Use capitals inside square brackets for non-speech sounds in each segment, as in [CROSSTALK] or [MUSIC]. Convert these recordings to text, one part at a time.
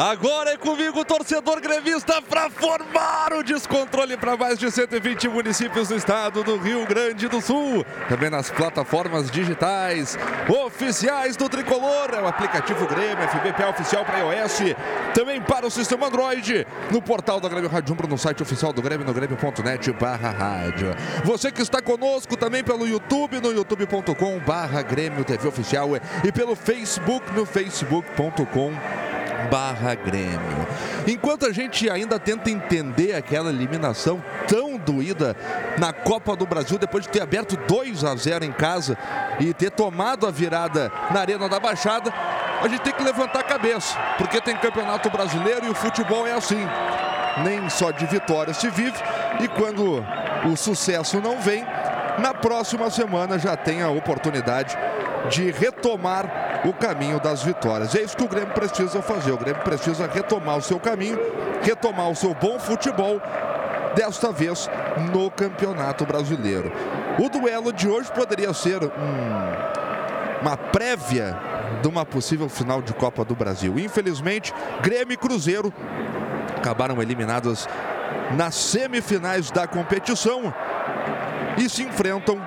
Agora é comigo, torcedor gremista, para formar o descontrole para mais de 120 municípios do estado do Rio Grande do Sul. Também nas plataformas digitais oficiais do Tricolor. É o aplicativo Grêmio, FBPA oficial para iOS. Também para o sistema Android. No portal da Grêmio Rádio Umbro, no site oficial do Grêmio, no grêmio.net barra rádio. Você que está conosco também pelo YouTube, no youtube.com barra Grêmio TV Oficial e pelo Facebook, no facebook.com barra Grêmio. Enquanto a gente ainda tenta entender aquela eliminação tão doída na Copa do Brasil, depois de ter aberto 2 a 0 em casa e ter tomado a virada na Arena da Baixada, a gente tem que levantar a cabeça, porque tem Campeonato Brasileiro e o futebol é assim. Nem só de vitória se vive, e quando o sucesso não vem, na próxima semana já tem a oportunidade de retomar o caminho das vitórias. É isso que o Grêmio precisa fazer. O Grêmio precisa retomar o seu caminho, retomar o seu bom futebol, desta vez no Campeonato Brasileiro. O duelo de hoje poderia ser um, uma prévia de uma possível final de Copa do Brasil. Infelizmente, Grêmio e Cruzeiro acabaram eliminados nas semifinais da competição e se enfrentam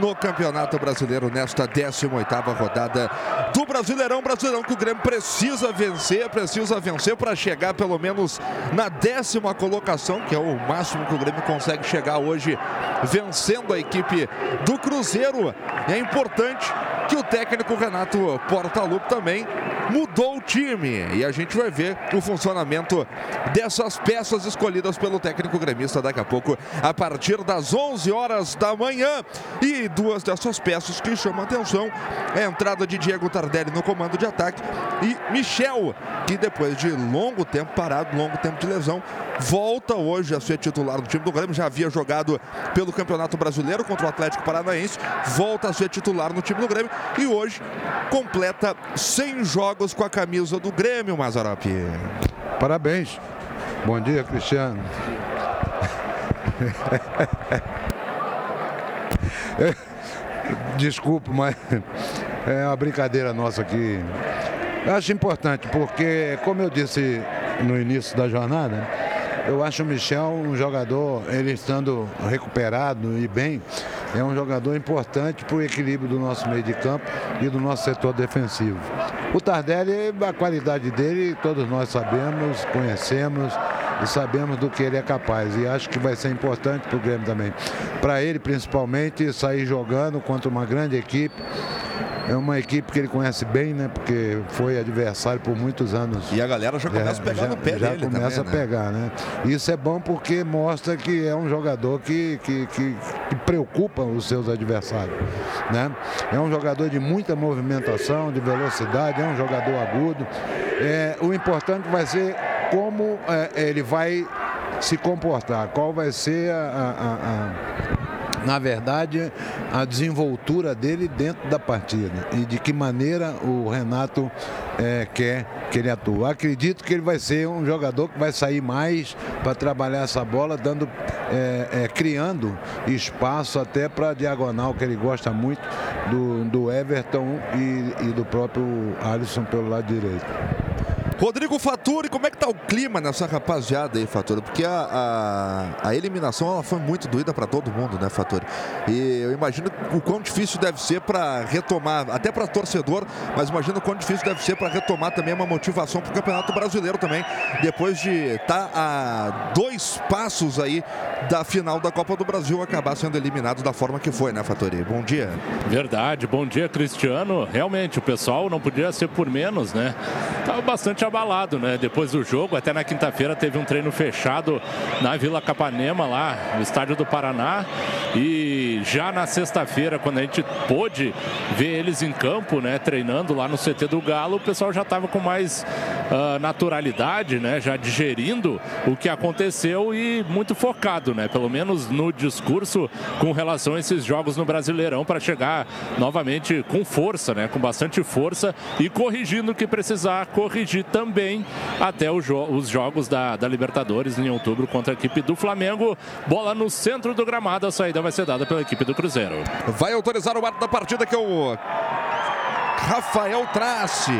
no Campeonato Brasileiro nesta 18ª rodada do Brasileirão. Brasileirão que o Grêmio precisa vencer, precisa vencer para chegar pelo menos na décima colocação, que é o máximo que o Grêmio consegue chegar hoje, vencendo a equipe do Cruzeiro. É importante que o técnico Renato Portaluppi também mudou o time e a gente vai ver o funcionamento dessas peças escolhidas pelo técnico gremista daqui a pouco, a partir das 11 horas da manhã. E duas dessas peças que chamam a atenção é a entrada de Diego Tardelli no comando de ataque e Michel, que depois de longo tempo parado, longo tempo de lesão, volta hoje a ser titular do time do Grêmio. Já havia jogado pelo Campeonato Brasileiro contra o Atlético Paranaense, volta a ser titular no time do Grêmio e hoje completa 100 jogos com a camisa do Grêmio, Mazarop. Parabéns. Bom dia, Cristiano. Desculpa, mas é uma brincadeira nossa aqui. Eu acho importante, porque, como eu disse no início da jornada, eu acho o Michel um jogador, ele estando recuperado e bem, é um jogador importante para o equilíbrio do nosso meio de campo e do nosso setor defensivo. O Tardelli, a qualidade dele, todos nós sabemos, conhecemos e sabemos do que ele é capaz. E acho que vai ser importante para o Grêmio também. Para ele, principalmente, sair jogando contra uma grande equipe é uma equipe que ele conhece bem, né? Porque foi adversário por muitos anos. E a galera já começa a pegar já, no pé já dele começa também, a pegar, né? Isso é bom porque mostra que é um jogador que, que, que, que preocupa os seus adversários, né? É um jogador de muita movimentação, de velocidade, é um jogador agudo. É, o importante vai ser como é, ele vai se comportar, qual vai ser a, a, a na verdade, a desenvoltura dele dentro da partida e de que maneira o Renato é, quer que ele atue. Acredito que ele vai ser um jogador que vai sair mais para trabalhar essa bola, dando, é, é, criando espaço até para a diagonal, que ele gosta muito do, do Everton e, e do próprio Alisson pelo lado direito. Rodrigo Faturi, como é que tá o clima nessa rapaziada aí, Faturi? Porque a, a, a eliminação ela foi muito doída para todo mundo, né, Faturi? E eu imagino o quão difícil deve ser para retomar, até para torcedor, mas imagino o quão difícil deve ser para retomar também uma motivação para o Campeonato Brasileiro também, depois de estar tá a dois passos aí da final da Copa do Brasil acabar sendo eliminado da forma que foi, né, Faturi? Bom dia. Verdade, bom dia, Cristiano. Realmente, o pessoal não podia ser por menos, né? Tava bastante abalado, né? Depois do jogo, até na quinta-feira teve um treino fechado na Vila Capanema, lá no estádio do Paraná. E já na sexta-feira, quando a gente pôde ver eles em campo, né, treinando lá no CT do Galo, o pessoal já estava com mais uh, naturalidade, né, já digerindo o que aconteceu e muito focado, né, pelo menos no discurso com relação a esses jogos no Brasileirão para chegar novamente com força, né, com bastante força e corrigindo o que precisar corrigir também até jo os jogos da, da Libertadores em outubro contra a equipe do Flamengo. Bola no centro do gramado, a saída vai ser dada pela equipe do Cruzeiro. Vai autorizar o ato da partida que é o Rafael Trace.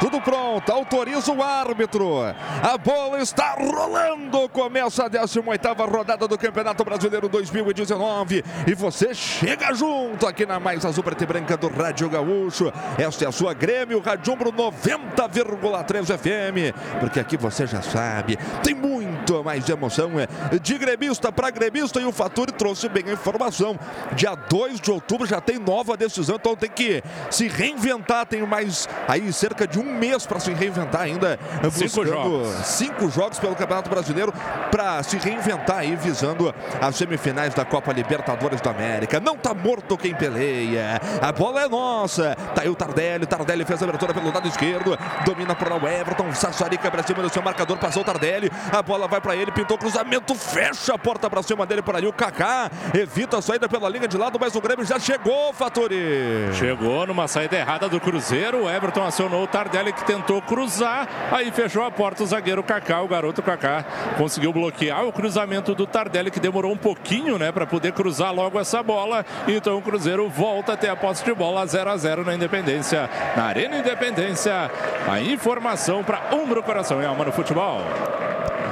Tudo pronto, autoriza o árbitro. A bola está rolando. Começa a 18 rodada do Campeonato Brasileiro 2019. E você chega junto aqui na Mais Azul Preta e Branca do Rádio Gaúcho. Esta é a sua Grêmio, Radiumbro 90,3 FM. Porque aqui você já sabe, tem muito mais emoção é, de gremista para gremista. E o Faturi trouxe bem a informação. Dia 2 de outubro já tem nova decisão, então tem que se reinventar. Tem mais aí cerca de um mês para se reinventar ainda. Cinco jogos. cinco jogos pelo Campeonato Brasileiro para se reinventar aí, visando as semifinais da Copa Libertadores da América. Não tá morto quem peleia. A bola é nossa. Tá aí o Tardelli. Tardelli fez a abertura pelo lado esquerdo. Domina para o Everton. Sassarica para cima do seu marcador. Passou o Tardelli. A bola vai para ele. Pintou cruzamento. Fecha a porta para cima dele por ali. O Kaká evita a saída pela linha de lado, mas o Grêmio já chegou, Faturi. Chegou numa saída errada do Cruzeiro. O Everton acionou o Tardelli que tentou cruzar. Aí fechou a porta o zagueiro Kaká. O garoto Kaká conseguiu bloquear o cruzamento do Tardelli que demorou um pouquinho, né, para poder cruzar logo essa bola. Então o Cruzeiro volta até a posse de bola 0 a 0 na Independência, na Arena Independência. A informação para Umbro Coração e Alma no futebol.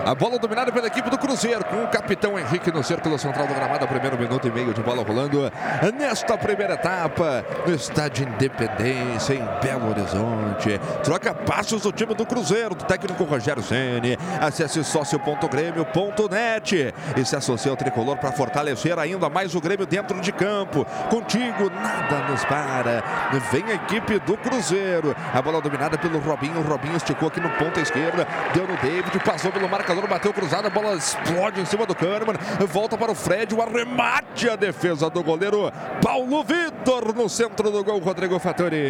A bola dominada pela equipe do Cruzeiro, com o capitão Henrique no círculo central do gramado. Primeiro minuto e meio de bola rolando nesta primeira etapa, no estádio Independência, em Belo Horizonte. Troca passos do time do Cruzeiro, do técnico Rogério Ceni. Acesse sócio.grêmio.net e se associe ao tricolor para fortalecer ainda mais o Grêmio dentro de campo. Contigo, nada nos para. Vem a equipe do Cruzeiro. A bola dominada pelo Robinho. O Robinho esticou aqui no ponta esquerda, deu no David, passou pelo marcador marcador bateu cruzada, a bola explode em cima do Kahneman, volta para o Fred, o arremate, a defesa do goleiro Paulo Vitor no centro do gol, Rodrigo Fattori.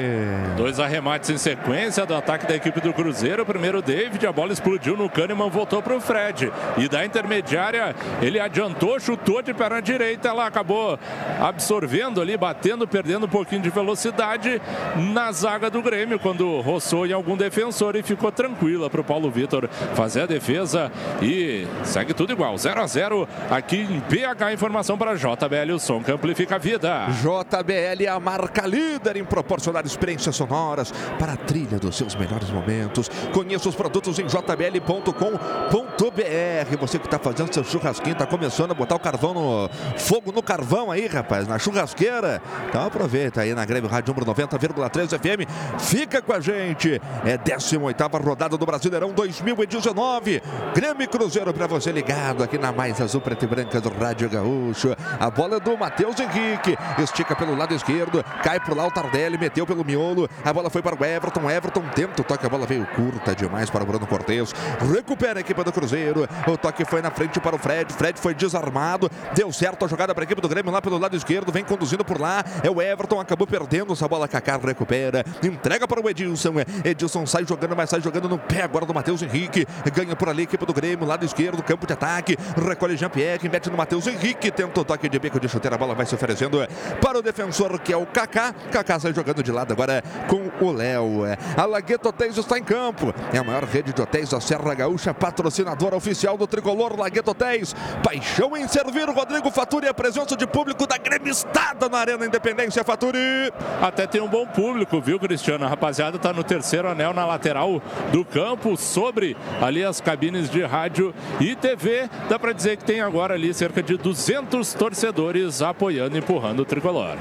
Dois arremates em sequência do ataque da equipe do Cruzeiro, primeiro David, a bola explodiu no Kahneman, voltou para o Fred, e da intermediária ele adiantou, chutou de perna direita, ela acabou absorvendo ali, batendo, perdendo um pouquinho de velocidade na zaga do Grêmio, quando roçou em algum defensor e ficou tranquila para o Paulo Vitor fazer a defesa e segue tudo igual, 0 a 0 aqui em BH. Informação para JBL, o som que amplifica a vida. JBL é a marca líder em proporcionar experiências sonoras para a trilha dos seus melhores momentos. Conheça os produtos em jbl.com.br. Você que está fazendo seu churrasquinho, está começando a botar o carvão no fogo no carvão aí, rapaz, na churrasqueira. Então aproveita aí na Grêmio Rádio número 90,3 FM. Fica com a gente. É 18 rodada do Brasileirão 2019. Grêmio Cruzeiro para você ligado aqui na mais azul preta e branca do Rádio Gaúcho. A bola é do Matheus Henrique. Estica pelo lado esquerdo. Cai pro lá o Tardelli. Meteu pelo miolo. A bola foi para o Everton. Everton tenta o toque. A bola veio curta demais para o Bruno Cortes. Recupera a equipe do Cruzeiro. O toque foi na frente para o Fred. Fred foi desarmado. Deu certo a jogada para a equipe do Grêmio lá pelo lado esquerdo. Vem conduzindo por lá. É o Everton. Acabou perdendo essa bola. Kaká recupera. Entrega para o Edilson. Edilson sai jogando, mas sai jogando no pé agora do Matheus Henrique. Ganha por ali a equipe do do Grêmio, lado esquerdo, campo de ataque. Recolhe Jean-Pierre, mete no Matheus Henrique, tenta o toque de bico de chuteira, a bola vai se oferecendo para o defensor que é o Kaká. Kaká sai jogando de lado agora com o Léo. A Lagueto Hotéis está em campo. É a maior rede de hotéis da Serra Gaúcha, patrocinadora oficial do tricolor Lagueto Hotéis. Paixão em servir Rodrigo Faturi, a presença de público da gremistada na Arena Independência Faturi. Até tem um bom público, viu, Cristiano? A rapaziada está no terceiro anel na lateral do campo, sobre ali as cabines de rádio e TV. Dá para dizer que tem agora ali cerca de 200 torcedores apoiando e empurrando o tricolor.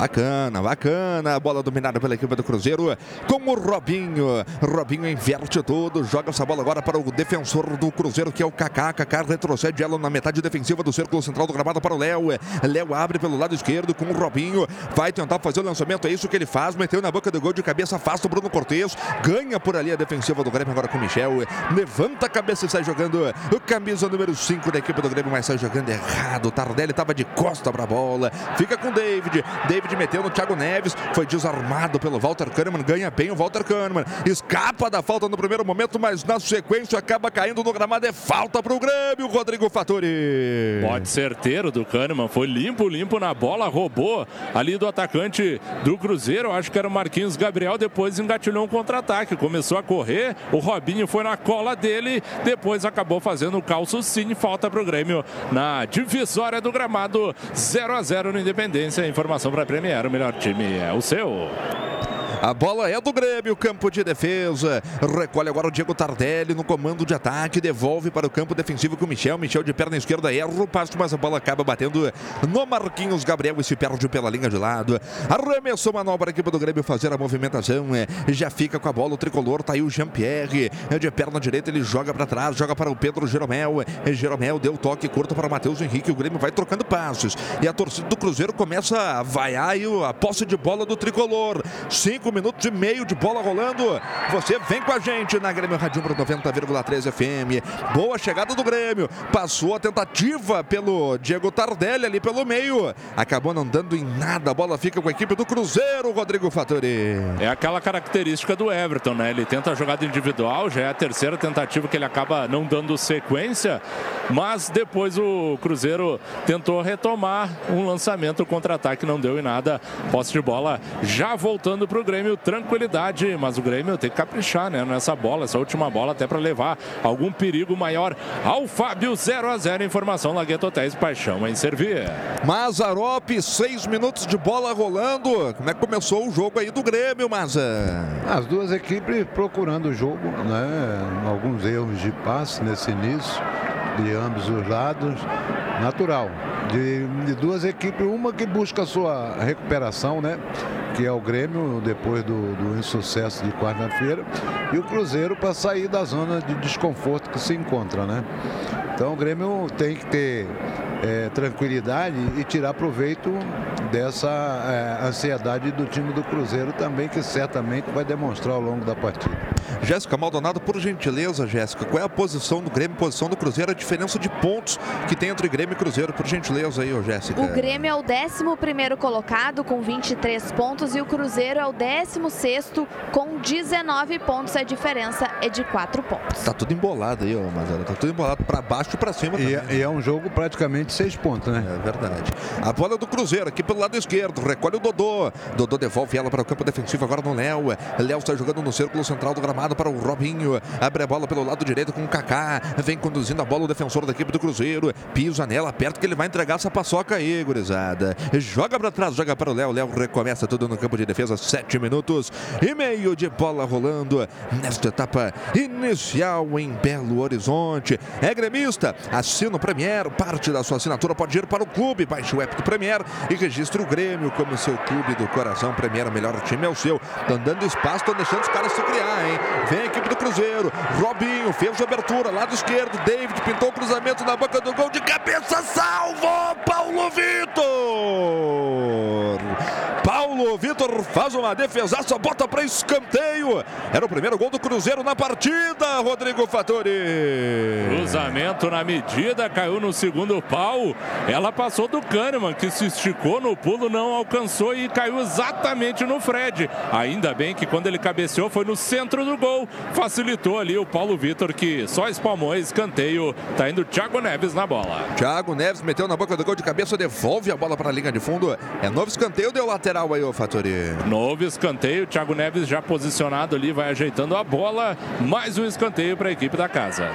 Bacana, bacana. Bola dominada pela equipe do Cruzeiro com o Robinho. Robinho inverte tudo, joga essa bola agora para o defensor do Cruzeiro, que é o Kaká. Kaká retrocede ela na metade defensiva do círculo central do gramado para o Léo. Léo abre pelo lado esquerdo com o Robinho. Vai tentar fazer o lançamento, é isso que ele faz. Meteu na boca do gol de cabeça, afasta o Bruno Cortes. Ganha por ali a defensiva do Grêmio agora com o Michel. Levanta a cabeça e sai jogando. O camisa número 5 da equipe do Grêmio, mas sai jogando errado. Tardelli estava de costa para a bola. Fica com o David. David meteu no Thiago Neves, foi desarmado pelo Walter Kahneman, ganha bem o Walter Kahneman, escapa da falta no primeiro momento, mas na sequência acaba caindo no gramado, é falta para o Grêmio, Rodrigo Fattori. Pode certeiro do Kahneman, foi limpo, limpo na bola, roubou ali do atacante do Cruzeiro, acho que era o Marquinhos Gabriel, depois engatilhou um contra-ataque, começou a correr, o Robinho foi na cola dele, depois acabou fazendo o calço sim, falta para o Grêmio na divisória do gramado, 0 a 0 no Independência, informação para Premier, o melhor time é o seu. A bola é do Grêmio, campo de defesa. Recolhe agora o Diego Tardelli no comando de ataque. Devolve para o campo defensivo com o Michel. Michel de perna esquerda erra o passo, mas a bola acaba batendo no Marquinhos Gabriel e se perde pela linha de lado. Arremessou manobra aqui para o Grêmio fazer a movimentação. Já fica com a bola o tricolor. Tá aí o Jean-Pierre. De perna direita ele joga para trás, joga para o Pedro Jeromel. Jeromel deu toque curto para o Matheus Henrique. O Grêmio vai trocando passos. E a torcida do Cruzeiro começa a vaiar a posse de bola do tricolor. Cinco minutos e meio de bola rolando. Você vem com a gente na Grêmio Rádio para 90,3 FM. Boa chegada do Grêmio. Passou a tentativa pelo Diego Tardelli ali pelo meio. Acabou não dando em nada. A bola fica com a equipe do Cruzeiro, Rodrigo Fattori. É aquela característica do Everton, né? Ele tenta a jogada individual, já é a terceira tentativa que ele acaba não dando sequência, mas depois o Cruzeiro tentou retomar um lançamento, contra-ataque não deu em nada. Posse de bola já voltando para o Grêmio, tranquilidade, mas o Grêmio tem que caprichar, né? Nessa bola, essa última bola, até para levar algum perigo maior ao Fábio 0 a 0 Informação Lagueto Hotéis Paixão em servir. Mazarop, seis minutos de bola rolando. Como é que começou o jogo aí do Grêmio, Maza? As duas equipes procurando o jogo, né? Alguns erros de passe nesse início de ambos os lados. Natural. De, de, duas equipes, uma que busca a sua recuperação, né? Que é o Grêmio, depois do, do insucesso de quarta-feira, e o Cruzeiro para sair da zona de desconforto que se encontra, né? Então o Grêmio tem que ter é, tranquilidade e tirar proveito dessa é, ansiedade do time do Cruzeiro também, que certamente vai demonstrar ao longo da partida. Jéssica Maldonado, por gentileza, Jéssica, qual é a posição do Grêmio, posição do Cruzeiro, a diferença de pontos que tem entre Grêmio e Cruzeiro, por gentileza aí, ô Jéssica. O Grêmio é o 11 colocado com 23 pontos e o Cruzeiro é o 16 com 19 pontos. A diferença é de 4 pontos. Tá tudo embolado aí, ô Mazara, tá tudo embolado para baixo e para cima e, também. É, e é um jogo praticamente 6 pontos, né? É verdade. A bola do Cruzeiro aqui pelo lado esquerdo, recolhe o Dodô. Dodô devolve ela para o campo defensivo agora no Léo. Léo está jogando no círculo central do gramado para o Robinho. Abre a bola pelo lado direito com o Kaká. Vem conduzindo a bola o defensor da equipe do Cruzeiro. Pisa nela, perto que ele vai entregar essa paçoca aí, gurizada. Joga para trás, joga para o Léo. Léo recomeça tudo no campo de defesa. Sete minutos e meio de bola rolando nesta etapa inicial em Belo Horizonte. É gremista, assina o Premier. Parte da sua assinatura pode ir para o clube. Baixe o app do Premier e registre o Grêmio como seu clube do coração. Premier, o melhor time é o seu. Estão dando espaço, estão deixando os caras se criar, hein? Vem a equipe do Cruzeiro. Robinho fez a abertura, lado esquerdo. David pintou o cruzamento na boca do gol de cabeça. Salvo Paulo Vitor! Paulo Vitor faz uma defesaça, bota para escanteio. Era o primeiro gol do Cruzeiro na partida, Rodrigo Fattori. Cruzamento na medida, caiu no segundo pau. Ela passou do Kahneman, que se esticou no pulo, não alcançou e caiu exatamente no Fred. Ainda bem que quando ele cabeceou foi no centro do gol. Facilitou ali o Paulo Vitor, que só espalmou escanteio. Tá indo Thiago Neves na bola. Thiago Neves meteu na boca do gol de cabeça, devolve a bola para a linha de fundo. É novo escanteio, deu lateral aí, o Fatori. Novo escanteio, Thiago Neves já posicionado ali, vai ajeitando a bola. Mais um escanteio para a equipe da casa.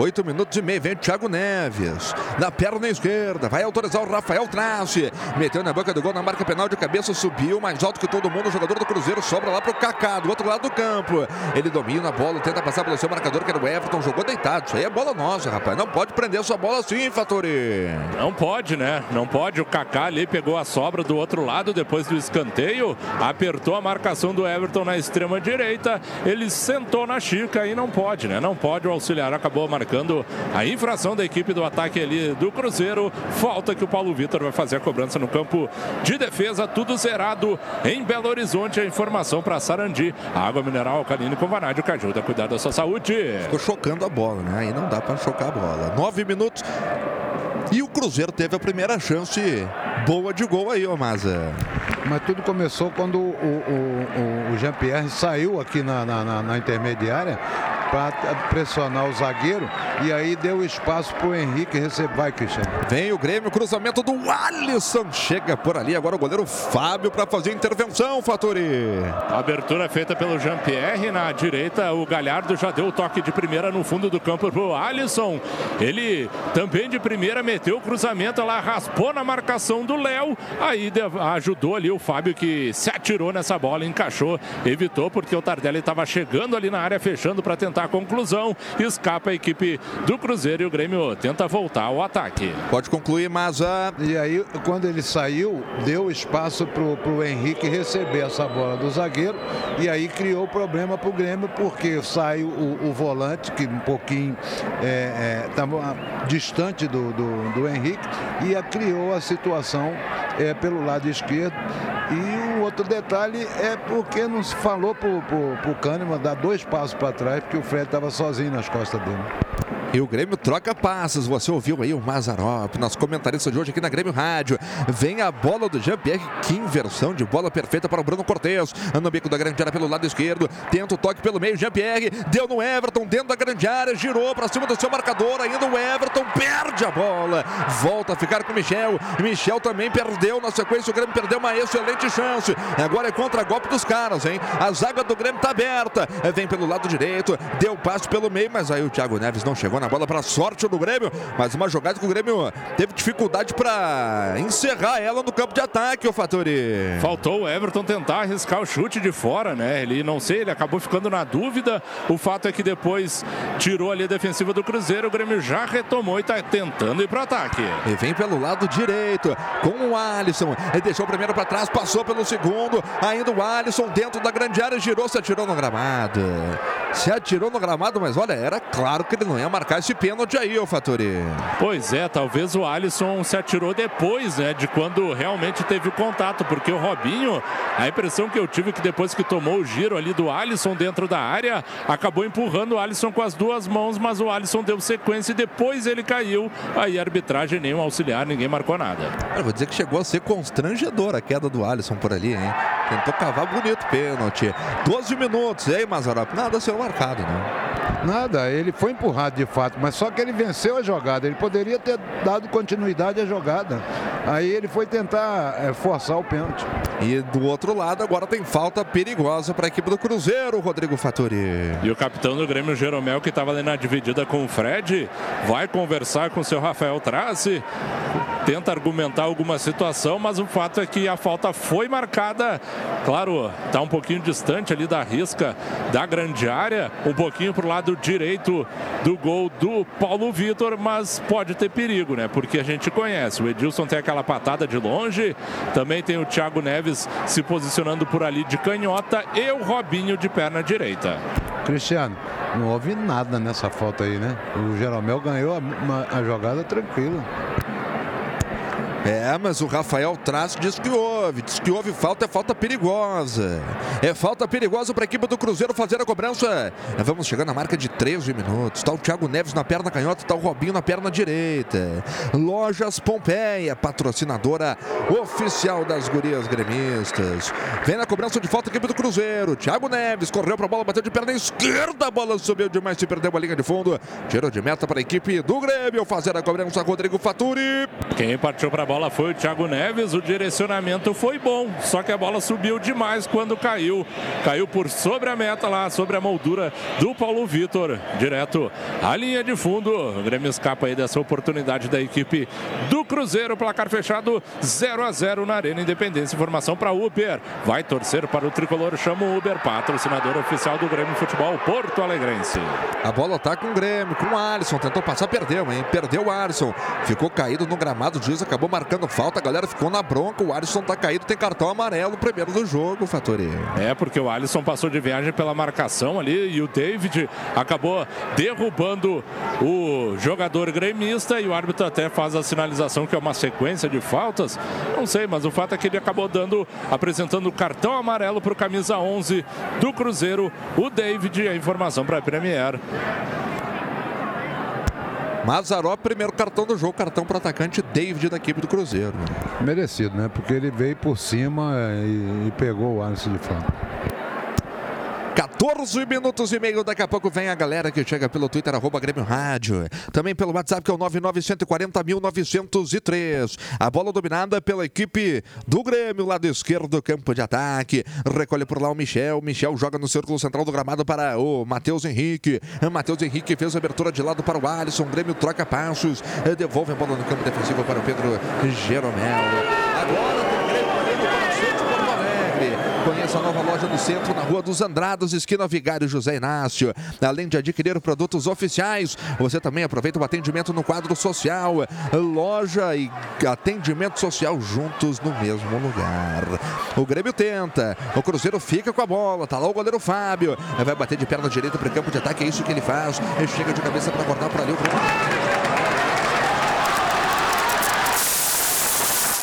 Oito minutos e meio, vem o Thiago Neves. Na perna esquerda, vai autorizar o Rafael Trace. Meteu na boca do gol na marca penal de cabeça, subiu mais alto que todo mundo. O jogador do Cruzeiro sobra lá pro Kaká, do outro lado do campo. Ele domina a bola, tenta passar pelo seu marcador, que era o Everton. Jogou deitado. Isso aí é bola nossa, rapaz. Não pode prender sua bola assim, Fatori. Não pode, né? Não pode. O Kaká ali pegou a sobra do outro lado depois do escanteio. Apertou a marcação do Everton na extrema direita. Ele sentou na chica e não pode, né? Não pode. O auxiliar acabou marcando a infração da equipe do ataque ali do Cruzeiro. Falta que o Paulo Vitor vai fazer a cobrança no campo de defesa. Tudo zerado em Belo Horizonte. A informação para Sarandi. Água mineral alcalina com vanádio que ajuda a cuidar da sua saúde. Ficou chocando a bola, né? Aí não dá para chocar a bola. Nove minutos. E o Cruzeiro teve a primeira chance boa de gol aí, ô Maza. Mas tudo começou quando o, o, o, o Jean-Pierre saiu aqui na, na, na, na intermediária para pressionar o zagueiro e aí deu espaço para o Henrique receber. Vai, Cristiano. Vem o Grêmio, cruzamento do Alisson. Chega por ali agora o goleiro Fábio para fazer a intervenção, Faturi. Abertura feita pelo Jean-Pierre na direita. O Galhardo já deu o toque de primeira no fundo do campo para o Alisson. Ele também de primeira meteu o cruzamento, ela raspou na marcação do Léo. Aí ajudou ali o Fábio que se atirou nessa bola, encaixou, evitou porque o Tardelli estava chegando ali na área, fechando para tentar a conclusão. Escapa a equipe do Cruzeiro e o Grêmio tenta voltar ao ataque. Pode concluir, Maza. E aí, quando ele saiu, deu espaço para o Henrique receber essa bola do zagueiro e aí criou problema para o Grêmio porque sai o, o, volante, que um pouquinho estava é, é, distante do, do, do, Henrique, e a, criou a situação é, pelo lado esquerdo. E o outro detalhe é porque não se falou para o Kahneman dar dois passos para trás, porque o Fred estava sozinho nas costas dele. E o Grêmio troca passes. Você ouviu aí o Mazarop, nosso comentarista de hoje aqui na Grêmio Rádio. Vem a bola do Jean-Pierre. Que inversão de bola perfeita para o Bruno Cortes. No bico da grande área pelo lado esquerdo. Tenta o toque pelo meio. Jean-Pierre deu no Everton dentro da grande área. Girou para cima do seu marcador. Ainda o Everton perde a bola. Volta a ficar com o Michel. Michel também perdeu na sequência. O Grêmio perdeu uma excelente chance. Agora é contra-golpe dos caras, hein? A zaga do Grêmio está aberta. Vem pelo lado direito. Deu passe pelo meio, mas aí o Thiago Neves não chegou na bola para sorte do Grêmio, mas uma jogada que o Grêmio teve dificuldade para encerrar ela no campo de ataque, o Fatori. Faltou o Everton tentar arriscar o chute de fora, né? Ele não sei, ele acabou ficando na dúvida. O fato é que depois tirou ali a defensiva do Cruzeiro, o Grêmio já retomou e está tentando ir para o ataque. E vem pelo lado direito com o Alisson. Ele deixou o primeiro para trás, passou pelo segundo. Ainda o Alisson dentro da grande área girou, se atirou no gramado. Se atirou no gramado, mas olha, era claro que ele não ia marcar esse pênalti aí, o Fatori. Pois é, talvez o Alisson se atirou depois, né, de quando realmente teve o contato, porque o Robinho, a impressão que eu tive é que depois que tomou o giro ali do Alisson dentro da área, acabou empurrando o Alisson com as duas mãos, mas o Alisson deu sequência e depois ele caiu. Aí a arbitragem, nenhum auxiliar, ninguém marcou nada. Eu vou dizer que chegou a ser constrangedor a queda do Alisson por ali, hein? Tentou cavar bonito pênalti. 12 minutos, hein, Mazarop? Nada a ser marcado, né? Nada, ele foi empurrado de fato, mas só que ele venceu a jogada. Ele poderia ter dado continuidade à jogada. Aí ele foi tentar é, forçar o pênalti. E do outro lado, agora tem falta perigosa para a equipe do Cruzeiro, Rodrigo Fattori. E o capitão do Grêmio, Jeromel, que estava ali na dividida com o Fred, vai conversar com o seu Rafael Trace, tenta argumentar alguma situação, mas o fato é que a falta foi marcada. Claro, está um pouquinho distante ali da risca da grande área, um pouquinho para o lado direito do gol do Paulo Vitor, mas pode ter perigo, né? Porque a gente conhece. O Edilson tem aquela patada de longe, também tem o Thiago Neves se posicionando por ali de canhota e o Robinho de perna direita. Cristiano, não houve nada nessa falta aí, né? O Jeromel ganhou a, a jogada tranquila. É, mas o Rafael Traz diz que houve. Diz que houve falta, é falta perigosa. É falta perigosa para a equipe do Cruzeiro fazer a cobrança. Vamos chegar na marca de 13 minutos. Está o Thiago Neves na perna canhota, está o Robinho na perna direita. Lojas Pompeia, patrocinadora oficial das gurias gremistas. Vem na cobrança de falta a equipe do Cruzeiro. Thiago Neves correu para a bola, bateu de perna esquerda. A bola subiu demais, se perdeu a linha de fundo. Tiro de meta para a equipe do Grêmio fazer a cobrança. Rodrigo Faturi. Quem partiu para bola foi o Thiago Neves. O direcionamento foi bom, só que a bola subiu demais quando caiu. Caiu por sobre a meta lá, sobre a moldura do Paulo Vitor. Direto à linha de fundo. O Grêmio escapa aí dessa oportunidade da equipe do Cruzeiro. Placar fechado 0 a 0 na Arena Independência. Informação para Uber. Vai torcer para o tricolor. Chama o Uber, patrocinador oficial do Grêmio Futebol Porto Alegrense. A bola tá com o Grêmio, com o Alisson. Tentou passar, perdeu, hein? Perdeu o Alisson. Ficou caído no gramado. O juiz acabou marcando falta, a galera ficou na bronca. O Alisson tá caído, tem cartão amarelo primeiro do jogo, Fatori. É, porque o Alisson passou de viagem pela marcação ali e o David acabou derrubando o jogador gremista e o árbitro até faz a sinalização que é uma sequência de faltas. Não sei, mas o fato é que ele acabou dando, apresentando o cartão amarelo para o camisa 11 do Cruzeiro, o David. A informação para a Premier. Mazaró, primeiro cartão do jogo, cartão para o atacante David da equipe do Cruzeiro. Merecido, né? Porque ele veio por cima e, e pegou o Alisson de frente. 14 minutos e meio. Daqui a pouco vem a galera que chega pelo Twitter, arroba Grêmio Rádio. Também pelo WhatsApp, que é o 99140.903. A bola dominada pela equipe do Grêmio, lado esquerdo, campo de ataque. Recolhe por lá o Michel. Michel joga no círculo central do gramado para o Matheus Henrique. Matheus Henrique fez a abertura de lado para o Alisson. Grêmio troca passos. Devolve a bola no campo defensivo para o Pedro Jeromel. Agora tem Grêmio indo para o centro de Porto Alegre. Conheça a nova loja do centro na Rua dos Andrados, esquina Vigário José Inácio. Além de adquirir produtos oficiais, você também aproveita o atendimento no quadro social. Loja e atendimento social juntos no mesmo lugar. O Grêmio tenta, o Cruzeiro fica com a bola, tá lá o goleiro Fábio. Vai bater de perna direita para o campo de ataque, é isso que ele faz. Ele chega de cabeça para cortar para ali o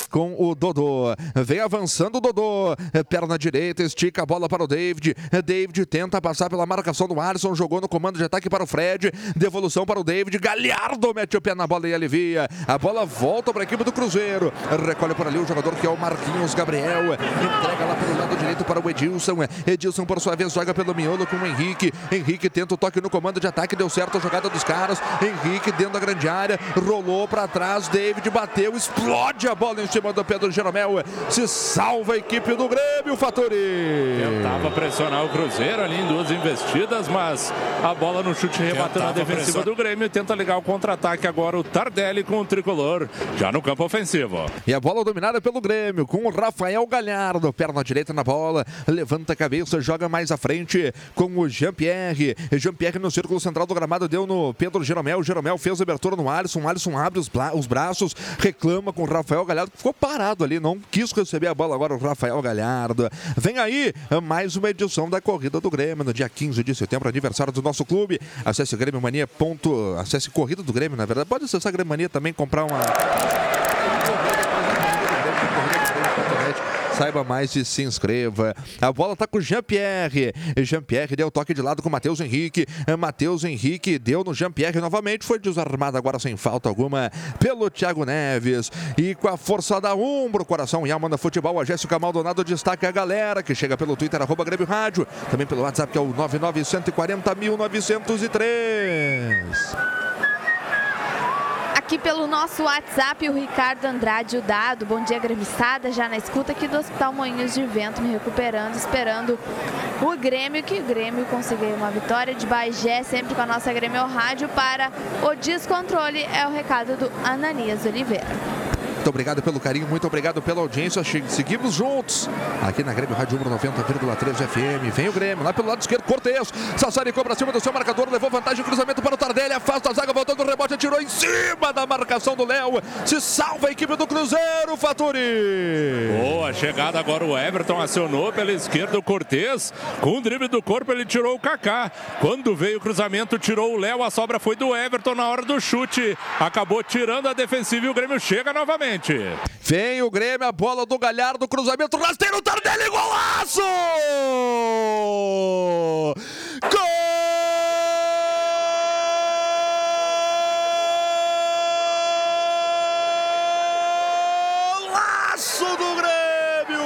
com o Dodô. Vem avançando o Dodô. Perna direita, estica a bola para o David. David tenta passar pela marcação do Alisson. Jogou no comando de ataque para o Fred. Devolução para o David. Galhardo mete o pé na bola e alivia. A bola volta para a equipe do Cruzeiro. Recolhe por ali o jogador que é o Marquinhos Gabriel. Entrega lá pelo lado direito para o Edilson. Edilson, por sua vez, joga pelo miolo com o Henrique. Henrique tenta o toque no comando de ataque. Deu certo a jogada dos caras. Henrique dentro da grande área. Rolou para trás. David bateu. Explode a bola em cima do Pedro Jeromel. Se salva a equipe do Grêmio, Fatori. Tentava pressionar o Cruzeiro ali em duas investidas, mas a bola no chute rebatendo a defensiva do Grêmio. Tenta ligar o contra-ataque agora o Tardelli com o tricolor, já no campo ofensivo. E a bola dominada pelo Grêmio, com o Rafael Galhardo, perna direita na bola, levanta a cabeça, joga mais à frente com o Jean-Pierre. Jean-Pierre no círculo central do gramado deu no Pedro Jeromel. Jeromel fez a abertura no Alisson. Alisson abre os, os braços, reclama com o Rafael Galhardo, ficou parado ali, não quis receber a bola agora o Rafael Galhardo. Vem aí mais uma edição da Corrida do Grêmio, no dia 15 de setembro, aniversário do nosso clube. Acesse Grêmio Mania. Ponto, acesse Corrida do Grêmio, na verdade. Pode acessar a Grêmio Mania também, comprar uma saiba mais e se inscreva. A bola está com o Jean-Pierre. Jean-Pierre deu toque de lado com o Matheus Henrique. Matheus Henrique deu no Jean-Pierre novamente. Foi desarmado agora sem falta alguma pelo Thiago Neves. E com a força da Umbro, coração e alma no futebol, a Jéssica Maldonado destaca a galera que chega pelo Twitter, arroba Grêmio Rádio. Também pelo WhatsApp, que é o 99140.903 aqui pelo nosso WhatsApp o Ricardo Andrade, o Dado. Bom dia, gremistada. Já na escuta aqui do Hospital Moinhos de Vento, me recuperando, esperando o Grêmio, que o Grêmio conseguiu uma vitória de Bagé, sempre com a nossa Grêmio Rádio, para o descontrole. É o recado do Ananias Oliveira. Muito obrigado pelo carinho, muito obrigado pela audiência. Seguimos juntos aqui na Grêmio Rádio 90,3 FM. Vem o Grêmio, lá pelo lado esquerdo, Cortez. Sassari cobra cima do seu marcador, levou vantagem, cruzamento para o Tardelli, afasta a zaga, voltando o rebote, atirou em cima da marcação do Léo. Se salva a equipe do Cruzeiro, Faturi. Boa chegada agora o Everton acionou pela esquerda o Cortez. Com o drible do corpo, ele tirou o Kaká. Quando veio o cruzamento, tirou o Léo. A sobra foi do Everton na hora do chute. Acabou tirando a defensiva e o Grêmio chega novamente. Vem o Grêmio, a bola do Galhardo, cruzamento rasteiro, Tardelli, golaço! Gol! Golaço do Grêmio!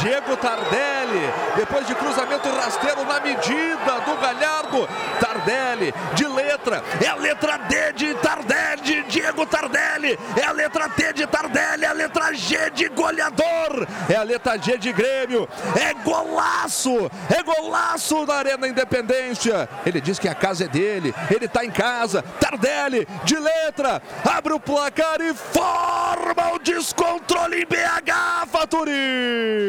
Diego Tardelli, depois de cruzamento rasteiro na medida do Galhardo, Tardelli, de letra, é a letra D de Tardelli, de Diego Tardelli, é a letra T de Tardelli, é a letra G de goleador, é a letra G de Grêmio, é golaço, é golaço na Arena Independência. Ele diz que a casa é dele, ele tá em casa, Tardelli, de letra, abre o placar e forma o descontrole em BH, Faturi.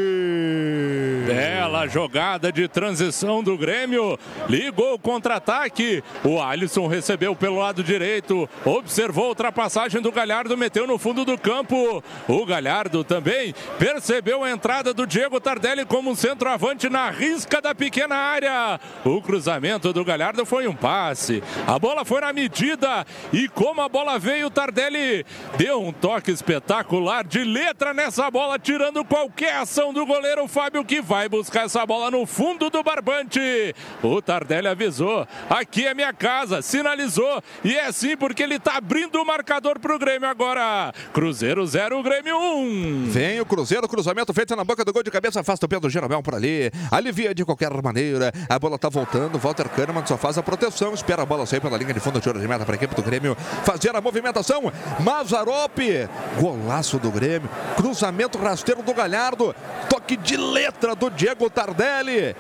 Bela jogada de transição do Grêmio. Ligou o contra-ataque. O Alisson recebeu pelo lado direito. Observou a ultrapassagem do Galhardo. Meteu no fundo do campo. O Galhardo também percebeu a entrada do Diego Tardelli como um centroavante na risca da pequena área. O cruzamento do Galhardo foi um passe. A bola foi na medida. E como a bola veio, o Tardelli deu um toque espetacular de letra nessa bola, tirando qualquer ação do goleiro Fábio que vai buscar essa bola no fundo do barbante. O Tardelli avisou. Aqui é minha casa, sinalizou. E é sim porque ele está abrindo o marcador para o Grêmio agora. Cruzeiro 0, Grêmio 1. Um. Vem o Cruzeiro, cruzamento feito na boca do gol de cabeça, afasta o pé do Jeromel por ali. Alivia de qualquer maneira. A bola está voltando. Walter Kahneman só faz a proteção. Espera a bola sair pela linha de fundo de ouro de meta para a equipe do Grêmio fazer a movimentação. Mazarope, golaço do Grêmio. Cruzamento rasteiro do Galhardo. Toque de letra do Diego Tardelli.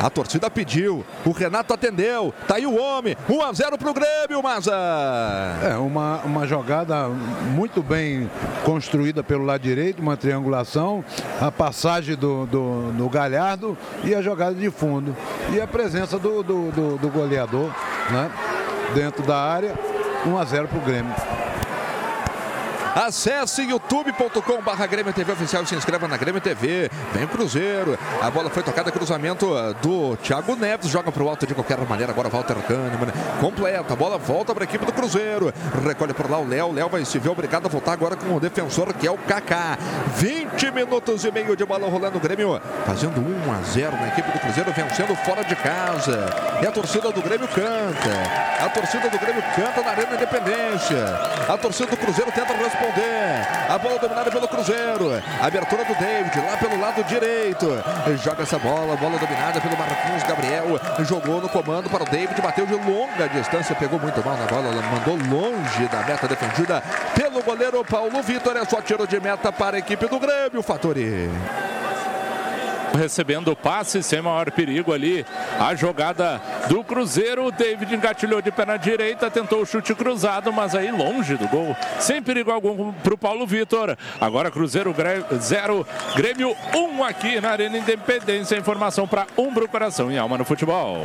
A torcida pediu, o Renato atendeu, tá aí o homem, 1 a 0 pro Grêmio, Maza. É, uma, uma jogada muito bem construída pelo lado direito, uma triangulação, a passagem do, do, do Galhardo e a jogada de fundo. E a presença do, do, do, do goleador né, dentro da área, 1 a 0 pro Grêmio. Acesse youtube.com barra Grêmio TV Oficial e se inscreva na Grêmio TV. Vem Cruzeiro. A bola foi tocada, cruzamento do Thiago Neves. Joga para o alto de qualquer maneira. Agora Walter Kahneman. Completa. A bola volta para a equipe do Cruzeiro. Recolhe por lá o Léo. Léo vai se ver obrigado a voltar agora com o defensor que é o Kaká. 20 minutos e meio de bola rolando o Grêmio. Fazendo 1 a 0 na equipe do Cruzeiro. Vencendo fora de casa. E a torcida do Grêmio canta. A torcida do Grêmio canta na Arena Independência. A torcida do Cruzeiro tenta responder responder. A bola dominada pelo Cruzeiro. Abertura do David lá pelo lado direito. Joga essa bola, bola dominada pelo Marquinhos Gabriel. Jogou no comando para o David, bateu de longa distância, pegou muito mal na bola, mandou longe da meta defendida pelo goleiro Paulo Vitor. É só tiro de meta para a equipe do Grêmio, Fatori recebendo o passe sem maior perigo ali. A jogada do Cruzeiro, o David engatilhou de perna direita, tentou o chute cruzado, mas aí longe do gol, sem perigo algum para o Paulo Vitor. Agora Cruzeiro 0, Grêmio 1 um aqui na Arena Independência. Informação para Umbro Coração e Alma no Futebol.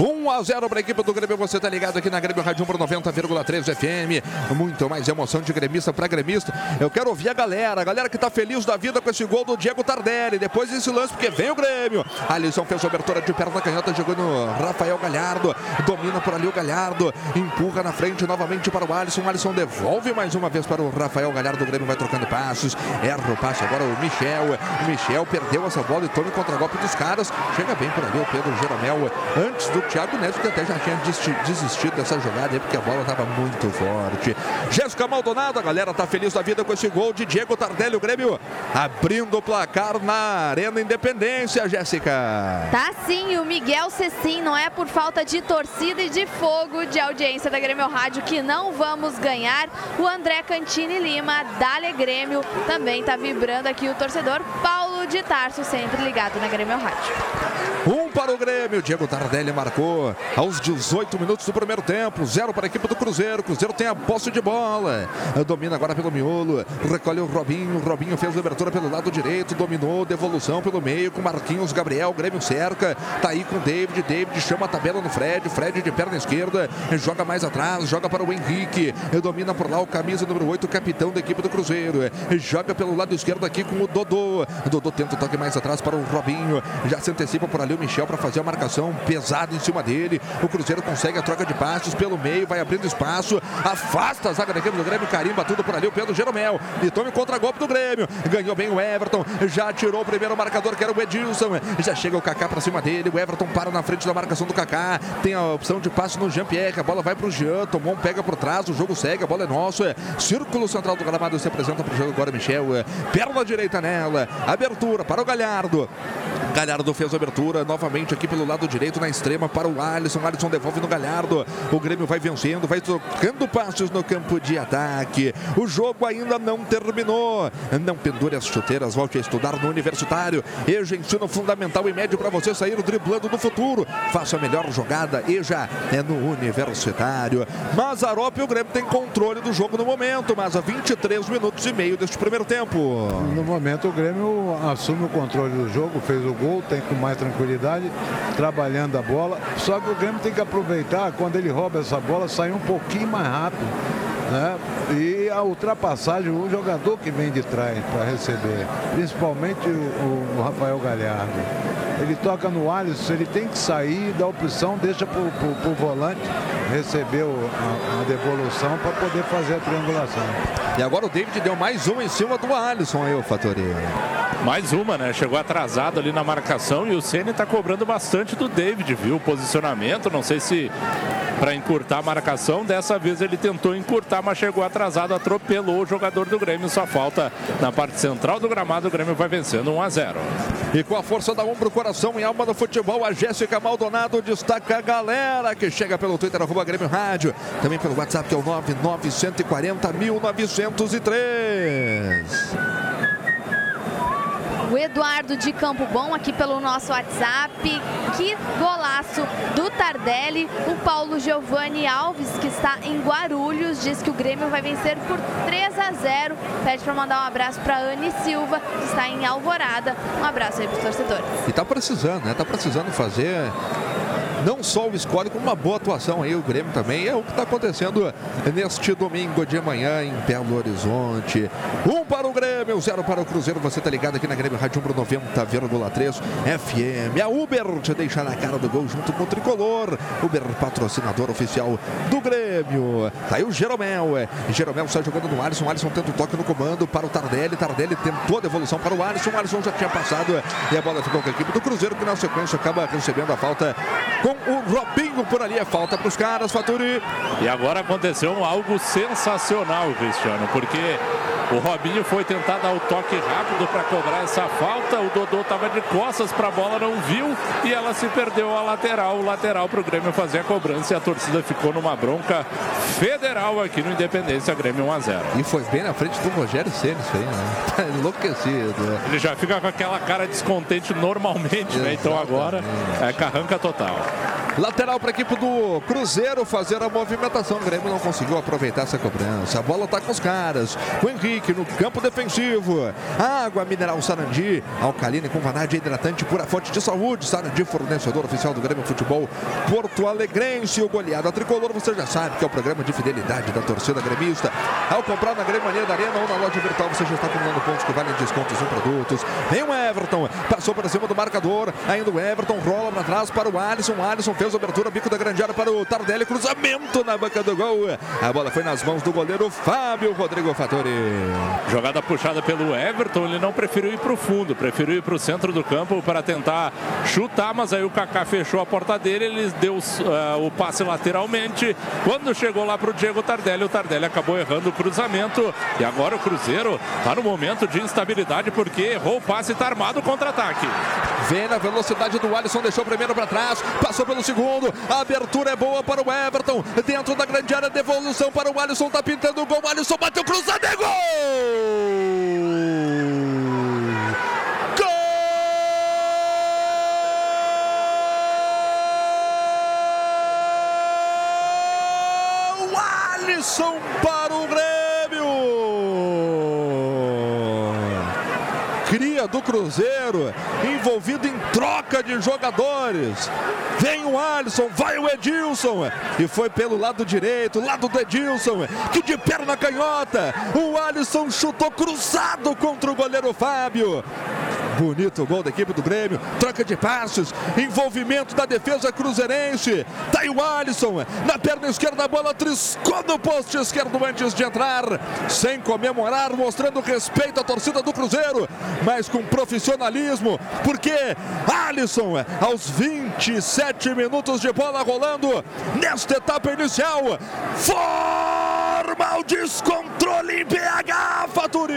1 a 0 para a equipe do Grêmio. Você está ligado aqui na Grêmio Rádio 90,3 FM. Muito mais emoção de gremista para gremista. Eu quero ouvir a galera, a galera que está feliz da vida com esse gol do Diego Tardelli. Depois desse lance, porque vem o Grêmio. Alisson fez a abertura de perna canhota, jogou no Rafael Galhardo. Domina por ali o Galhardo. Empurra na frente novamente para o Alisson. Alisson devolve mais uma vez para o Rafael Galhardo. O Grêmio vai trocando passos. Erra o passe agora o Michel. Michel perdeu essa bola e toma o contra-golpe dos caras. Chega bem por ali o Pedro Jeromel. Antes do Thiago Neves, que até já tinha desistido dessa jogada aí, porque a bola estava muito forte. Jéssica Maldonado, a galera tá feliz da vida com esse gol de Diego Tardelli, o Grêmio abrindo o placar na Arena Independência, Jéssica. Tá sim, o Miguel Cecim, não é por falta de torcida e de fogo de audiência da Grêmio Rádio que não vamos ganhar. O André Cantini Lima, Dale Grêmio, também tá vibrando aqui o torcedor Paulo de Tarso, sempre ligado na Grêmio Rádio. Um para o Grêmio, Diego Tardelli marcou aos 18 minutos do primeiro tempo. Zero para a equipe do Cruzeiro. Cruzeiro tem a posse de bola. Domina agora pelo miolo. Recolhe o Robinho. Robinho fez a abertura pelo lado direito. Dominou. Devolução pelo meio com Marquinhos Gabriel. Grêmio cerca. Tá aí com David. David chama a tabela no Fred. Fred de perna esquerda. Joga mais atrás. Joga para o Henrique. Domina por lá o camisa número 8, capitão da equipe do Cruzeiro. Joga pelo lado esquerdo aqui com o Dodô. Dodô tenta o toque mais atrás para o Robinho. Já se antecipa por ali o Michel para fazer a marcação pesada em cima dele. O Cruzeiro consegue a troca de passos pelo meio, vai abrindo espaço, afasta a zaga da equipe do Grêmio, carimba tudo por ali o Pedro Jeromel e tome contra-golpe do Grêmio. Ganhou bem o Everton, já tirou o primeiro marcador que era o Edilson. Já chega o Kaká para cima dele, o Everton para na frente da marcação do Kaká. Tem a opção de passe no Jean-Pierre, a bola vai para o Jean, tomou um pega por trás, o jogo segue, a bola é nossa. Círculo central do gramado se apresenta para o jogo agora, Michel. Perna direita nela, abertura para o Galhardo. Galhardo fez a abertura novamente aqui pelo lado direito na extrema para o Alisson. Alisson devolve no Galhardo. O Grêmio vai vencendo, vai trocando passos no campo de ataque. O jogo ainda não terminou. Não pendure as chuteiras, volte a estudar no universitário. EJA ensino fundamental e médio para você sair driblando no futuro. Faça a melhor jogada, EJA é no universitário. Mazarop e o Grêmio tem controle do jogo no momento, mas a 23 minutos e meio deste primeiro tempo. No momento o Grêmio assume o controle do jogo, fez o gol, tem com mais tranquilidade, trabalhando a bola. Só que o Grêmio tem que aproveitar quando ele rouba essa bola, sair um pouquinho mais rápido. Né? E a ultrapassagem, o jogador que vem de trás para receber, principalmente o, o, Rafael Galhardo. Ele toca no Alisson, ele tem que sair da opção, deixa para o volante receber a, a devolução para poder fazer a triangulação. E agora o David deu mais um em cima do Alisson aí, o Fatoria. Mais uma, né? Chegou atrasado ali na marcação e o Ceni está cobrando bastante do David, viu? O posicionamento, não sei se para encurtar a marcação. Dessa vez ele tentou encurtar, mas chegou atrasado, atropelou o jogador do Grêmio. Só falta na parte central do gramado. O Grêmio vai vencendo 1 a 0. E com a força da ombro, coração e alma do futebol, a Jéssica Maldonado destaca a galera que chega pelo Twitter, arroba Grêmio Rádio. Também pelo WhatsApp, que é o 99140 1903 o Eduardo de Campo Bom aqui pelo nosso WhatsApp. Que golaço do Tardelli. O Paulo Giovanni Alves, que está em Guarulhos, diz que o Grêmio vai vencer por 3 a 0. Pede para mandar um abraço para Anne Silva, que está em Alvorada. Um abraço aí para os torcedores. E tá precisando, né? Tá precisando fazer não só o score, como uma boa atuação aí, o Grêmio também. É o que está acontecendo neste domingo de manhã em Belo Horizonte. Um para o Grêmio, zero para o Cruzeiro. Você está ligado aqui na Grêmio Rádio 90,3 FM. A Uber te deixa na cara do gol junto com o Tricolor. Uber, patrocinador oficial do Grêmio. Tá aí o Jeromel. É. Jeromel sai jogando no Alisson. Alisson tenta o toque no comando para o Tardelli. Tardelli tentou a devolução para o Alisson. O Alisson já tinha passado e a bola ficou com a equipe do Cruzeiro que na sequência acaba recebendo a falta com o Robinho por ali. É falta para os caras, Faturi. E agora aconteceu algo sensacional, Cristiano, porque o Robinho foi tentar dar o toque rápido para cobrar essa falta. O Dodô estava de costas para a bola, não viu e ela se perdeu a lateral. O lateral para o Grêmio fazer a cobrança e a torcida ficou numa bronca federal aqui no Independência Grêmio 1 a 0. E foi bem na frente do Rogério Ceni isso aí, né? [LAUGHS] Tá enlouquecido. Ele já fica com aquela cara descontente normalmente, né? Então agora é carranca total. Lateral para a equipe do Cruzeiro fazer a movimentação. O Grêmio não conseguiu aproveitar essa cobrança. A bola está com os caras. O Henrique no campo defensivo. Água mineral Sarandi. Alcalina com vanádia hidratante pura fonte de saúde. Sarandi, fornecedor oficial do Grêmio Futebol Porto Alegrense. O goleado tricolor, você já sabe que é o programa de fidelidade da torcida gremista. Ao comprar na Grêmio Mania da Arena ou na loja virtual, você já está acumulando pontos que valem descontos em produtos. Vem o Everton. Passou para cima do marcador. Ainda o Everton rola para trás para o Alisson. Alisson fez a abertura, bico da grande área para o Tardelli, cruzamento na banca do gol. A bola foi nas mãos do goleiro Fábio Rodrigo Fattori. Jogada puxada pelo Everton, ele não preferiu ir para o fundo, preferiu ir para o centro do campo para tentar chutar, mas aí o Kaká fechou a porta dele, ele deu uh, o passe lateralmente. Quando chegou lá para o Diego Tardelli, o Tardelli acabou errando o cruzamento. E agora o Cruzeiro está no momento de instabilidade porque errou o passe e está armado contra-ataque. Vem na velocidade do Alisson, deixou primeiro para trás, passou pelo segundo. A abertura é boa para o Everton. Dentro da grande área, devolução para o Alisson. Tá pintando o gol. Alisson bateu cruzado. É gol! Alisson para o do Cruzeiro, envolvido em troca de jogadores. Vem o Alisson, vai o Edilson, e foi pelo lado direito, lado do Edilson, que de perna canhota, o Alisson chutou cruzado contra o goleiro Fábio. Bonito gol da equipe do Grêmio. Troca de passos. Envolvimento da defesa cruzeirense. Tá aí o Alisson. Na perna esquerda a bola triscou no poste esquerdo antes de entrar. Sem comemorar, mostrando respeito à torcida do Cruzeiro. Mas com profissionalismo. Porque Alisson, aos 27 minutos de bola rolando. Nesta etapa inicial. Forma o descontrole em BH, Faturi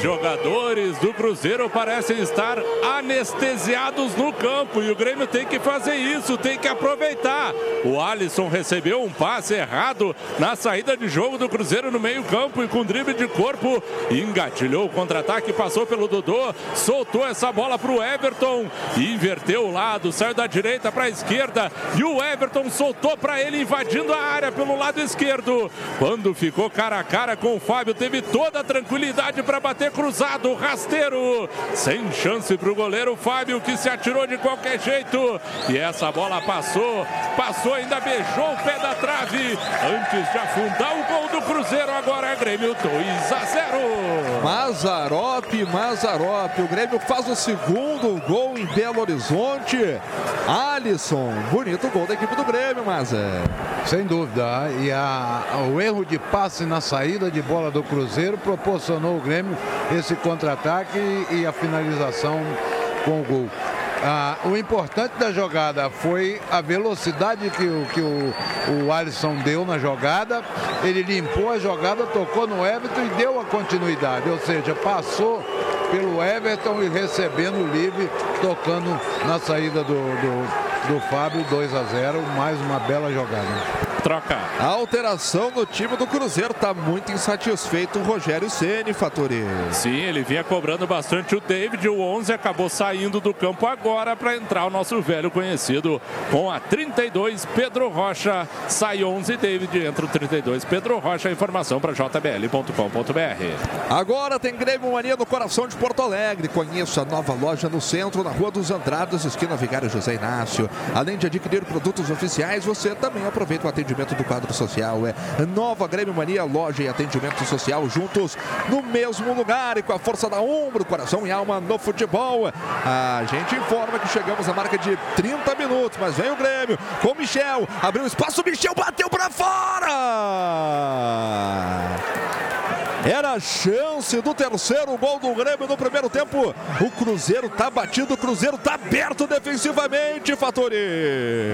jogadores do Cruzeiro parecem estar anestesiados no campo e o Grêmio tem que fazer isso, tem que aproveitar. O Alisson recebeu um passe errado na saída de jogo do Cruzeiro no meio-campo e com drible de corpo engatilhou o contra-ataque, passou pelo Dodô, soltou essa bola para o Everton inverteu o lado, saiu da direita para a esquerda e o Everton soltou para ele invadindo a área pelo lado esquerdo. Quando ficou cara a cara com o Fábio, teve toda a tranquilidade para bater bater cruzado, rasteiro, sem chance para o goleiro Fábio que se atirou de qualquer jeito e essa bola passou, passou, ainda beijou o pé da trave antes de afundar o gol do Cruzeiro. Agora é Grêmio 2 a 0. Mazarop, Mazarop, o Grêmio faz o segundo gol em Belo Horizonte. Alisson, bonito gol da equipe do Grêmio, mas é. Sem dúvida. E a, o erro de passe na saída de bola do Cruzeiro proporcionou ao Grêmio esse contra-ataque e, a finalização com o gol. Ah, o importante da jogada foi a velocidade que, o, que o, o Alisson deu na jogada. Ele limpou a jogada, tocou no Everton e deu a continuidade. Ou seja, passou pelo Everton e recebendo livre, tocando na saída do, do, do Fábio 2 a 0. Mais uma bela jogada troca. A alteração no time do Cruzeiro está muito insatisfeito o Rogério Ceni, Fatori. Sim, ele vinha cobrando bastante o David. O 11 acabou saindo do campo agora para entrar o nosso velho conhecido com a 32 Pedro Rocha. Sai 11 David, entra o 32 Pedro Rocha. Informação para jbl.com.br. Agora tem Grêmio Mania no coração de Porto Alegre. Conheça a nova loja no centro, na Rua dos Andradas, esquina Vigário José Inácio. Além de adquirir produtos oficiais, você também aproveita o atendimento atendimento do quadro social. É Nova Grêmio Mania, loja e atendimento social juntos no mesmo lugar e com a força da ombro, coração e alma no futebol. A gente informa que chegamos à marca de 30 minutos, mas vem o Grêmio com Michel, abriu espaço, Michel bateu para fora! Era a chance do terceiro gol do Grêmio no primeiro tempo. O Cruzeiro tá batido, o Cruzeiro tá aberto defensivamente, Fatori.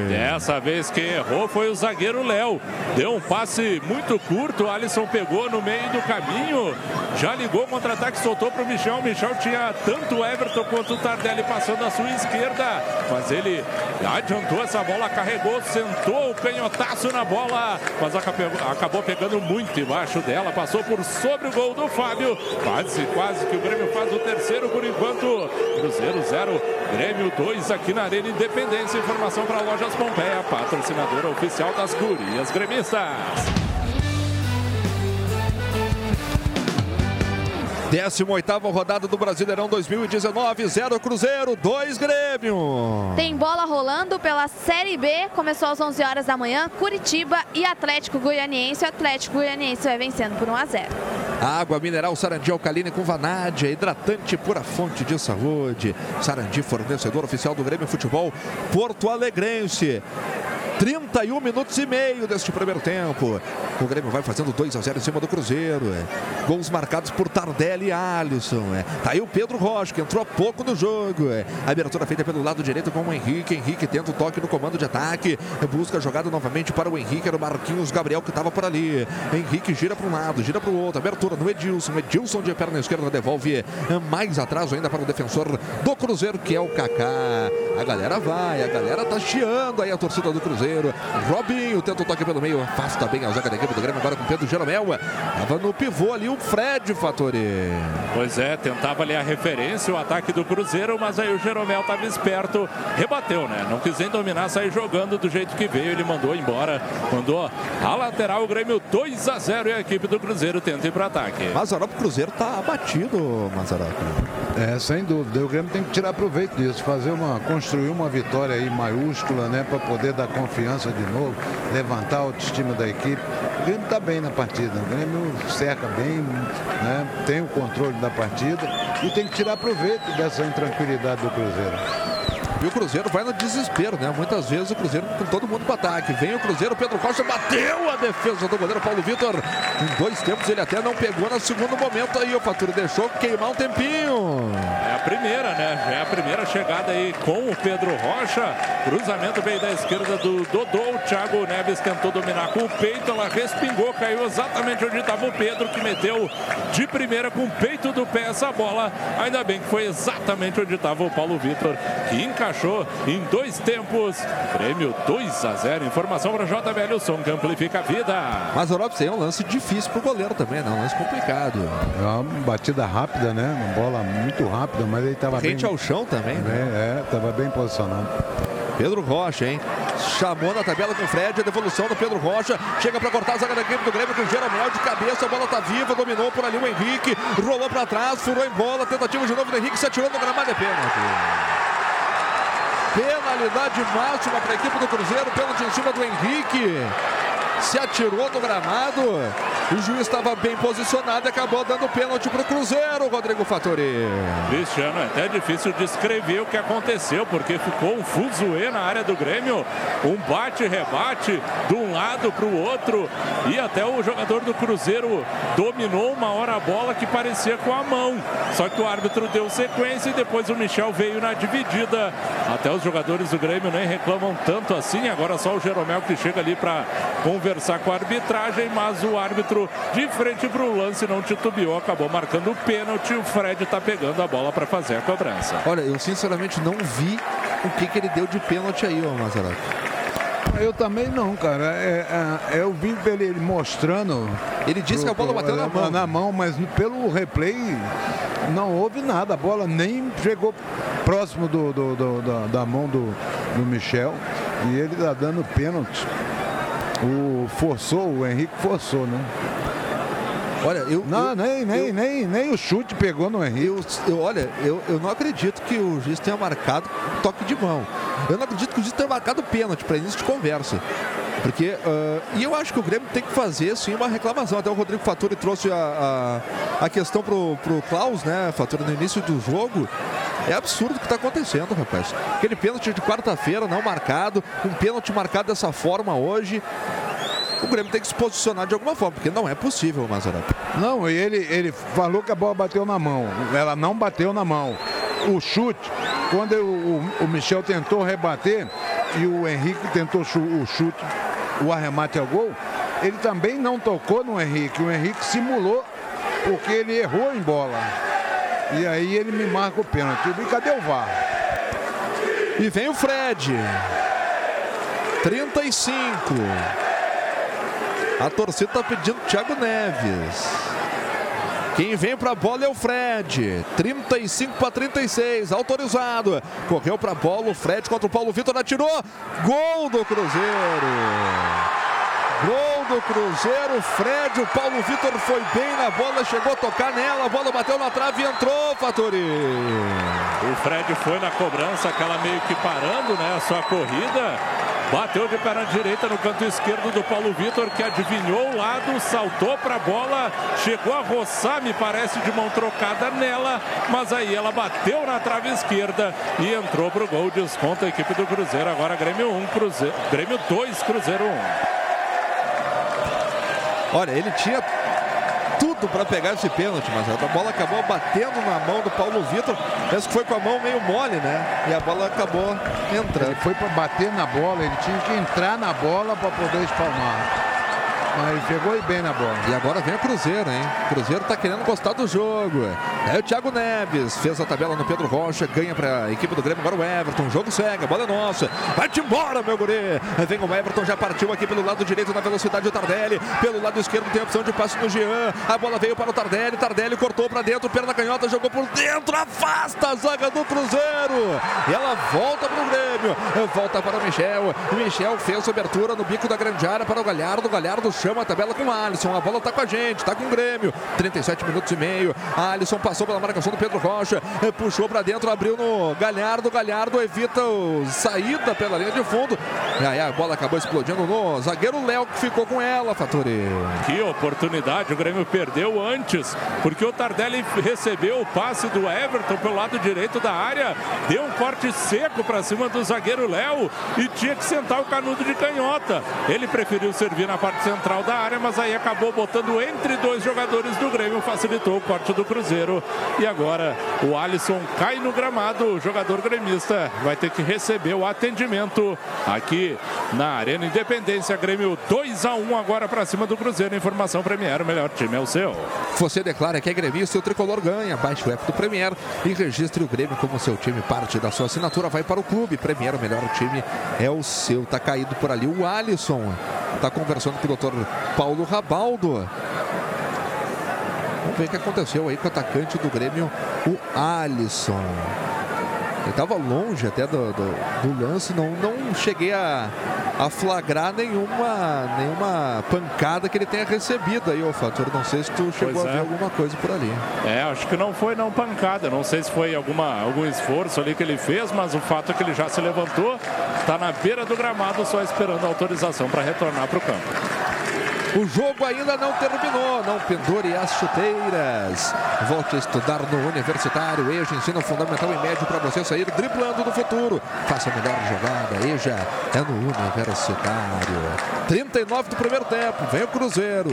Dessa vez quem errou foi o zagueiro Léo. Deu um passe muito curto, o Alisson pegou no meio do caminho. Já ligou contra-ataque, soltou para o Michel. O Michel tinha tanto o Everton quanto o Tardelli passando à sua esquerda. Mas ele adiantou essa bola, carregou, sentou o canhotaço na bola. Mas acabou pegando muito embaixo dela, passou por sobre sobre o gol do Fábio. Quase, quase que o Grêmio faz o terceiro por enquanto. Cruzeiro 0, Grêmio 2 aqui na Arena Independência. Informação para Lojas Pompeia, patrocinadora oficial das gurias gremistas. 18ª rodada do Brasileirão 2019, 0 Cruzeiro, 2 Grêmio. Tem bola rolando pela Série B, começou às 11 horas da manhã, Curitiba e Atlético Goianiense. O Atlético Goianiense vai vencendo por 1 a 0. Água mineral Sarandi Alcalina com Vanádia, hidratante pura fonte de saúde. Sarandi, fornecedor oficial do Grêmio Futebol Porto Alegrense. 31 minutos e meio deste primeiro tempo. O Grêmio vai fazendo 2 a 0 em cima do Cruzeiro. É. Gols marcados por Tardelli e Alisson. É. Tá aí o Pedro Rocha, que entrou há pouco no jogo. É. Abertura feita pelo lado direito com o Henrique. Henrique tenta o toque no comando de ataque. Busca a jogada novamente para o Henrique. Era o Marquinhos Gabriel que estava por ali. Henrique gira para um lado, gira para o outro. Abertura no Edilson. Edilson de perna esquerda devolve é, mais atrás ainda para o defensor do Cruzeiro, que é o Kaká. A galera vai, a galera tá chiando aí a torcida do Cruzeiro. Cruzeiro. Robinho tenta o toque pelo meio, afasta bem a zaga da equipe do Grêmio agora com Pedro Jeromel. Tava no pivô ali o Fred Fatori. Pois é, tentava ali a referência, o ataque do Cruzeiro, mas aí o Jeromel estava esperto, rebateu, né? Não quis nem dominar, sair jogando do jeito que veio, ele mandou embora, mandou a lateral, o Grêmio 2 a 0 e a equipe do Cruzeiro tenta ir para ataque. Mazarop, o Cruzeiro tá abatido, Mazarop. É, sem dúvida. O Grêmio tem que tirar proveito disso, fazer uma, construir uma vitória aí maiúscula, né, para poder dar confiança de novo, levantar a autoestima da equipe. O Grêmio está bem na partida, o Grêmio cerca bem, né, tem o controle da partida e tem que tirar proveito dessa intranquilidade do Cruzeiro. E o Cruzeiro vai no desespero, né? Muitas vezes o Cruzeiro com todo mundo para ataque. Vem o Cruzeiro, Pedro Costa bateu a defesa do goleiro Paulo Vitor. Em dois tempos ele até não pegou no segundo momento aí. O Faturi deixou queimar um tempinho. É a primeira, né? É a primeira chegada aí com o Pedro Rocha. Cruzamento veio da esquerda do Dodô. O Thiago Neves tentou dominar com o peito. Ela respingou, caiu exatamente onde estava o Pedro, que meteu de primeira com o peito do pé essa bola. Ainda bem que foi exatamente onde estava o Paulo Vitor, que encaixou encaixou em dois tempos. Prêmio 2 a 0. Informação para JBL, o som que amplifica a vida. Mas o Lopes tem um lance difícil para o goleiro também, né? Um lance complicado. É uma batida rápida, né? Uma bola muito rápida, mas ele estava bem... ao chão também, né? É, estava bem posicionado. Pedro Rocha, hein? Chamou na tabela com o Fred, a devolução do Pedro Rocha. Chega para cortar a zaga da equipe do Grêmio com o Jeromel de cabeça. A bola tá viva, dominou por ali o Henrique. Rolou para trás, furou em bola. Tentativa de novo do Henrique, se atirou no gramado. É pênalti. Penalidade máxima para a equipe do Cruzeiro, pênalti em cima do Henrique. Se atirou no gramado. O juiz estava bem posicionado e acabou dando pênalti para o Cruzeiro, Rodrigo Fattori. Cristiano, é até difícil descrever o que aconteceu, porque ficou um fuzuê na área do Grêmio, um bate-rebate de um lado para o outro, e até o jogador do Cruzeiro dominou uma hora a bola que parecia com a mão. Só que o árbitro deu sequência e depois o Michel veio na dividida. Até os jogadores do Grêmio nem reclamam tanto assim, agora só o Jeromel que chega ali para conversar com a arbitragem, mas o árbitro de frente para o lance não titubeou, acabou marcando o pênalti. O Fred está pegando a bola para fazer a cobrança. Olha, eu sinceramente não vi o que, que ele deu de pênalti aí, ô Mazarato. Eu também não, cara. É, é, eu vi ele mostrando. Ele disse pro, que a bola bateu na mão. Na mão, mas pelo replay não houve nada. A bola nem chegou próximo do, do, do da, da, mão do, do Michel. E ele tá dando pênalti. O forçou, o Henrique forçou, né? Olha, eu. Não, eu, nem, nem, eu, nem, nem o chute pegou no Henrique. Eu, eu, olha, eu, eu não acredito que o juiz tenha marcado toque de mão. Eu não acredito que o juiz tenha marcado pênalti para início de conversa. Porque, uh, e eu acho que o Grêmio tem que fazer sim uma reclamação. Até o Rodrigo Faturi trouxe a, a, a questão pro, pro Klaus, né, Faturi, no início do jogo. É absurdo o que está acontecendo, rapaz. Aquele pênalti de quarta-feira não marcado, um pênalti marcado dessa forma hoje o Grêmio tem que se posicionar de alguma forma, porque não é possível, Mazarato. Não, e ele, ele falou que a bola bateu na mão. Ela não bateu na mão. O chute, quando o, o Michel tentou rebater e o Henrique tentou o chute, o arremate ao gol, ele também não tocou no Henrique. O Henrique simulou porque ele errou em bola. E aí ele me marca o pênalti. E cadê o VAR? E vem o Fred. 35. A torcida está pedindo Thiago Neves. Quem vem para a bola é o Fred. 35 para 36, autorizado. Correu para a bola o Fred contra o Paulo Vitor, atirou. Gol do Cruzeiro. Gol do Cruzeiro, Fred, o Paulo Vitor foi bem na bola, chegou a tocar nela, a bola bateu na trave e entrou, Fatori. O Fred foi na cobrança, aquela meio que parando, né, a sua corrida. Bateu de perna direita no canto esquerdo do Paulo Vitor, que adivinhou o lado, saltou para a bola, chegou a roçar, me parece, de mão trocada nela, mas aí ela bateu na trave esquerda e entrou para o gol. Desconta a equipe do Cruzeiro. Agora Grêmio 1, Cruzeiro, Grêmio 2, Cruzeiro 1. Olha, ele tinha tudo para pegar esse pênalti, mas a bola acabou batendo na mão do Paulo Vitor. Que foi com a mão meio mole, né? E a bola acabou entrando. Ele foi para bater na bola, ele tinha que entrar na bola para poder espalmar. Mas pegou bem na bola. E agora vem o Cruzeiro, hein? O Cruzeiro está querendo gostar do jogo. É o Thiago Neves, fez a tabela no Pedro Rocha, ganha para a equipe do Grêmio. Agora o Everton, jogo segue, a bola é nossa. Vai-te embora, meu guri. Vem o Everton, já partiu aqui pelo lado direito na velocidade do Tardelli. Pelo lado esquerdo tem a opção de passe no Jean. A bola veio para o Tardelli, Tardelli cortou para dentro, perna canhota, jogou por dentro, afasta a zaga do Cruzeiro. E ela volta para o Grêmio, volta para o Michel. O Michel fez a abertura no bico da grande área para o Galhardo. Galhardo chama a tabela com o Alisson. A bola está com a gente, está com o Grêmio. 37 minutos e meio. Alisson passou pela marcação do Pedro Rocha, eh, puxou para dentro, abriu no Galhardo. Galhardo evita o saída pela linha de fundo. E aí a bola acabou explodindo no zagueiro Léo que ficou com ela, Faturi. Que oportunidade o Grêmio perdeu antes, porque o Tardelli recebeu o passe do Everton pelo lado direito da área, deu um corte seco para cima do zagueiro Léo e tinha que sentar o canudo de canhota. Ele preferiu servir na parte central central da área, mas aí acabou botando entre dois jogadores do Grêmio, facilitou o corte do Cruzeiro. E agora o Alisson cai no gramado, o jogador gremista vai ter que receber o atendimento aqui na Arena Independência. Grêmio 2 a 1 agora para cima do Cruzeiro. Informação Premier, o melhor time é o seu. Você declara que é gremista e o tricolor ganha. Baixe o app do Premier e registre o Grêmio como seu time. Parte da sua assinatura vai para o clube. Premier, o melhor time é o seu. Tá caído por ali o Alisson. Tá conversando com o doutor Paulo Rabaldo. Vamos ver o que aconteceu aí com o atacante do Grêmio, o Alisson. Ele estava longe até do, do, do, lance, não, não cheguei a, a flagrar nenhuma, nenhuma pancada que ele tenha recebido aí, ô Fator. Não sei se tu chegou pois a ver é. alguma coisa por ali. É, acho que não foi não pancada. Não sei se foi alguma, algum esforço ali que ele fez, mas o fato é que ele já se levantou, está na beira do gramado, só esperando a autorização para retornar para o campo. O jogo ainda não terminou. Não pendure as chuteiras. Volte a estudar no Universitário. EJA ensina fundamental e médio para você sair driblando no futuro. Faça a melhor jogada. EJA é no Universitário. 39 do primeiro tempo. Vem o Cruzeiro.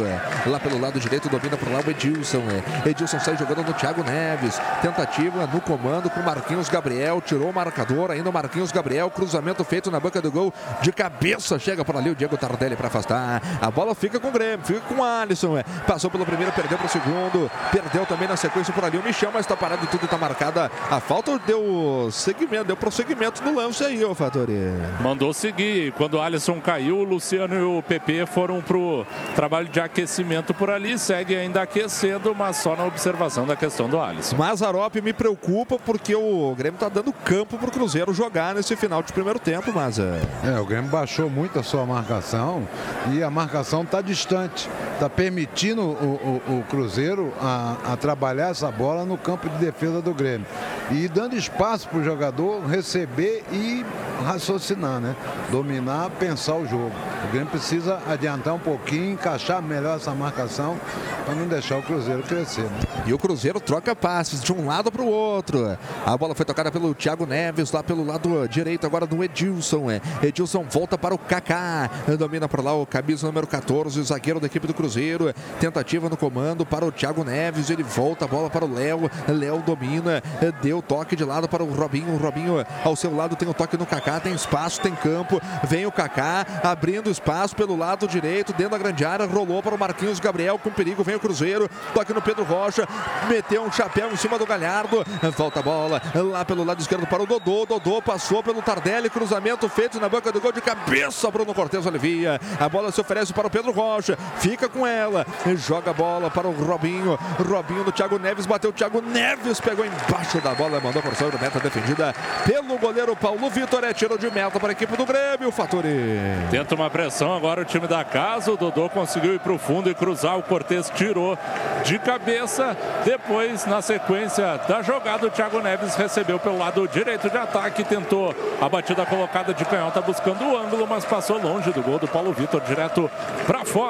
Lá pelo lado direito domina por lá o Edilson. Edilson sai jogando no Thiago Neves. Tentativa no comando com Marquinhos Gabriel. Tirou o marcador. Ainda o Marquinhos Gabriel. Cruzamento feito na banca do gol. De cabeça chega por ali o Diego Tardelli para afastar. A bola fica com o Grêmio. Fica com o Alisson. Passou pelo primeiro, perdeu para o segundo. Perdeu também na sequência por ali o Michel. Mas está parado tudo. Está marcada a falta. Deu segmento. Deu prosseguimento no lance aí, ô Fatori. Mandou seguir. Quando o Alisson caiu, o Luciano e o PP foram pro trabalho de aquecimento por ali. Segue ainda aquecendo, mas só na observação da questão do Alisson. Mazarop me preocupa porque o Grêmio está dando campo para o Cruzeiro jogar nesse final de primeiro tempo, mas É, o Grêmio baixou muito a sua marcação e a marcação está distante. Está permitindo o, o, o Cruzeiro a, a trabalhar essa bola no campo de defesa do Grêmio. E dando espaço para o jogador receber e raciocinar, né? Dominar, pensar o jogo. O Grêmio precisa adiantar um pouquinho, encaixar melhor essa marcação para não deixar o Cruzeiro crescer. Né? E o Cruzeiro troca passes de um lado para o outro. A bola foi tocada pelo Thiago Neves, lá pelo lado direito, agora do Edilson. É. Edilson volta para o Kaká. Domina por lá o camisa número 14, zagueiro da equipe do Cruzeiro. Tentativa no comando para o Thiago Neves. Ele volta a bola para o Léo. Léo domina. Deu toque de lado para o Robinho. O Robinho ao seu lado tem o toque no Kaká. Tem espaço, tem campo. Vem o Kaká abrindo espaço pelo lado direito, dentro da grande área. Rolou para o Marquinhos Gabriel com perigo. Vem o Cruzeiro. Toque no Pedro Rocha. Meteu um chapéu em cima do Galhardo. Volta a bola lá pelo lado esquerdo para o Dodô. Dodô passou pelo Tardelli. Cruzamento feito na banca do gol de cabeça. Bruno Cortes alivia. A bola se oferece para o Pedro Rocha. Fica com ela. Joga a bola para o Robinho. Robinho do Thiago Neves. Bateu o Thiago Neves. Pegou embaixo da bola. Mandou por sobre meta defendida pelo goleiro Paulo Vitor. É tiro de meta para a equipe do Grêmio. Faturi. Tenta uma pressão agora o time da casa. O Dodô conseguiu ir para o fundo e cruzar. O Cortes tirou de cabeça. Depois, na sequência da jogada, o Thiago Neves recebeu pelo lado direito de ataque. Tentou a batida colocada de canhota buscando o ângulo, mas passou longe do gol do Paulo Vitor, direto para fora.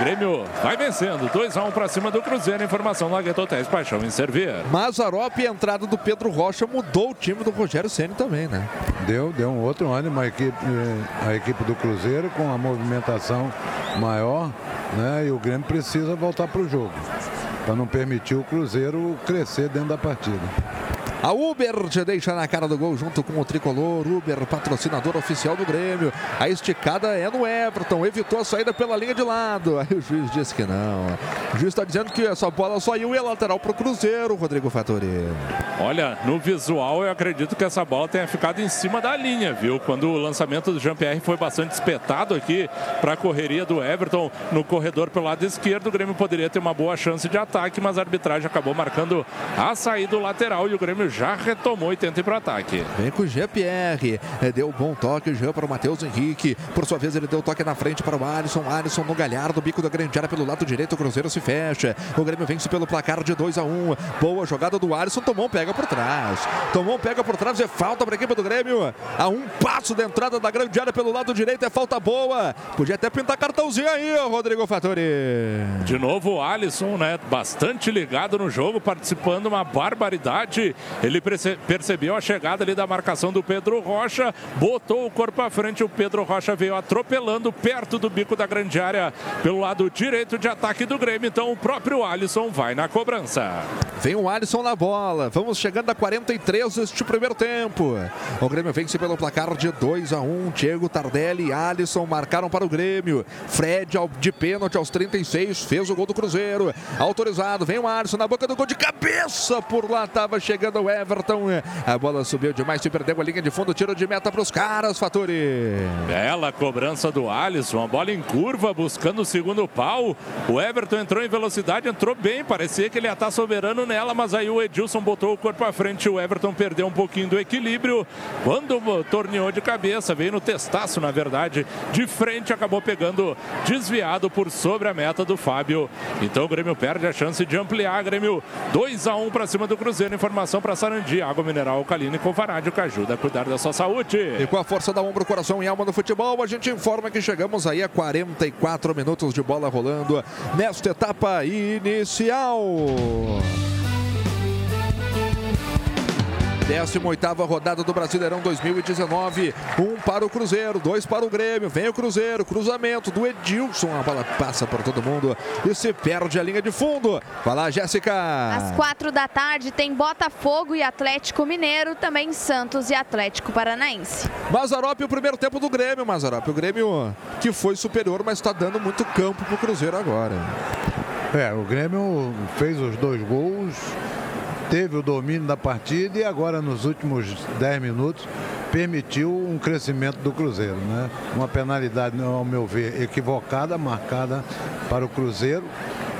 Grêmio vai vencendo. 2 a 1 para cima do Cruzeiro. Informação Lagueto Hotéis Paixão em servir. Mazarop e a entrada do Pedro Rocha mudou o time do Rogério Ceni também, né? Deu, deu um outro ânimo a equipe, a equipe do Cruzeiro com a movimentação maior, né? E o Grêmio precisa voltar para o jogo para não permitir o Cruzeiro crescer dentro da partida. A Uber te deixa na cara do gol junto com o tricolor. Uber, patrocinador oficial do Grêmio. A esticada é no Everton. Evitou a saída pela linha de lado. Aí o juiz disse que não. O juiz está dizendo que essa bola e é lateral para o Cruzeiro, Rodrigo Fattori. Olha, no visual eu acredito que essa bola tenha ficado em cima da linha, viu? Quando o lançamento do Jean-Pierre foi bastante espetado aqui para a correria do Everton no corredor pelo lado esquerdo, o Grêmio poderia ter uma boa chance de ataque, mas a arbitragem acabou marcando a saída lateral e o Grêmio já retomou e tenta ir para o ataque. Vem com o Jean-Pierre. Deu bom toque, Jean para o Matheus Henrique. Por sua vez, ele deu toque na frente para o Alisson. Alisson no Galhardo, bico da grande área pelo lado direito. O Cruzeiro se fecha. O Grêmio vence pelo placar de 2 a 1 Boa jogada do Alisson. Tomou um pega por trás. Tomou um pega por trás. É falta para a equipe do Grêmio. A um passo da entrada da grande área pelo lado direito. É falta boa. Podia até pintar cartãozinho aí, Rodrigo Fattori. De novo o Alisson, né? Bastante ligado no jogo, participando uma barbaridade. Ele percebeu a chegada ali da marcação do Pedro Rocha, botou o corpo à frente, o Pedro Rocha veio atropelando perto do bico da grande área pelo lado direito de ataque do Grêmio. Então o próprio Alisson vai na cobrança. Vem o Alisson na bola. Vamos chegando a 43 este primeiro tempo. O Grêmio vence pelo placar de 2 a 1. Diego Tardelli e Alisson marcaram para o Grêmio. Fred de pênalti aos 36 fez o gol do Cruzeiro. Autorizado. Vem o Alisson na boca do gol de cabeça. Por lá estava chegando o Everton. A bola subiu demais, se perdeu a linha de fundo, tiro de meta para os caras, Faturi. Bela cobrança do Alisson, a bola em curva, buscando o segundo pau. O Everton entrou em velocidade, entrou bem, parecia que ele ia estar soberano nela, mas aí o Edilson botou o corpo à frente, o Everton perdeu um pouquinho do equilíbrio. Quando torneou de cabeça, veio no testaço, na verdade, de frente, acabou pegando desviado por sobre a meta do Fábio. Então o Grêmio perde a chance de ampliar. Grêmio 2 a 1 para cima do Cruzeiro. Informação para Sarandi, água mineral alcalina e Covarádio que ajuda a cuidar da sua saúde. E com a força da ombro, coração e alma no futebol, a gente informa que chegamos aí a 44 minutos de bola rolando nesta etapa inicial. 18ª rodada do Brasileirão 2019. Um para o Cruzeiro, dois para o Grêmio. Vem o Cruzeiro, cruzamento do Edilson. A bola passa por todo mundo e se perde a linha de fundo. Vai lá, Jéssica. Às quatro da tarde tem Botafogo e Atlético Mineiro, também Santos e Atlético Paranaense. Mazarop, o primeiro tempo do Grêmio, Mazarop. O Grêmio que foi superior, mas está dando muito campo para o Cruzeiro agora. É, o Grêmio fez os dois gols, teve o domínio da partida e agora nos últimos 10 minutos permitiu um crescimento do Cruzeiro, né? Uma penalidade, ao meu ver, equivocada, marcada para o Cruzeiro.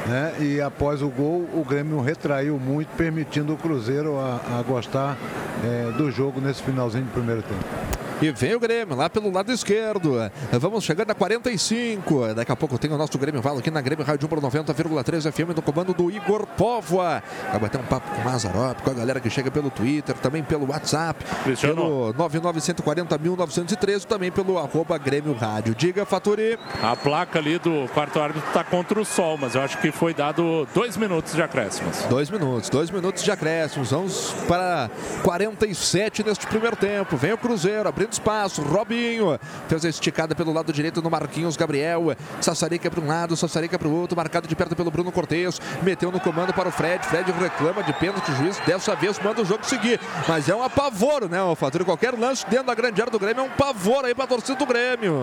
Né? E após o gol, o Grêmio retraiu muito, permitindo o Cruzeiro a, a gostar é, do jogo nesse finalzinho de primeiro tempo. E vem o Grêmio lá pelo lado esquerdo. Vamos chegando a 45. Daqui a pouco tem o nosso Grêmio Valo aqui na Grêmio Rádio 1 90,3 FM no comando do Igor Póvoa. Vai bater um papo com o Mazarop, com a galera que chega pelo Twitter, também pelo WhatsApp, Cristiano. pelo 99140.913, também pelo arroba Grêmio Rádio. Diga, Faturi. A placa ali do quarto árbitro está contra o sol, mas eu acho que foi dado dois minutos de acréscimos. Dois minutos, dois minutos de acréscimos. Vamos para 47 neste primeiro tempo. Vem o Cruzeiro abrindo espaço. Robinho fez a esticada pelo lado direito no Marquinhos Gabriel. Sassarica para um lado, Sassarica para o outro. Marcado de perto pelo Bruno Cortes. Meteu no comando para o Fred. Fred reclama de pênalti. O juiz dessa vez manda o jogo seguir. Mas é um apavoro, né, o Fator? Qualquer lance dentro da grande área do Grêmio é um pavor aí para a torcida do Grêmio.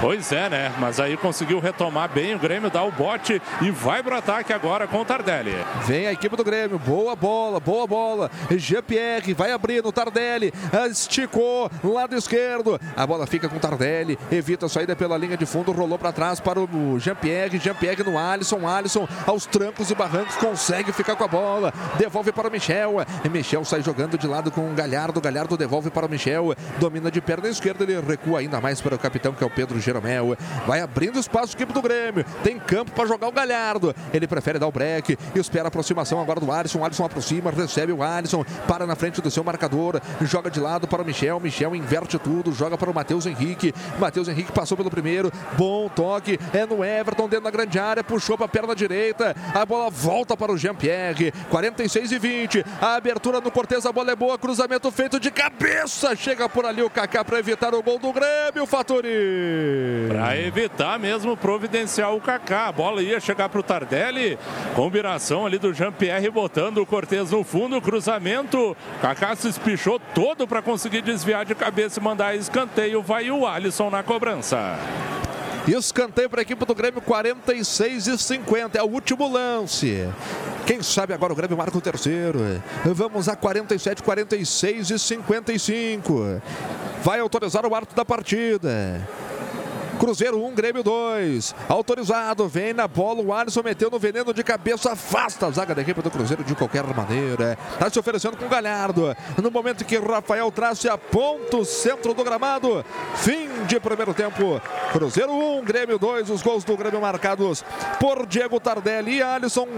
Pois é, né? Mas aí conseguiu retomar bem o Grêmio, dá o bote e vai pro ataque agora com o Tardelli. Vem a equipe do Grêmio, boa bola, boa bola. Jean-Pierre vai abrir no Tardelli, esticou, lado esquerdo. A bola fica com o Tardelli, evita a saída pela linha de fundo, rolou para trás para o Jean-Pierre. Jean-Pierre no Alisson, Alisson aos trancos e barrancos consegue ficar com a bola, devolve para o Michel. Michel sai jogando de lado com o Galhardo, Galhardo devolve para o Michel, domina de perna esquerda, ele recua ainda mais para o capitão que é o Pedro Jeromel. Vai abrindo espaço a equipe do Grêmio, tem campo para jogar o Galhardo. Ele prefere dar o break, espera a aproximação agora do Alisson. Alisson aproxima, recebe o Alisson, para na frente do seu marcador, joga de lado para o Michel. Michel inverte tudo, joga para o Matheus Henrique. Matheus Henrique passou pelo primeiro, bom toque, é no Everton dentro da grande área, puxou para a perna direita. A bola volta para o Jean-Pierre, 46 e 20. A abertura no Cortez, a bola é boa, cruzamento feito de cabeça. Chega por ali o Kaká para evitar o gol do Grêmio, Faturi. Para evitar mesmo providenciar o Kaká. A bola ia chegar para o Tardelli. Combinação ali do Jean-Pierre botando o Cortez no fundo. Cruzamento. Kaká se espichou todo para conseguir desviar de cabeça mandar escanteio. Vai o Alisson na cobrança. Escanteio para a equipe do Grêmio, 46 e 50. É o último lance. Quem sabe agora o Grêmio marca o terceiro. Vamos a 47, 46 e 55. Vai autorizar o árbitro da partida. Cruzeiro 1, Grêmio 2. Autorizado, vem na bola. O Alisson meteu no veneno de cabeça, afasta a zaga da equipe do Cruzeiro de qualquer maneira. Está se oferecendo com o Galhardo. No momento que Rafael traz a ponto o centro do gramado. Fim de primeiro tempo. Cruzeiro 1, Grêmio 2. Os gols do Grêmio marcados por Diego Tardelli e Alisson.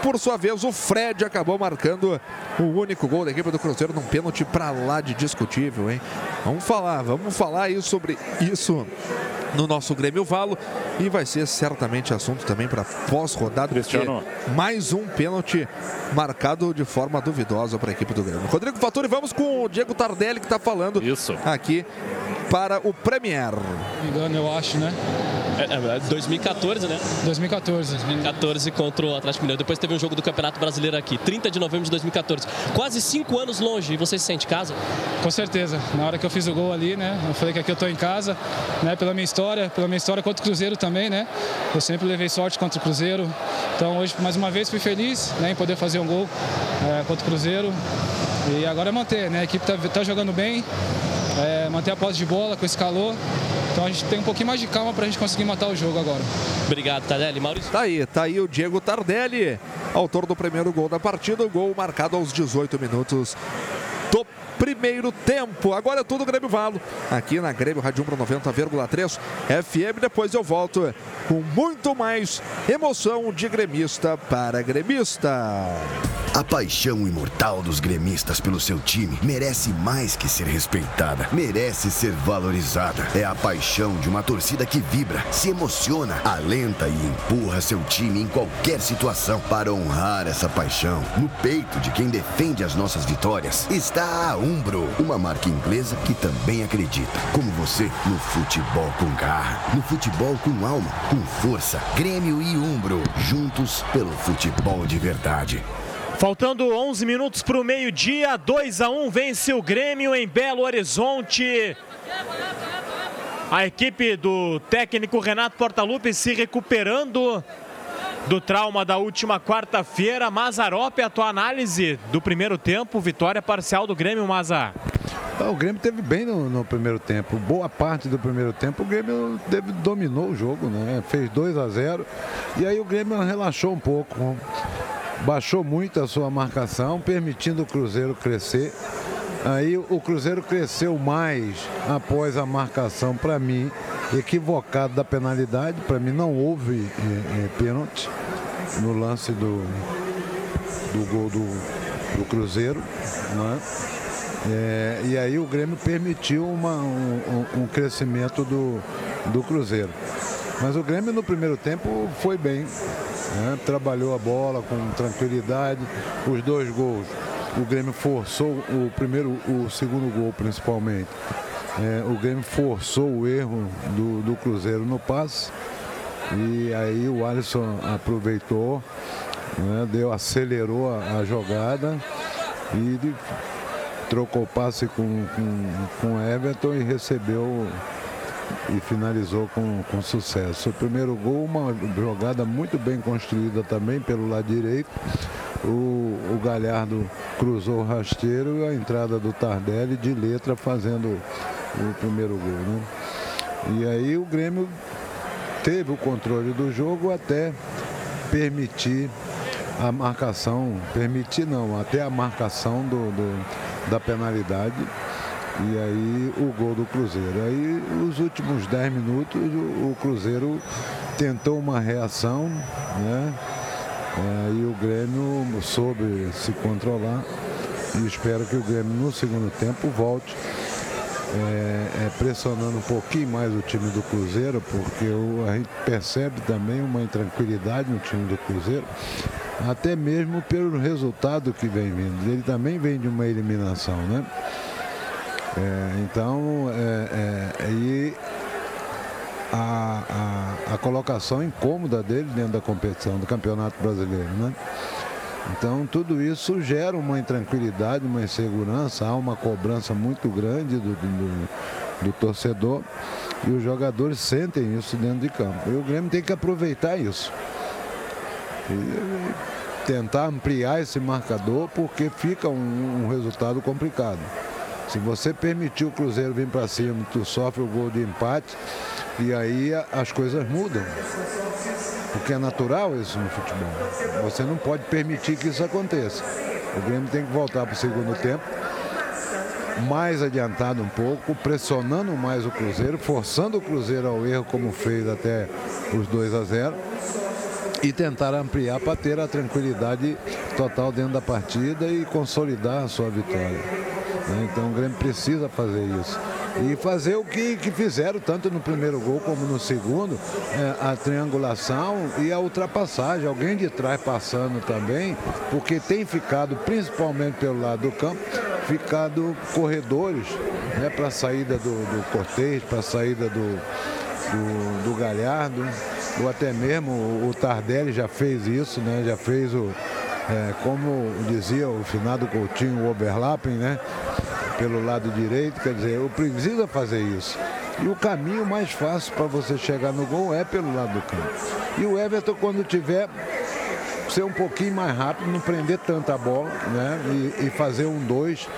Por sua vez, o Fred acabou marcando o único gol da equipe do Cruzeiro num pênalti para lá de discutível, hein? Vamos falar, vamos falar aí sobre isso no nosso Grêmio Valo e vai ser certamente assunto também para pós-rodada, mais um pênalti marcado de forma duvidosa para a equipe do Grêmio. Rodrigo Faturi, vamos com o Diego Tardelli que está falando Isso. aqui para o Premier. me engano, eu acho, né? É, é, 2014, né? 2014. 2014 contra o Atlético Mineiro. Depois teve um jogo do Campeonato Brasileiro aqui, 30 de novembro de 2014. Quase cinco anos longe. E você se sente em casa? Com certeza. Na hora que eu fiz o gol ali, né? Eu falei que aqui eu tô em casa, né? Pela minha história, pela minha história contra o Cruzeiro também, né? Eu sempre levei sorte contra o Cruzeiro. Então hoje, mais uma vez, fui feliz né, em poder fazer um gol é, contra o Cruzeiro. E agora é manter, né? A equipe tá, tá jogando bem, é, manter a posse de bola com esse calor. Então a gente tem um pouquinho mais de calma pra gente conseguir matar o jogo agora. Obrigado, Tardelli. Maurício. Tá aí, tá aí o Diego Tardelli, autor do primeiro gol da partida, o gol marcado aos 18 minutos do primeiro tempo. Agora é tudo Grêmio Valo, aqui na Grêmio Rádio 90,3 FM. Depois eu volto com muito mais emoção de gremista para gremista. A paixão imortal dos gremistas pelo seu time merece mais que ser respeitada, merece ser valorizada. É a paixão de uma torcida que vibra, se emociona, alenta e empurra seu time em qualquer situação. Para honrar essa paixão, no peito de quem defende as nossas vitórias, está a Umbro, uma marca inglesa que também acredita, como você, no futebol com garra, no futebol com alma, com força. Grêmio e Umbro, juntos pelo futebol de verdade. Faltando 11 minutos para o meio-dia, 2 a 1 vence o Grêmio em Belo Horizonte. A equipe do técnico Renato Portaluppi se recuperando do trauma da última quarta-feira. Mazarop, a tua análise do primeiro tempo, vitória parcial do Grêmio, Mazar. Ah, o Grêmio teve bem no, no, primeiro tempo. Boa parte do primeiro tempo o Grêmio teve, dominou o jogo, né? Fez 2 a 0 e aí o Grêmio relaxou um pouco baixou muito a sua marcação, permitindo o Cruzeiro crescer. Aí o Cruzeiro cresceu mais após a marcação, para mim, equivocado da penalidade. Para mim não houve é, é, pênalti no lance do, do gol do, do Cruzeiro. Né? É, e aí o Grêmio permitiu uma, um, um crescimento do, do Cruzeiro. Mas o Grêmio no primeiro tempo foi bem. Né? Trabalhou a bola com tranquilidade. Os dois gols, o Grêmio forçou o primeiro, o segundo gol principalmente. É, o Grêmio forçou o erro do, do Cruzeiro no passe. E aí o Alisson aproveitou, né? deu, acelerou a, a jogada e trocou o passe com, com, com Everton e recebeu e finalizou com, com sucesso. O primeiro gol, uma jogada muito bem construída também pelo lado direito. O, o Galhardo cruzou o rasteiro e a entrada do Tardelli de letra fazendo o primeiro gol. Né? E aí o Grêmio teve o controle do jogo até permitir a marcação, permitir não, até a marcação do, do da penalidade e aí o gol do Cruzeiro. Aí os últimos 10 minutos o, Cruzeiro tentou uma reação, né? É, e o Grêmio soube se controlar e espero que o Grêmio no segundo tempo volte é, é, pressionando um pouquinho mais o time do Cruzeiro, porque o, a gente percebe também uma intranquilidade no time do Cruzeiro, até mesmo pelo resultado que vem vindo. Ele também vem de uma eliminação, né? É, então, é, é, e a, a, a, colocação incômoda dele dentro da competição do Campeonato Brasileiro, né? Então, tudo isso gera uma intranquilidade, uma insegurança, há uma cobrança muito grande do, do, do torcedor e os jogadores sentem isso dentro de campo. E o Grêmio tem que aproveitar isso. E tentar ampliar esse marcador, porque fica um, um resultado complicado. Se você permitir o Cruzeiro vir para cima, tu sofre o gol de empate e aí as coisas mudam. Porque é natural isso no futebol. Você não pode permitir que isso aconteça. O Grêmio tem que voltar para o segundo tempo, mais adiantado um pouco, pressionando mais o Cruzeiro, forçando o Cruzeiro ao erro, como fez até os 2 a 0 e tentar ampliar para ter a tranquilidade total dentro da partida e consolidar a sua vitória. Né? Então o Grêmio precisa fazer isso. E fazer o que, que fizeram, tanto no primeiro gol como no segundo, é, a triangulação e a ultrapassagem. Alguém de trás passando também, porque tem ficado, principalmente pelo lado do campo, ficado corredores né, para a saída do, do Cortez, para a saída do, do, do Galhardo, ou até mesmo o Tardelli já fez isso, né, já fez o, é, como dizia o finado Coutinho, o overlapping, né? Pelo lado direito, quer dizer, eu precisa fazer isso. E o caminho mais fácil para você chegar no gol é pelo lado do campo. E o Everton, quando tiver, ser um pouquinho mais rápido, não prender tanta bola, né? E, e fazer um dois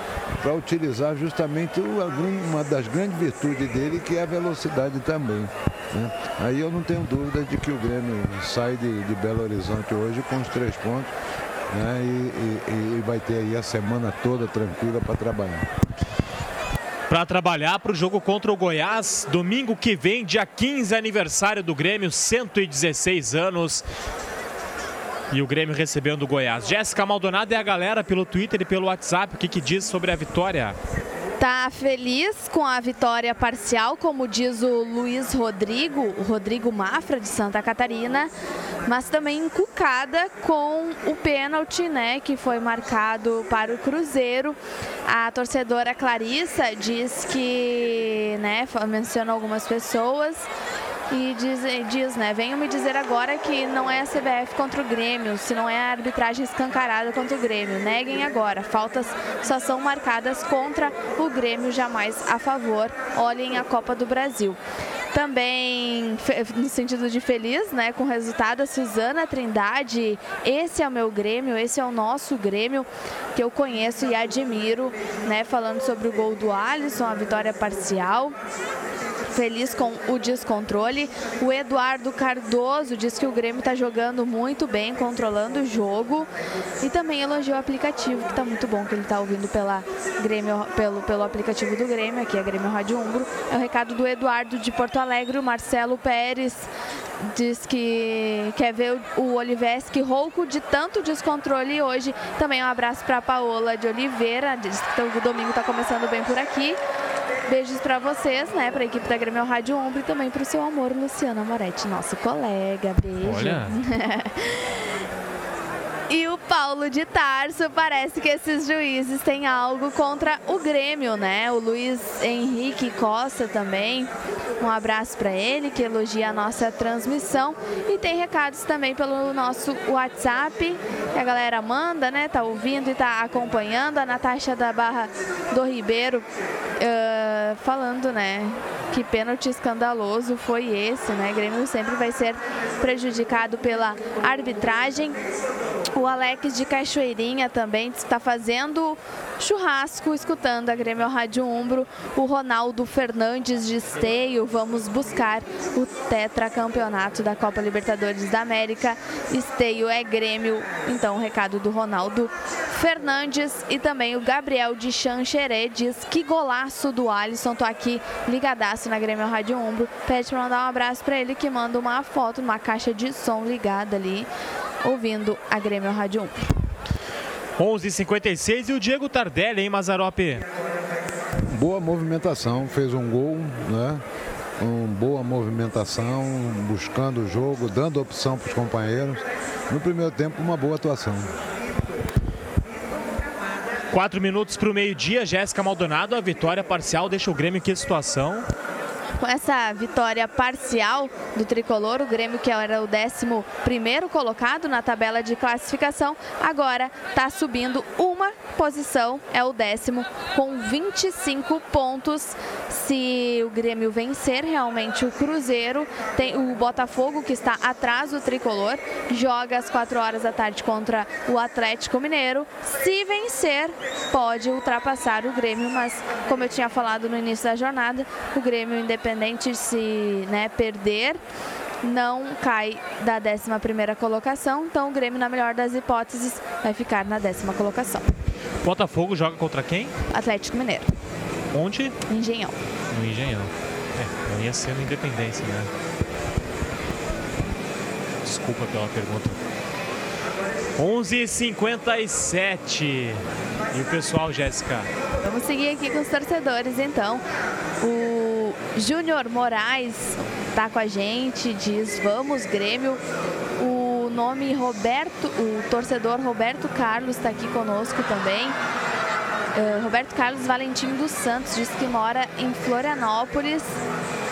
para utilizar justamente uma das grandes virtudes dele, que é a velocidade também. Né? Aí eu não tenho dúvida de que o Grêmio sai de, de Belo Horizonte hoje com os três pontos né? E, e, e vai ter aí a semana toda tranquila para trabalhar. para trabalhar para o jogo contra o Goiás, domingo que vem, dia 15, aniversário do Grêmio, 116 anos. E o Grêmio recebendo o Goiás. Jéssica Maldonado é a galera pelo Twitter e pelo WhatsApp. O que, que diz sobre a vitória? Tá feliz com a vitória parcial, como diz o Luiz Rodrigo, o Rodrigo Mafra de Santa Catarina, mas também encucada com o pênalti, né, que foi marcado para o Cruzeiro. A torcedora Clarissa diz que, né, menciona algumas pessoas e diz, diz, né, venham me dizer agora que não é a CBF contra o Grêmio, se não é a arbitragem escancarada contra o Grêmio. Neguem agora, faltas só são marcadas contra o Grêmio, jamais a favor. Olhem a Copa do Brasil. Também no sentido de feliz, né, com o resultado, a Suzana Trindade, esse é o meu Grêmio, esse é o nosso Grêmio que eu conheço e admiro, né, falando sobre o gol do Alisson, a vitória parcial feliz com o descontrole. O Eduardo Cardoso diz que o Grêmio está jogando muito bem, controlando o jogo. E também elogiou o aplicativo, que está muito bom, que ele está ouvindo pela Grêmio, pelo, pelo aplicativo do Grêmio, aqui é Grêmio Rádio Umbro. É o recado do Eduardo de Porto Alegre, o Marcelo Pérez diz que quer ver o Oliveski rouco de tanto descontrole hoje. Também um abraço para Paola de Oliveira, diz que o domingo está começando bem por aqui. Beijos para vocês, né? Para a equipe da Grêmio Rádio Ombro e também para o seu amor, Luciano Moretti, nosso colega. Beijo. Olha. [LAUGHS] E o Paulo de Tarso, parece que esses juízes têm algo contra o Grêmio, né? O Luiz Henrique Costa também. Um abraço para ele, que elogia a nossa transmissão. E tem recados também pelo nosso WhatsApp, que a galera manda, né? Tá ouvindo e tá acompanhando. A Natasha da Barra do Ribeiro uh, falando, né? Que pênalti escandaloso foi esse, né? Grêmio sempre vai ser prejudicado pela arbitragem. O Alex de Cachoeirinha também está fazendo churrasco, escutando a Grêmio Rádio Umbro. O Ronaldo Fernandes de Esteio, vamos buscar o tetracampeonato da Copa Libertadores da América. Esteio é Grêmio, então o recado do Ronaldo Fernandes e também o Gabriel de Xanxerê diz que golaço do Alisson, tô aqui ligadaço na Grêmio Rádio Umbro. Pede para mandar um abraço para ele que manda uma foto, uma caixa de som ligada ali ouvindo a Grêmio Rádio 1. 11:56 e o Diego Tardelli, hein, Mazarope? Boa movimentação, fez um gol, né? uma boa movimentação, buscando o jogo, dando opção para os companheiros. No primeiro tempo, uma boa atuação. Quatro minutos para o meio-dia, Jéssica Maldonado, a vitória parcial deixa o Grêmio em que situação? Com essa vitória parcial do tricolor, o Grêmio, que era o 11 colocado na tabela de classificação, agora está subindo uma posição, é o décimo, com 25 pontos. Se o Grêmio vencer realmente o Cruzeiro, tem o Botafogo, que está atrás do tricolor, joga às 4 horas da tarde contra o Atlético Mineiro. Se vencer, pode ultrapassar o Grêmio, mas como eu tinha falado no início da jornada, o Grêmio, independente se né, perder, não cai da 11ª colocação, então o Grêmio, na melhor das hipóteses, vai ficar na décima colocação. Botafogo joga contra quem? Atlético Mineiro. Onde? Engenhão. No Engenhão. É, ia ser no Independência, né? Desculpa pela pergunta. 11:57 E o pessoal, Jéssica? Vamos seguir aqui com os torcedores, então. O Júnior Moraes está com a gente, diz vamos Grêmio. O nome Roberto, o torcedor Roberto Carlos está aqui conosco também. Uh, Roberto Carlos Valentim dos Santos diz que mora em Florianópolis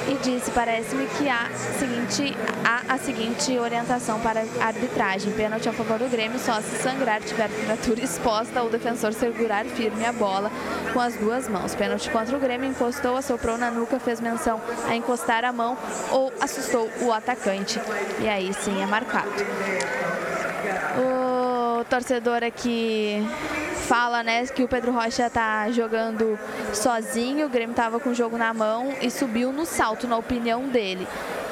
e disse: parece-me que há, seguinte, há a seguinte orientação para arbitragem: pênalti a favor do Grêmio só se sangrar, tiver fratura exposta ou o defensor segurar firme a bola com as duas mãos. Pênalti contra o Grêmio, encostou, assoprou na nuca, fez menção a encostar a mão ou assustou o atacante. E aí sim é marcado. O torcedor aqui fala né, que o Pedro Rocha está jogando sozinho, o Grêmio estava com o jogo na mão e subiu no salto, na opinião dele.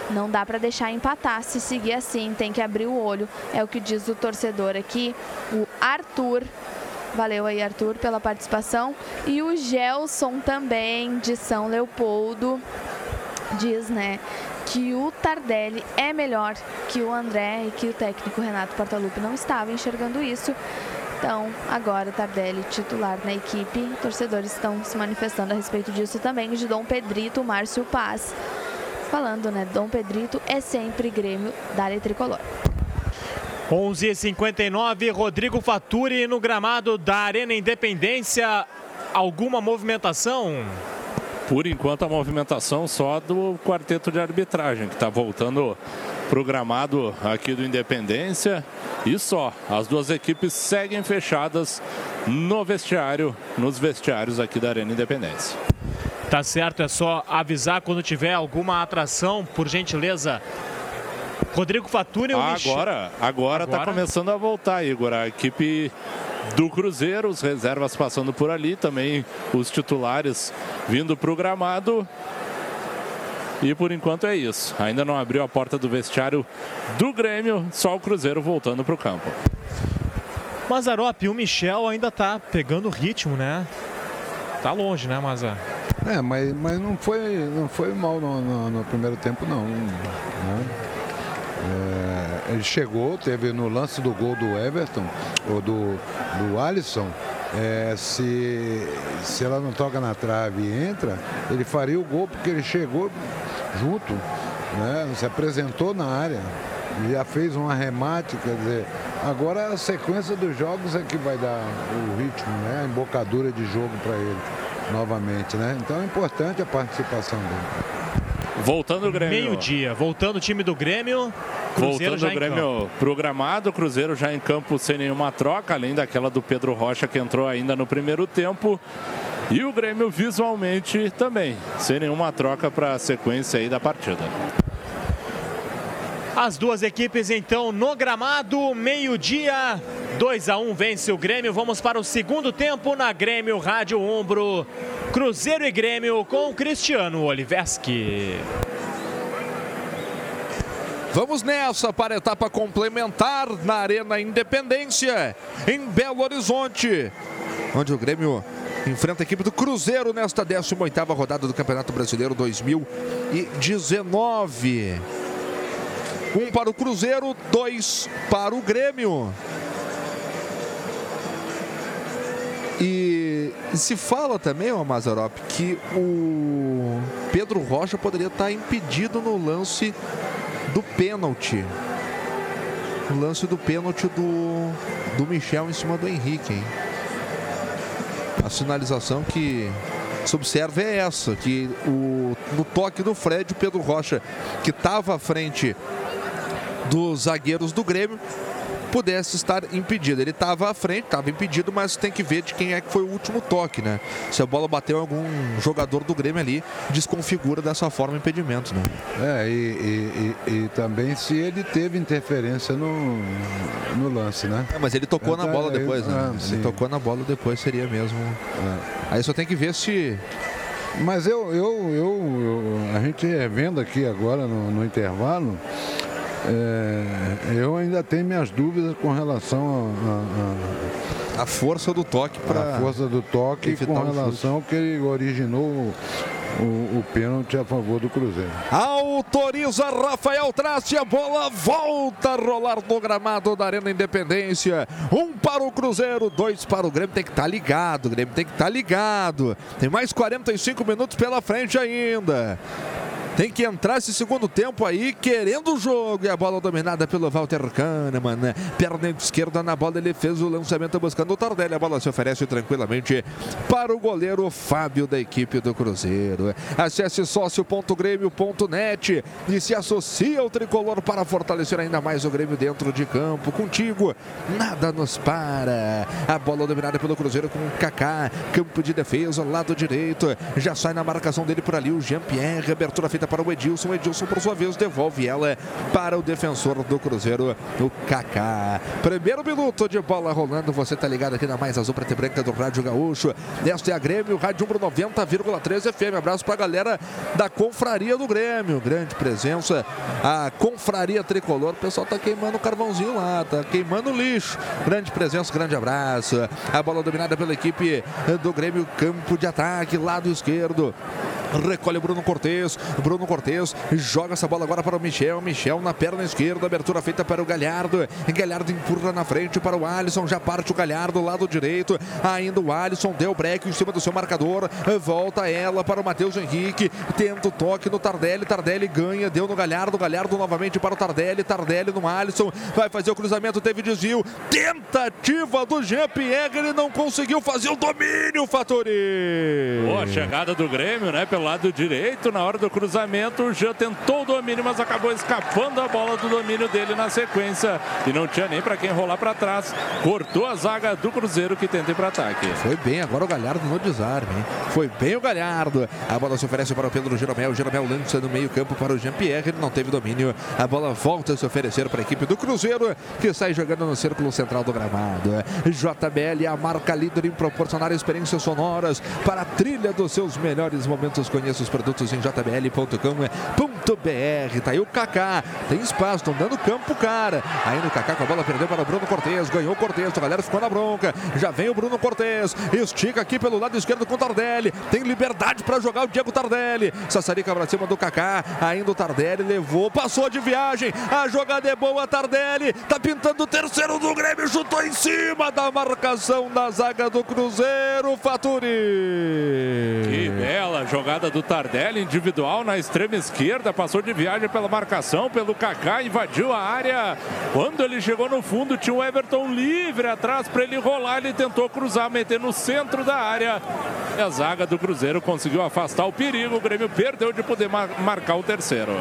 Não dá para deixar empatar, se seguir assim, tem que abrir o olho. É o que diz o torcedor aqui, o Arthur Valeu aí, Arthur, pela participação. E o Gelson também, de São Leopoldo, diz, né, que o Tardelli é melhor que o André e que o técnico Renato Portaluppi não estava enxergando isso. Então, agora Tardelli titular na equipe. Torcedores estão se manifestando a respeito disso também. De Dom Pedrito, Márcio Paz. Falando, né? Dom Pedrito é sempre Grêmio da Tricolor. 11:59 Rodrigo Faturi no gramado da Arena Independência. Alguma movimentação? Por enquanto, a movimentação só do quarteto de arbitragem, que está voltando programado aqui do Independência. E só, as duas equipes seguem fechadas no vestiário, nos vestiários aqui da Arena Independência. Tá certo, é só avisar quando tiver alguma atração, por gentileza. Rodrigo Faturi agora, agora está começando a voltar, Igor. A equipe do Cruzeiro, os reservas passando por ali, também os titulares vindo para o gramado. E por enquanto é isso. Ainda não abriu a porta do vestiário do Grêmio, só o Cruzeiro voltando para o campo. Mazarop, o Michel ainda tá pegando ritmo, né? Tá longe, né, Mazar? É, mas, mas não, foi, não foi mal no, no, no primeiro tempo, não. Né? Ele chegou, teve no lance do gol do Everton, ou do, do Alisson, é, se, se ela não toca na trave e entra, ele faria o gol porque ele chegou junto, né? se apresentou na área, já fez um arremate, quer dizer, agora a sequência dos jogos é que vai dar o ritmo, né? a embocadura de jogo para ele novamente. Né? Então é importante a participação dele. Voltando o Grêmio. Meio-dia, voltando o time do Grêmio. Cruzeiro voltando o Grêmio programado, Cruzeiro já em campo sem nenhuma troca, além daquela do Pedro Rocha que entrou ainda no primeiro tempo. E o Grêmio visualmente também, sem nenhuma troca para a sequência aí da partida. As duas equipes então no gramado, meio-dia, 2 a 1 vence o Grêmio. Vamos para o segundo tempo na Grêmio Rádio Umbro. Cruzeiro e Grêmio com Cristiano Oliveski. Vamos nessa para a etapa complementar na Arena Independência, em Belo Horizonte, onde o Grêmio enfrenta a equipe do Cruzeiro nesta 18ª rodada do Campeonato Brasileiro 2019. Um para o Cruzeiro, dois para o Grêmio. E se fala também, ó, Mazarop, que o Pedro Rocha poderia estar impedido no lance do pênalti. O lance do pênalti do, do Michel em cima do Henrique, hein? A sinalização que se observa é essa, que o, no toque do Fred, o Pedro Rocha, que estava à frente dos zagueiros do Grêmio pudesse estar impedido. Ele estava à frente, estava impedido, mas tem que ver de quem é que foi o último toque, né? Se a bola bateu em algum jogador do Grêmio ali, desconfigura dessa forma o impedimento, né? É, e, e, e, e também se ele teve interferência no, no lance, né? É, mas ele tocou é, na bola depois, né? Ah, ele tocou na bola depois, seria mesmo. É. Aí só tem que ver se mas eu, eu, eu, eu, a gente é vendo aqui agora no, no intervalo, é, eu ainda tenho minhas dúvidas com relação a, a, a força do toque para a força do toque com relação ao que ele originou o, o, pênalti a favor do Cruzeiro. Autoriza Rafael Traste, a bola volta a rolar no gramado da Arena Independência. Um para o Cruzeiro, dois para o Grêmio. Tem que estar tá ligado, o Grêmio tem que estar tá ligado. Tem mais 45 minutos pela frente ainda. Tem que entrar esse segundo tempo aí, querendo o jogo. E a bola dominada pelo Walter Kahneman. Né? Perna esquerda na bola, ele fez o lançamento buscando o Tardelli. A bola se oferece tranquilamente para o goleiro Fábio da equipe do Cruzeiro. Acesse sócio.grêmio.net e se associe ao tricolor para fortalecer ainda mais o Grêmio dentro de campo. Contigo, nada nos para. A bola dominada pelo Cruzeiro com o Kaká. Campo de defesa, lado direito. Já sai na marcação dele por ali o Jean-Pierre. Abertura feita feita para o Edilson. Edilson, por sua vez, devolve ela para o defensor do Cruzeiro, o Kaká. Primeiro minuto de bola rolando. Você tá ligado aqui na Mais Azul Preta e Branca do Rádio Gaúcho. Esta é a Grêmio, Rádio Umbro 90,3 FM. Abraço para a galera da Confraria do Grêmio. Grande presença. A Confraria Tricolor. O pessoal tá queimando o carvãozinho lá, tá queimando o lixo. Grande presença, grande abraço. A bola dominada pela equipe do Grêmio, campo de ataque, lado esquerdo. Recolhe Bruno Cortes. Bruno Cortes joga essa bola agora para o Michel. Michel na perna esquerda. Abertura feita para o Galhardo. Galhardo empurra na frente para o Alisson. Já parte o Galhardo, lado direito. Ainda o Alisson deu break em cima do seu marcador. Volta ela para o Matheus Henrique. Tenta o toque no Tardelli. Tardelli ganha. Deu no Galhardo. Galhardo novamente para o Tardelli. Tardelli no Alisson. Vai fazer o cruzamento. Teve desvio. Tentativa do Jean-Pierre. Ele não conseguiu fazer o domínio, Fatori. Boa chegada do Grêmio, né? Pelo lado direito, na hora do cruzamento, o Jean tentou o domínio, mas acabou escapando a bola do domínio dele na sequência. E não tinha nem para quem rolar para trás. Cortou a zaga do Cruzeiro que tenta ir para ataque. Foi bem agora o Galhardo no desarme. Foi bem o Galhardo. A bola se oferece para o Pedro Jeromel. O Jeromel lança no meio-campo para o Jean-Pierre. Ele não teve domínio. A bola volta a se oferecer para a equipe do Cruzeiro, que sai jogando no círculo central do gramado. JBL, a marca líder em proporcionar experiências sonoras para a trilha dos seus melhores momentos Conheça os produtos em jbl.com.br. Tá aí o Kaká. Tem espaço, estão dando campo, cara. Ainda o Kaká com a bola perdeu para o Bruno Cortes. Ganhou o Cortes, a galera ficou na bronca. Já vem o Bruno Cortes. Estica aqui pelo lado esquerdo com o Tardelli. Tem liberdade para jogar o Diego Tardelli. Sassarica para cima do Kaká. Ainda o Tardelli levou, passou de viagem. A jogada é boa, Tardelli. Tá pintando o terceiro do Grêmio. Chutou em cima da marcação da zaga do Cruzeiro. Faturi. Que bela jogada do Tardelli, individual na extrema esquerda, passou de viagem pela marcação, pelo Kaká, invadiu a área. Quando ele chegou no fundo, tinha o Everton livre atrás para ele rolar, ele tentou cruzar, meter no centro da área. E a zaga do Cruzeiro conseguiu afastar o perigo, o Grêmio perdeu de poder mar marcar o terceiro.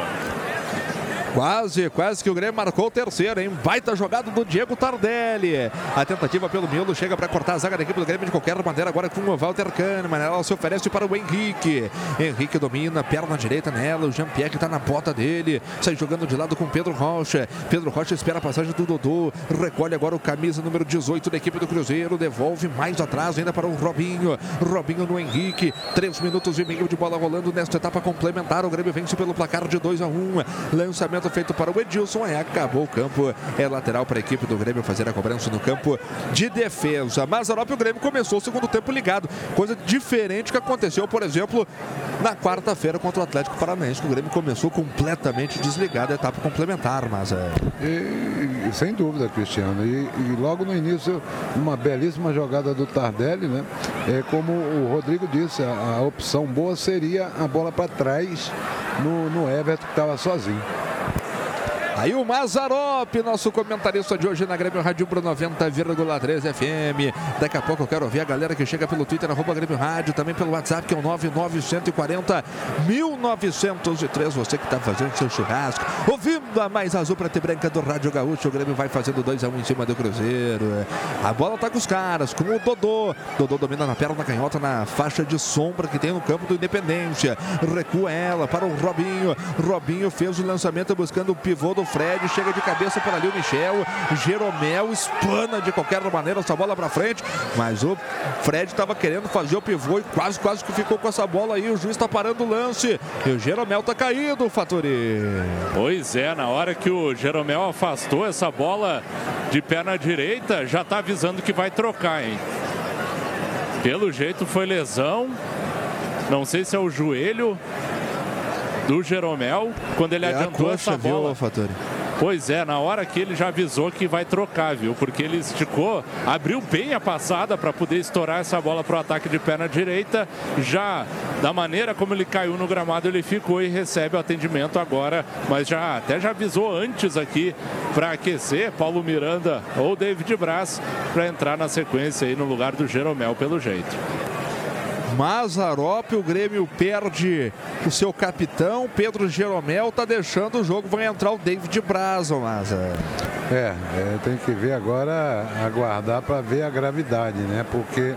Quase, quase que o Grêmio marcou o terceiro, hein? Baita jogada do Diego Tardelli. A tentativa pelo miolo chega para cortar a zaga da equipe do Grêmio de qualquer maneira. Agora com o Walter Kahneman. Ela se oferece para o Henrique. Henrique domina, perna direita nela. O Jean-Pierre está na bota dele. Sai jogando de lado com Pedro Rocha. Pedro Rocha espera a passagem do Dodô. Recolhe agora o camisa número 18 da equipe do Cruzeiro. Devolve mais atrás ainda para o Robinho. Robinho no Henrique. Três minutos e meio de bola rolando nesta etapa complementar. O Grêmio vence pelo placar de 2 a 1. Um. Lançamento feito para o Edilson. É, acabou o campo. É lateral para a equipe do Grêmio fazer a cobrança no campo de defesa. Mazarop o Grêmio começou o segundo tempo ligado. Coisa diferente que aconteceu, por exemplo, na quarta-feira contra o Atlético Paranaense. O Grêmio começou completamente desligado a etapa complementar, mas é. E, sem dúvida, Cristiano. E, e, logo no início, uma belíssima jogada do Tardelli, né? É, como o Rodrigo disse, a, a opção boa seria a bola para trás no, no Everton, que estava sozinho. Aí o Mazarop, nosso comentarista de hoje na Grêmio Rádio Pro 90,3 FM. Daqui a pouco eu quero ouvir a galera que chega pelo Twitter, arroba Grêmio Rádio, também pelo WhatsApp, que é o 99140 1903. Você que está fazendo seu churrasco, ouvindo a mais azul preta e branca do Rádio Gaúcho. O Grêmio vai fazendo 2 a 1 um em cima do Cruzeiro. A bola tá com os caras, com o Dodô. Dodô domina na perna canhota na faixa de sombra que tem no campo do Independência. Recua ela para o Robinho. Robinho fez o lançamento buscando o pivô do Fred, chega de cabeça para ali o Michel, Jeromel espana de qualquer maneira essa bola para frente, mas o Fred estava querendo fazer o pivô e quase, quase que ficou com essa bola aí, o juiz está parando o lance e o Jeromel está caído, Fatori. Pois é, na hora que o Jeromel afastou essa bola de perna direita, já está avisando que vai trocar, hein? Pelo jeito foi lesão, não sei se é o joelho do Jeromel quando ele é adiantou coxa, essa bola. Viu, Pois é, na hora que ele já avisou que vai trocar, viu? Porque ele esticou, abriu bem a passada para poder estourar essa bola para o ataque de perna direita. Já da maneira como ele caiu no gramado, ele ficou e recebe o atendimento agora, mas já até já avisou antes aqui para aquecer Paulo Miranda ou David Braz para entrar na sequência aí no lugar do Jeromel pelo jeito. Mazarop, o Grêmio perde o seu capitão, Pedro Jeromel está deixando o jogo, vai entrar o David Brazo, Maza. É, é, tem que ver agora, aguardar para ver a gravidade, né? Porque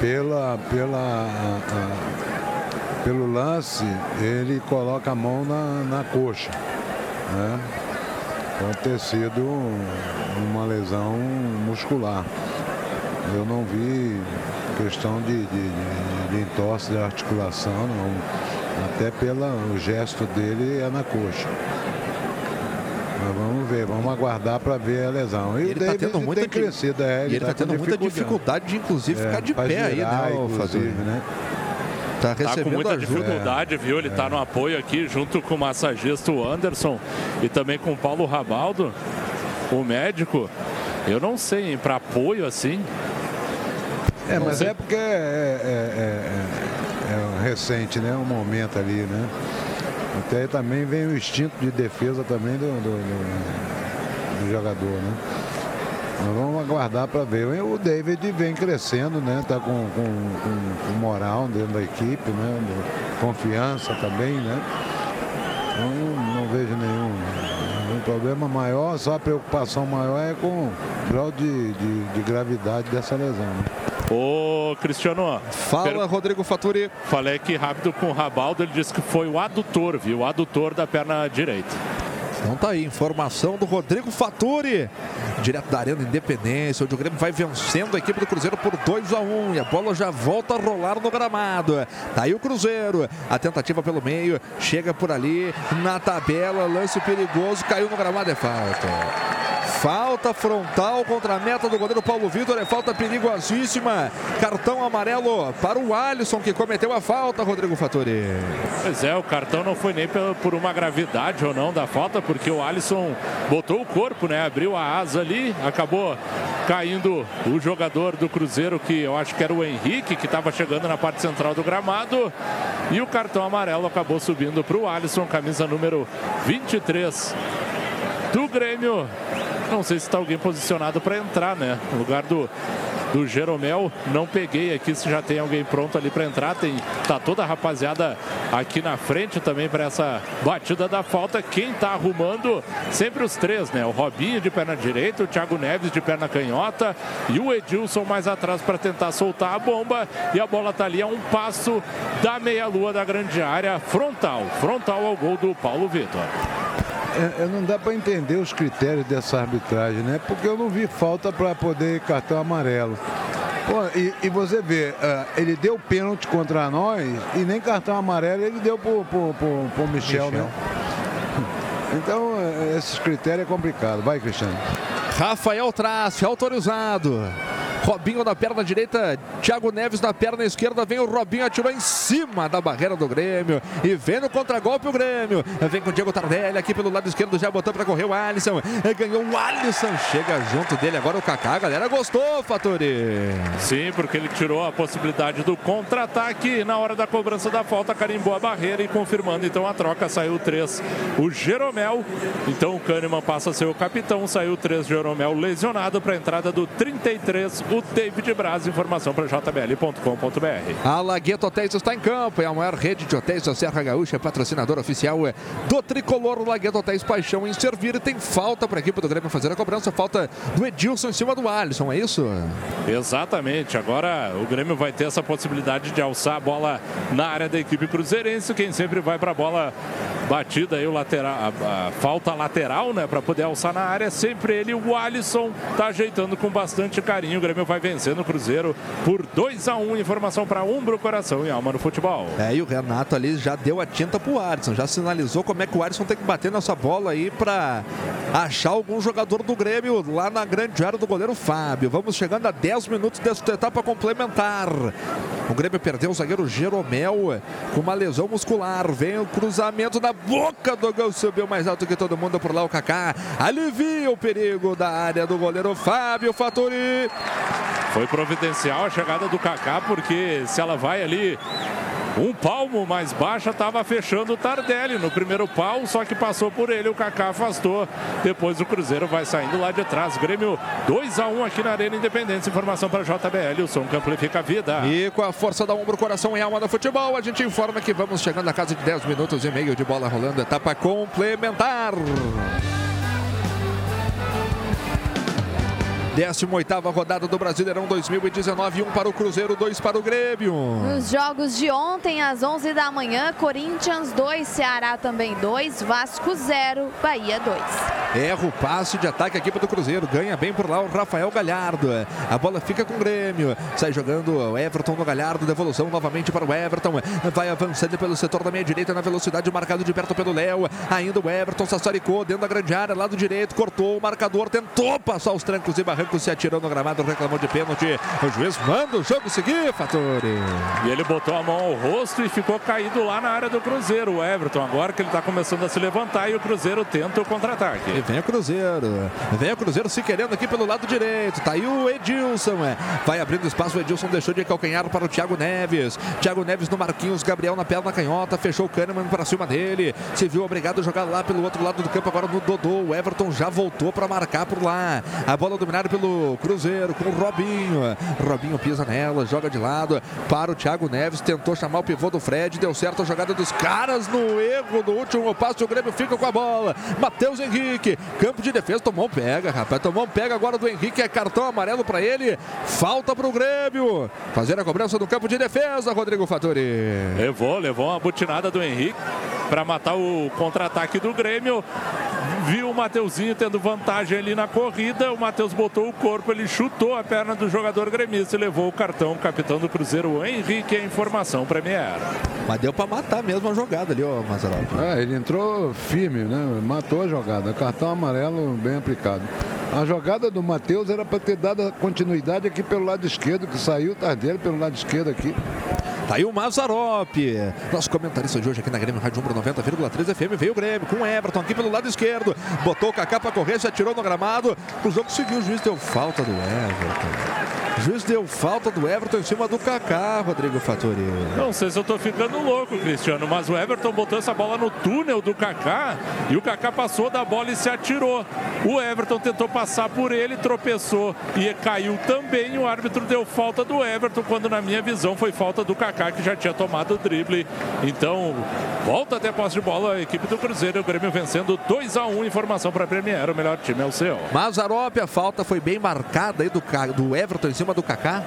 pela, pela a, a pelo lance, ele coloca a mão na, na coxa. Né? Pode ter sido uma lesão muscular. Eu não vi questão de, de, de, de entorse de articulação, não. Até pelo gesto dele é na coxa. Mas vamos ver, vamos aguardar para ver a lesão. E ele está tendo muita tem crescido, é, ele está tá tendo muita dificuldade de inclusive É, ficar de pé aí, girar, né, inclusive, Fazio? né? Tá Tá com muita ajuda. dificuldade, viu? Ele tá no apoio aqui junto com o massagista Anderson e também com o Paulo Rabaldo, o médico. Eu não sei, hein, para apoio assim. É, mas é porque é, é- é- é recente, né? Um momento ali, né? Até aí também vem o instinto de defesa também do, do- do- do jogador, né? Mas vamos aguardar para ver. O David vem crescendo, né? Tá com, com, com- com moral dentro da equipe, né? Confiança também, né? Então não, não vejo nenhum, nenhum problema maior, só a preocupação maior é com o grau de, de- de gravidade dessa lesão. né? Ô, Cristiano. Fala, Rodrigo Faturi. Falei aqui rápido com o Rabaldo, ele disse que foi o adutor, viu? O adutor da perna direita. Então tá aí, informação do Rodrigo Faturi, direto da Arena Independência, onde o Grêmio vai vencendo a equipe do Cruzeiro por 2 a 1 e a bola já volta a rolar no gramado. Tá aí o Cruzeiro, a tentativa pelo meio, chega por ali na tabela, lance perigoso, caiu no gramado, é falta. Falta frontal contra a meta do goleiro Paulo Vitor, é falta perigosíssima. Cartão amarelo para o Alisson que cometeu a falta, Rodrigo Faturi. Pois é, o cartão não foi nem por uma gravidade ou não da falta, o Alisson botou o corpo, né? Abriu a asa ali, acabou caindo o jogador do Cruzeiro, que eu acho que era o Henrique, que estava chegando na parte central do gramado. E o cartão amarelo acabou subindo para o Alisson, camisa número 23 do Grêmio. Não sei se está alguém posicionado para entrar, né? No lugar do, do Jeromel. Não peguei aqui se já tem alguém pronto ali para entrar. Tem, tá toda a rapaziada aqui na frente também para essa batida da falta. Quem tá arrumando? Sempre os três, né? O Robinho de perna direita, o Thiago Neves de perna canhota e o Edilson mais atrás para tentar soltar a bomba. E a bola tá ali a um passo da meia-lua da grande área, frontal. Frontal ao gol do Paulo Vitor. É, é, não dá para entender os critérios dessa arbitragem, né? Porque eu não vi falta para poder cartão amarelo. Pô, e, e você vê, ah, ele deu pênalti contra nós e nem cartão amarelo ele deu pro, pro, pro, pro Michel, né? Então, é, esses critérios é complicado. Vai, Cristiano. Rafael Trace, autorizado. Robinho na perna direita, Thiago Neves na perna esquerda. Vem o Robinho, atirou em cima da barreira do Grêmio. E vem no contragolpe o Grêmio. Vem com o Diego Tardelli aqui pelo lado esquerdo, já botou para correr o Alisson. Ganhou o Alisson, chega junto dele agora o Kaká. A galera gostou, Faturi. Sim, porque ele tirou a possibilidade do contra-ataque na hora da cobrança da falta, carimbou a barreira e confirmando então a troca, saiu 3 o Jeromel. Então o Kahneman passa a ser o capitão, saiu 3 Jeromel lesionado para a entrada do 33, o David Braz. Informação para jbl.com.br. A Lagueto Hotéis está em campo, é a maior rede de hotéis da Serra Gaúcha, patrocinador oficial é do Tricolor Lagueto Hotéis Paixão em servir. Tem falta para a equipe do Grêmio fazer a cobrança, falta do Edilson em cima do Alisson, é isso? Exatamente. Agora o Grêmio vai ter essa possibilidade de alçar a bola na área da equipe cruzeirense. Quem sempre vai para a bola batida aí o lateral, a, a falta lateral, né, para poder alçar na área, é sempre ele, o Alisson, tá ajeitando com bastante carinho. O Grêmio vai vencendo o Cruzeiro por 2 a 1. Informação para Umbro, Coração e Alma no futebol. É, e o Renato ali já deu a tinta pro Alisson, já sinalizou como é que o Alisson tem que bater nessa bola aí para achar algum jogador do Grêmio lá na grande área do goleiro Fábio. Vamos chegando a 10 minutos desta etapa complementar. O Grêmio perdeu o zagueiro Jeromel com uma lesão muscular. Vem o cruzamento na boca do gol, subiu mais alto que todo mundo por lá o Kaká. Alivia o perigo da área do goleiro Fábio Faturi. Foi providencial a chegada do Kaká, porque se ela vai ali um palmo mais baixa, estava fechando o Tardelli no primeiro pau, só que passou por ele, o Kaká afastou. Depois o Cruzeiro vai saindo lá de trás. Grêmio 2 a 1 aqui na Arena Independência. Informação para JBL, o som que amplifica a vida. E com a força da ombro, coração e alma do futebol, a gente informa que vamos chegando a casa de 10 minutos e meio de bola rolando, etapa complementar. 18ª rodada do Brasileirão 2019, 1 para o Cruzeiro, 2 para o Grêmio. Nos jogos de ontem, às 11 da manhã, Corinthians 2, Ceará também 2, Vasco 0, Bahia 2. Erra o passe de ataque aqui do Cruzeiro, ganha bem por lá o Rafael Galhardo. A bola fica com o Grêmio, sai jogando o Everton no Galhardo, devolução novamente para o Everton, vai avançando pelo setor da meia direita na velocidade, marcado de perto pelo Léo. Ainda o Everton sassaricou dentro da grande área, lado direito, cortou o marcador, tentou passar os trancos e barrancos, se atirou no gramado, reclamou de pênalti. O juiz manda o jogo seguir, Fatori. E ele botou a mão ao rosto e ficou caído lá na área do Cruzeiro. O Everton, agora que ele está começando a se levantar e o Cruzeiro tenta o contra-ataque. E vem o Cruzeiro. Vem o Cruzeiro se querendo aqui pelo lado direito. Tá aí o Edilson. É. Vai abrindo espaço. O Edilson deixou de calcanhar para o Thiago Neves. Thiago Neves no Marquinhos. Gabriel na perna canhota. Fechou o Kahneman para cima dele. Se viu obrigado a jogar lá pelo outro lado do campo. Agora no Dodô. O Everton já voltou para marcar por lá. A bola dominada pelo Cruzeiro com o Robinho. Robinho pisa nela. Joga de lado para o Thiago Neves. Tentou chamar o pivô do Fred. Deu certo a jogada dos caras no erro do último passo. O Grêmio fica com a bola. Matheus Henrique. Campo de defesa. Tomou um pega, rapaz. Tomou um pega agora do Henrique. É cartão amarelo para ele. Falta para o Grêmio. Fazer a cobrança do campo de defesa, Rodrigo Fattori. Levou, levou uma butinada do Henrique para matar o contra-ataque do Grêmio. Viu o Mateuzinho tendo vantagem ali na corrida. O Matheus botou o corpo, ele chutou a perna do jogador gremista e levou o cartão. O capitão do Cruzeiro, Henrique, a informação Premier. Mas deu para matar mesmo a jogada ali, ó, Mazarop. É, ele entrou firme, né? Matou a jogada. Cartão amarelo bem aplicado. A jogada do Matheus era para ter dado continuidade aqui pelo lado esquerdo, que saiu tardeiro pelo lado esquerdo aqui. Tá aí o Mazarop, nosso comentarista de hoje aqui na Grêmio Rádio Umbro 90,3 FM. Veio o Grêmio com o Everton aqui pelo lado esquerdo. Botou o Kaká pra correr, se atirou no gramado. O jogo seguiu, o juiz deu falta do Everton. Juiz deu falta do Everton em cima do Kaká, Rodrigo Fattori. Não sei se eu tô ficando louco, Cristiano, mas o Everton botou essa bola no túnel do Kaká e o Kaká passou da bola e se atirou. O Everton tentou passar por ele, tropeçou e caiu também. O árbitro deu falta do Everton, quando na minha visão foi falta do Kaká, que já tinha tomado o drible. Então, volta até posse de bola a equipe do Cruzeiro. O Grêmio vencendo 2 a 1 Informação para a Premier. O melhor time é o seu. Mazarop, a falta foi bem marcada aí do, do Everton em cima do Kaká?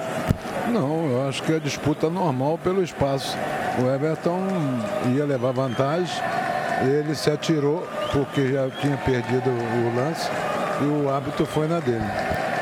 Não, eu acho que é disputa normal pelo espaço. O Everton ia levar vantagem, ele se atirou porque já tinha perdido o lance e o árbitro foi na dele.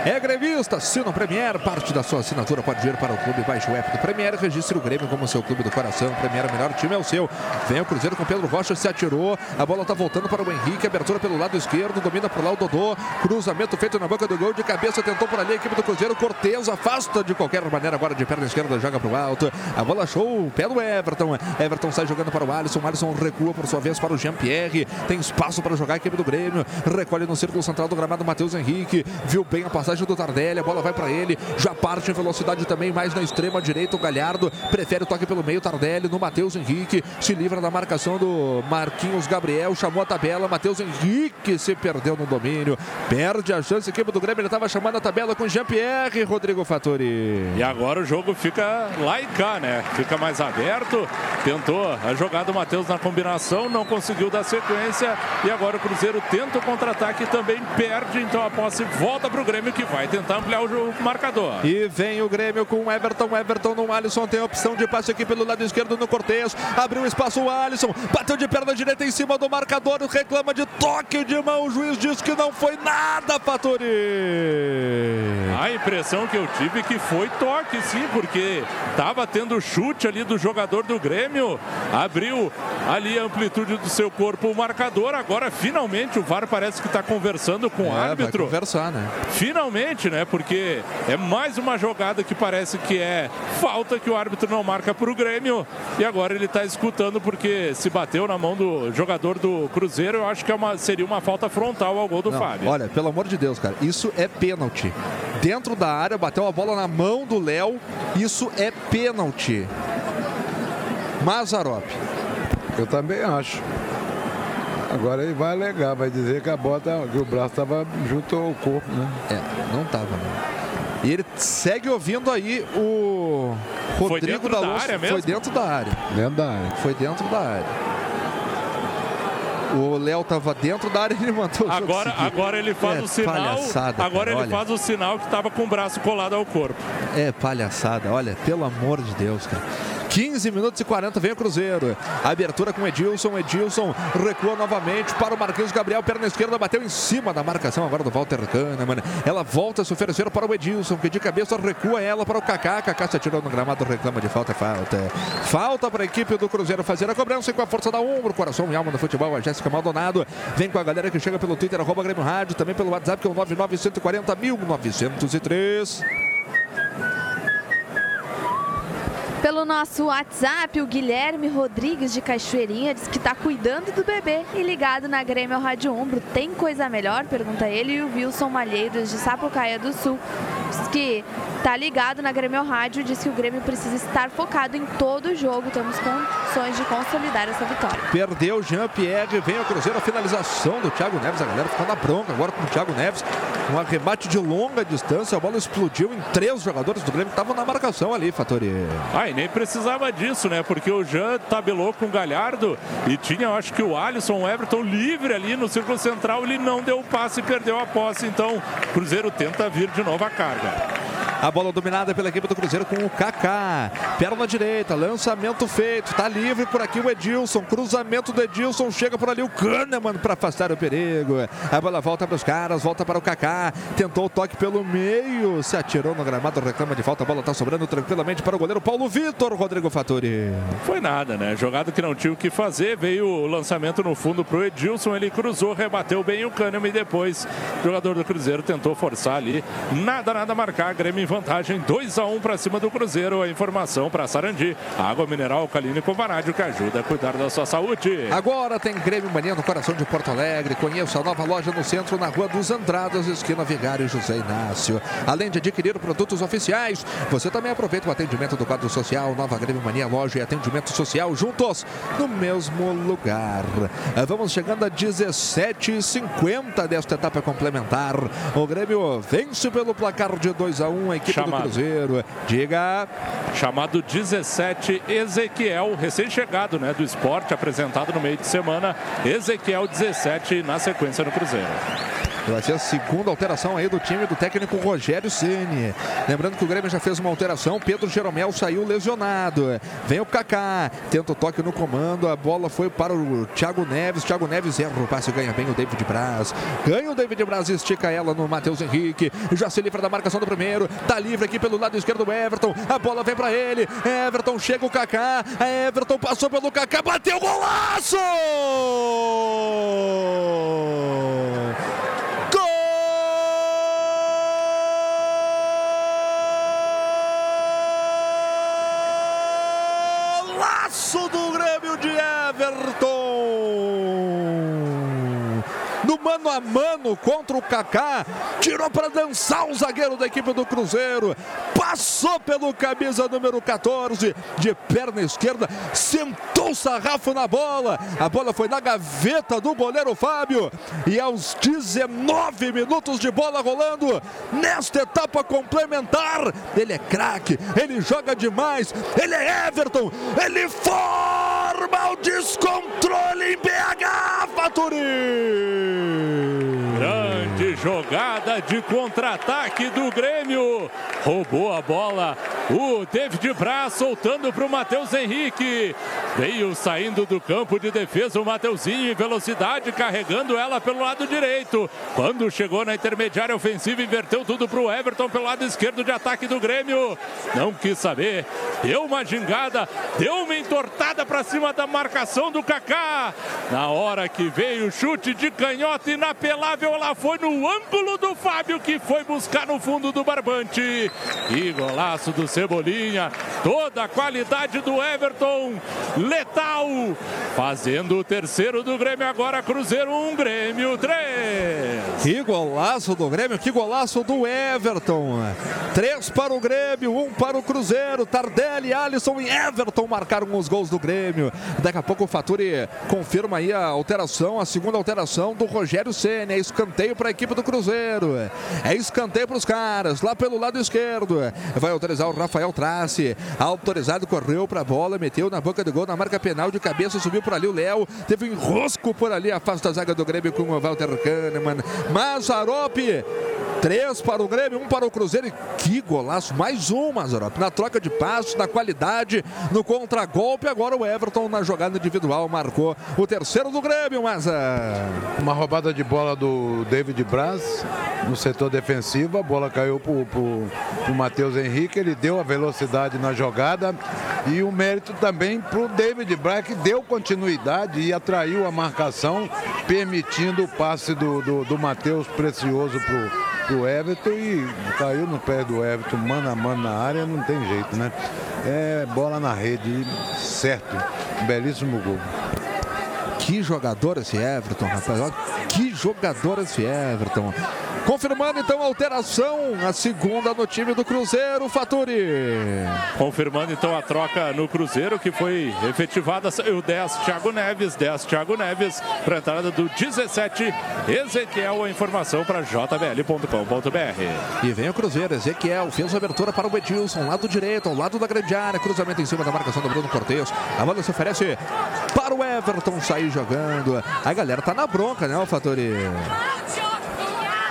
É gremista, o Premier, parte da sua assinatura pode vir para o clube, baixe o app do Premier, registre o Grêmio como seu clube do coração, Premier, o melhor time é o seu. Vem o Cruzeiro com Pedro Rocha, se atirou, a bola tá voltando para o Henrique, abertura pelo lado esquerdo, domina por lá o Dodô, cruzamento feito na boca do gol, de cabeça tentou por ali a equipe do Cruzeiro, Cortez afasta de qualquer maneira agora de perna esquerda, joga para o alto, a bola achou o pé do Everton, Everton sai jogando para o Alisson, Alisson recua por sua vez para o Jean-Pierre, tem espaço para jogar a equipe do Grêmio, recolhe no círculo central do gramado Matheus Henrique, viu bem a passagem do Tardelli, a bola vai para ele, já parte em velocidade também, mais na extrema direita, o Galhardo prefere o toque pelo meio, Tardelli no Matheus Henrique, se livra da marcação do Marquinhos Gabriel, chamou a tabela, Matheus Henrique se perdeu no domínio, perde a chance, equipe do Grêmio, ele estava chamando a tabela com Jean-Pierre, Rodrigo Fattori. E agora o jogo fica lá e cá, né? Fica mais aberto, tentou a jogada do Matheus na combinação, não conseguiu dar sequência e agora o Cruzeiro tenta o contra-ataque também perde, então a posse volta para o Grêmio que vai tentar ampliar o marcador. E vem o Grêmio com o Everton. Everton no Alisson tem a opção de passe aqui pelo lado esquerdo no Cortez. Abriu espaço o Alisson. Bateu de perna direita em cima do marcador. Reclama de toque de mão. O juiz diz que não foi nada, Fatori. A impressão que eu tive é que foi toque, sim, porque estava tendo chute ali do jogador do Grêmio. Abriu ali a amplitude do seu corpo o marcador. Agora, finalmente, o VAR parece que está conversando com é, o árbitro. Vai conversar, né? Finalmente, né? Porque é mais uma jogada que parece que é falta que o árbitro não marca para o Grêmio. E agora ele está escutando porque se bateu na mão do jogador do Cruzeiro. Eu acho que é uma, seria uma falta frontal ao gol do não, Fábio. Olha, pelo amor de Deus, cara, isso é pênalti. Dentro da área, bateu a bola na mão do Léo. Isso é pênalti. Mazarop. Eu também acho. Agora ele vai alegar, vai dizer que a bota, que o braço estava junto ao corpo, né? É, não estava, né? E ele segue ouvindo aí o Rodrigo da, da área mesmo? Foi dentro da área. Dentro da área. Foi dentro da área. O Léo tava dentro da área e ele mandou o Agora, agora ele faz É o sinal. palhaçada, Agora cara, ele olha. faz o sinal que estava com o braço colado ao corpo. É palhaçada, olha, pelo amor de Deus, cara. 15 minutos e 40, vem o Cruzeiro. Abertura com Edilson. Edilson recua novamente para o Marquinhos Gabriel. Perna esquerda bateu em cima da marcação agora do Walter Kahneman. Ela volta a se oferecer para o Edilson, que de cabeça recua ela para o Kaká. Kaká se atirou no gramado, reclama de falta, é falta. Falta para a equipe do Cruzeiro fazer a cobrança e com a força da ombro, coração e alma do futebol. A Jéssica Maldonado vem com a galera que chega pelo Twitter, arroba Grêmio Rádio, também pelo WhatsApp, que é o 99140 1903. Pelo nosso WhatsApp, o Guilherme Rodrigues de Cachoeirinha diz que está cuidando do bebê e ligado na Grêmio Rádio Umbro. Tem coisa melhor? Pergunta ele. E o Wilson Malheiros de Sapucaia do Sul diz que está ligado na Grêmio Rádio. Diz que o Grêmio precisa estar focado em todo o jogo. Temos condições de consolidar essa vitória. Perdeu Jean-Pierre, vem o Cruzeiro, a finalização do Thiago Neves. A galera ficou na bronca agora com o Thiago Neves. Um arremate de longa distância, a bola explodiu em três jogadores do Grêmio que estavam na marcação ali, Fatori. Ah, e nem precisava disso, né? Porque o Jean tabelou com o Galhardo e tinha, eu acho que o Alisson, o Everton livre ali no círculo central. Ele não deu o passe e perdeu a posse. Então, o Cruzeiro tenta vir de novo a carga. A bola dominada pela equipe do Cruzeiro com o Kaká. Perna direita, lançamento feito. Tá livre por aqui o Edilson. Cruzamento do Edilson. Chega por ali o Kahneman para afastar o perigo. A bola volta para os caras, volta para o Kaká. Tentou o toque pelo meio. Se atirou no gramado, reclama de falta. A bola tá sobrando tranquilamente para o goleiro Paulo Vitor. Rodrigo Faturi. Foi nada, né? Jogada que não tinha o que fazer. Veio o lançamento no fundo pro Edilson. Ele cruzou, rebateu bem o Kahneman e depois o jogador do Cruzeiro tentou forçar ali. Nada, nada marcar. Grêmio em vantagem 2 a 1 para cima do Cruzeiro. A informação para Sarandi. Água mineral alcalina com vanádio que ajuda a cuidar da sua saúde. Agora tem Grêmio Mania no coração de Porto Alegre. Conheça a nova loja no centro, na Rua dos Andradas, esquina Vigário José Inácio. Além de adquirir produtos oficiais, você também aproveita o atendimento do quadro social. Nova Grêmio Mania Loja e atendimento social juntos no mesmo lugar. Ah, Vamos chegando a 17h50 desta etapa complementar. O Grêmio vence pelo placar de 2 a 1 a equipe Chamado. do Cruzeiro. Diga. Chamado 17, Ezequiel, recém-chegado né, do esporte, apresentado no meio de semana. Ezequiel 17 na sequência no Cruzeiro. Vai ser a segunda alteração aí do time do técnico Rogério Ceni. Lembrando que o Grêmio já fez uma alteração. Pedro Jeromel saiu lesionado. Vem o Kaká, tenta o toque no comando. A bola foi para o Thiago Neves. Thiago Neves erra o passe, ganha bem o David Braz. Ganha o David Braz estica ela no Matheus Henrique. Já se livra da marcação do primeiro. Tá livre aqui pelo lado esquerdo o Everton. A bola vem para ele. Everton chega o Kaká. Everton passou pelo Kaká, bateu golaço! Golaço do Grêmio de Everton! No mano a mano contra o Kaká, tirou para dançar o zagueiro da equipe do Cruzeiro, passou pelo camisa número 14, de perna esquerda, sentou o sarrafo na bola, a bola foi na gaveta do goleiro Fábio, e aos 19 minutos de bola rolando, nesta etapa complementar, ele é craque, ele joga demais, ele é Everton, ele forma o descontrole em BH, Faturi! Grande jogada de contra-ataque do Grêmio. Roubou a bola. O David Braz soltando para o Matheus Henrique. Veio saindo do campo de defesa o Mateuzinho em velocidade, carregando ela pelo lado direito. Quando chegou na intermediária ofensiva, inverteu tudo para o Everton pelo lado esquerdo de ataque do Grêmio. Não quis saber. Deu uma gingada, deu uma entortada para cima da marcação do Kaká. Na hora que veio o chute de canhota inapelável, ela foi no ângulo do Fábio, que foi buscar no fundo do barbante. Que golaço do Cebolinha. Toda a qualidade do Everton. Letal. Fazendo o terceiro do Grêmio agora. Cruzeiro 1, Grêmio 3. Que golaço do Grêmio, que golaço do Everton. Três para o Grêmio, um para o Cruzeiro. Tardelli, Alisson e Everton marcaram os gols do Grêmio. Daqui a pouco o Faturi confirma aí a alteração, a segunda alteração do Rogério Senna. É escanteio para a equipe do Cruzeiro. É escanteio para os caras, lá pelo lado esquerdo. Vai autorizar o Rafael Trace. Autorizado, correu para a bola, meteu na boca do gol, na marca penal de cabeça, subiu por ali o Léo. Teve um enrosco por ali, afasta a zaga do Grêmio com o Walter Kahneman. Mazarop Três para o Grêmio, um para o Cruzeiro. E que golaço! Mais um, Mazarop. Na troca de passos, na qualidade, no contragolpe. Agora o Everton, na jogada individual, marcou o terceiro do Grêmio, mas. Uma roubada de bola do David Braz no setor defensivo. A bola caiu para o Matheus Henrique. Ele deu a velocidade na jogada. E o mérito também para o David Braz, que deu continuidade e atraiu a marcação, permitindo o passe do, do, do Matheus Precioso para o pro Everton e caiu no pé do Everton, mano a mano na área, não tem jeito, né? É bola na rede, certo. Belíssimo gol. Que jogador esse Everton, rapaz. Que jogador esse Everton. Confirmando então a alteração, a segunda no time do Cruzeiro, Faturi. Confirmando então a troca no Cruzeiro, que foi efetivada, saiu 10 Thiago Neves, 10 Thiago Neves, para a entrada do 17 Ezequiel, a informação para jbl.com.br. E vem o Cruzeiro, Ezequiel fez a abertura para o Edilson, lado direito, ao lado da grande área, cruzamento em cima da marcação do Bruno Cortes. A bola se oferece para o Everton sair jogando. A galera tá na bronca, né, o Faturi?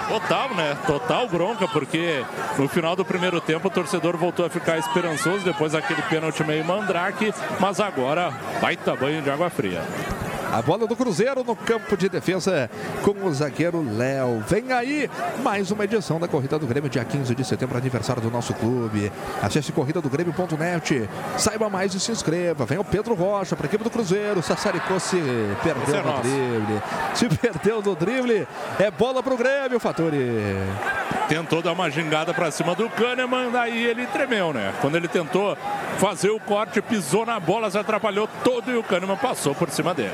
Total, né? Total bronca, porque no final do primeiro tempo o torcedor voltou a ficar esperançoso depois daquele pênalti meio mandrake, mas agora baita banho de água fria. A bola do Cruzeiro no campo de defesa com o zagueiro Léo. Vem aí mais uma edição da Corrida do Grêmio, dia 15 de setembro, aniversário do nosso clube. Acesse corrida do Grêmio.net. Saiba mais e se inscreva. Vem o Pedro Rocha para a equipe do Cruzeiro. Sassaricou se perdeu é no nosso. drible. Se perdeu no drible. É bola para o Grêmio, Faturi. Tentou dar uma gingada para cima do Kahneman, daí ele tremeu, né? Quando ele tentou fazer o corte, pisou na bola, se atrapalhou todo e o Kahneman passou por cima dele.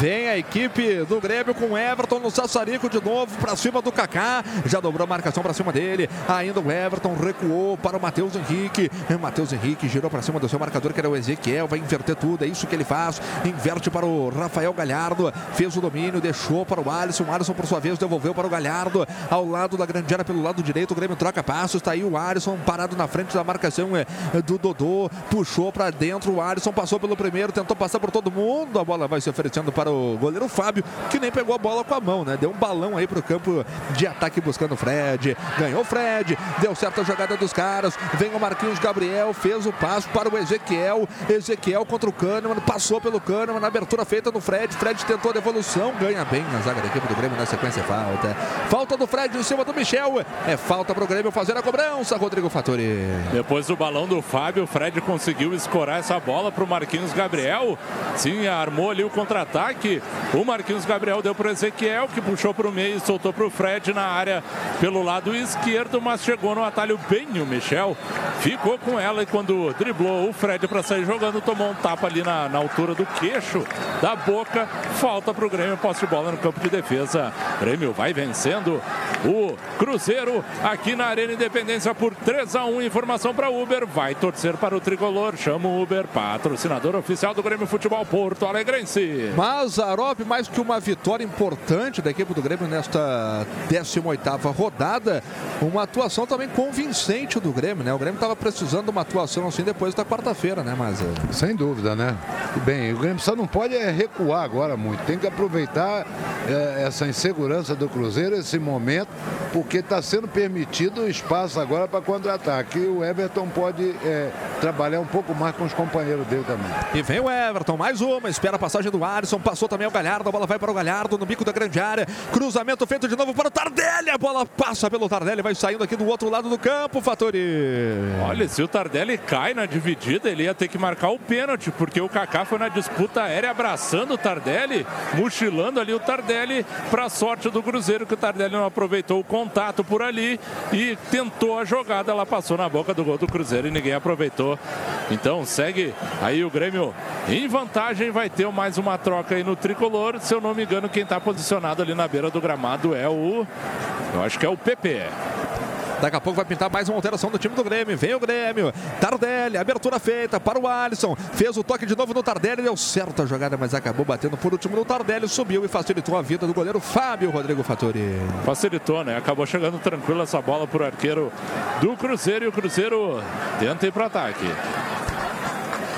Vem a equipe do Grêmio com Everton no Sassarico de novo para cima do Kaká. Já dobrou a marcação para cima dele. Ainda o Everton recuou para o Matheus Henrique. Matheus Henrique girou para cima do seu marcador, que era o Ezequiel. Vai inverter tudo. É isso que ele faz. Inverte para o Rafael Galhardo. Fez o domínio, deixou para o Alisson. O Alisson, por sua vez, devolveu para o Galhardo. Ao lado da grande área, pelo lado direito. O Grêmio troca passos. Está aí o Alisson parado na frente da marcação é, do Dodô. Puxou para dentro. O Alisson passou pelo primeiro, tentou passar por todo mundo. A bola vai se oferecendo para o goleiro Fábio, que nem pegou a bola com a mão, né? Deu um balão aí pro campo de ataque buscando o Fred. Ganhou o Fred, deu certa jogada dos caras. Vem o Marquinhos Gabriel, fez o passo para o Ezequiel. Ezequiel contra o Kahneman, passou pelo Kahneman abertura feita no Fred. Fred tentou a devolução, ganha bem na zaga da equipe do Grêmio, na sequência falta. Falta do Fred em cima do Michel. É falta pro Grêmio fazer a cobrança, Rodrigo Fattori. Depois do balão do Fábio, o Fred conseguiu escorar essa bola pro Marquinhos Gabriel. Sim, armou ali o contra-ataque. O Marquinhos Gabriel deu para o Ezequiel, que puxou para o meio e soltou para o Fred na área pelo lado esquerdo, mas chegou no atalho bem o Michel. Ficou com ela e quando driblou o Fred para sair jogando, tomou um tapa ali na, na altura do queixo, da boca. Falta para o Grêmio, posse de bola no campo de defesa. Grêmio vai vencendo o Cruzeiro aqui na Arena Independência por 3 a 1 Informação para Uber. Vai torcer para o tricolor. Chama o Uber, patrocinador oficial do Grêmio Futebol Porto Alegrense. Mazarop, mais que uma vitória importante da equipe do Grêmio nesta 18 rodada, uma atuação também convincente do Grêmio, né? O Grêmio estava precisando de uma atuação assim depois da quarta-feira, né, mas Sem dúvida, né? Bem, o Grêmio só não pode é recuar agora muito. Tem que aproveitar é, essa insegurança do Cruzeiro, esse momento, porque está sendo permitido espaço agora para contra-ataque. O Everton pode é, trabalhar um pouco mais com os companheiros dele também. E vem o Everton, mais uma, espera a passagem do Alisson, passou também o Galhardo, a bola vai para o Galhardo no bico da grande área, cruzamento feito de novo para o Tardelli, a bola passa pelo Tardelli, vai saindo aqui do outro lado do campo, Fatori. Olha, se o Tardelli cai na dividida, ele ia ter que marcar o pênalti, porque o Kaká foi na disputa aérea abraçando o Tardelli, mochilando ali o Tardelli para sorte do Cruzeiro, que o Tardelli não aproveitou o contato por ali e tentou a jogada, ela passou na boca do gol do Cruzeiro e ninguém aproveitou. Então segue aí o Grêmio em vantagem, vai ter mais uma troca aí no tricolor. Se eu não me engano, quem está posicionado ali na beira do gramado é o. Eu acho que é o PP. Daqui a pouco vai pintar mais uma alteração do time do Grêmio. Vem o Grêmio. Tardelli, abertura feita para o Alisson. Fez o toque de novo no Tardelli. Deu certo a jogada, mas acabou batendo por último no Tardelli. Subiu e facilitou a vida do goleiro Fábio Rodrigo Fattori. Facilitou, né? Acabou chegando tranquilo essa bola para o arqueiro do Cruzeiro. E o Cruzeiro tenta ir para o ataque.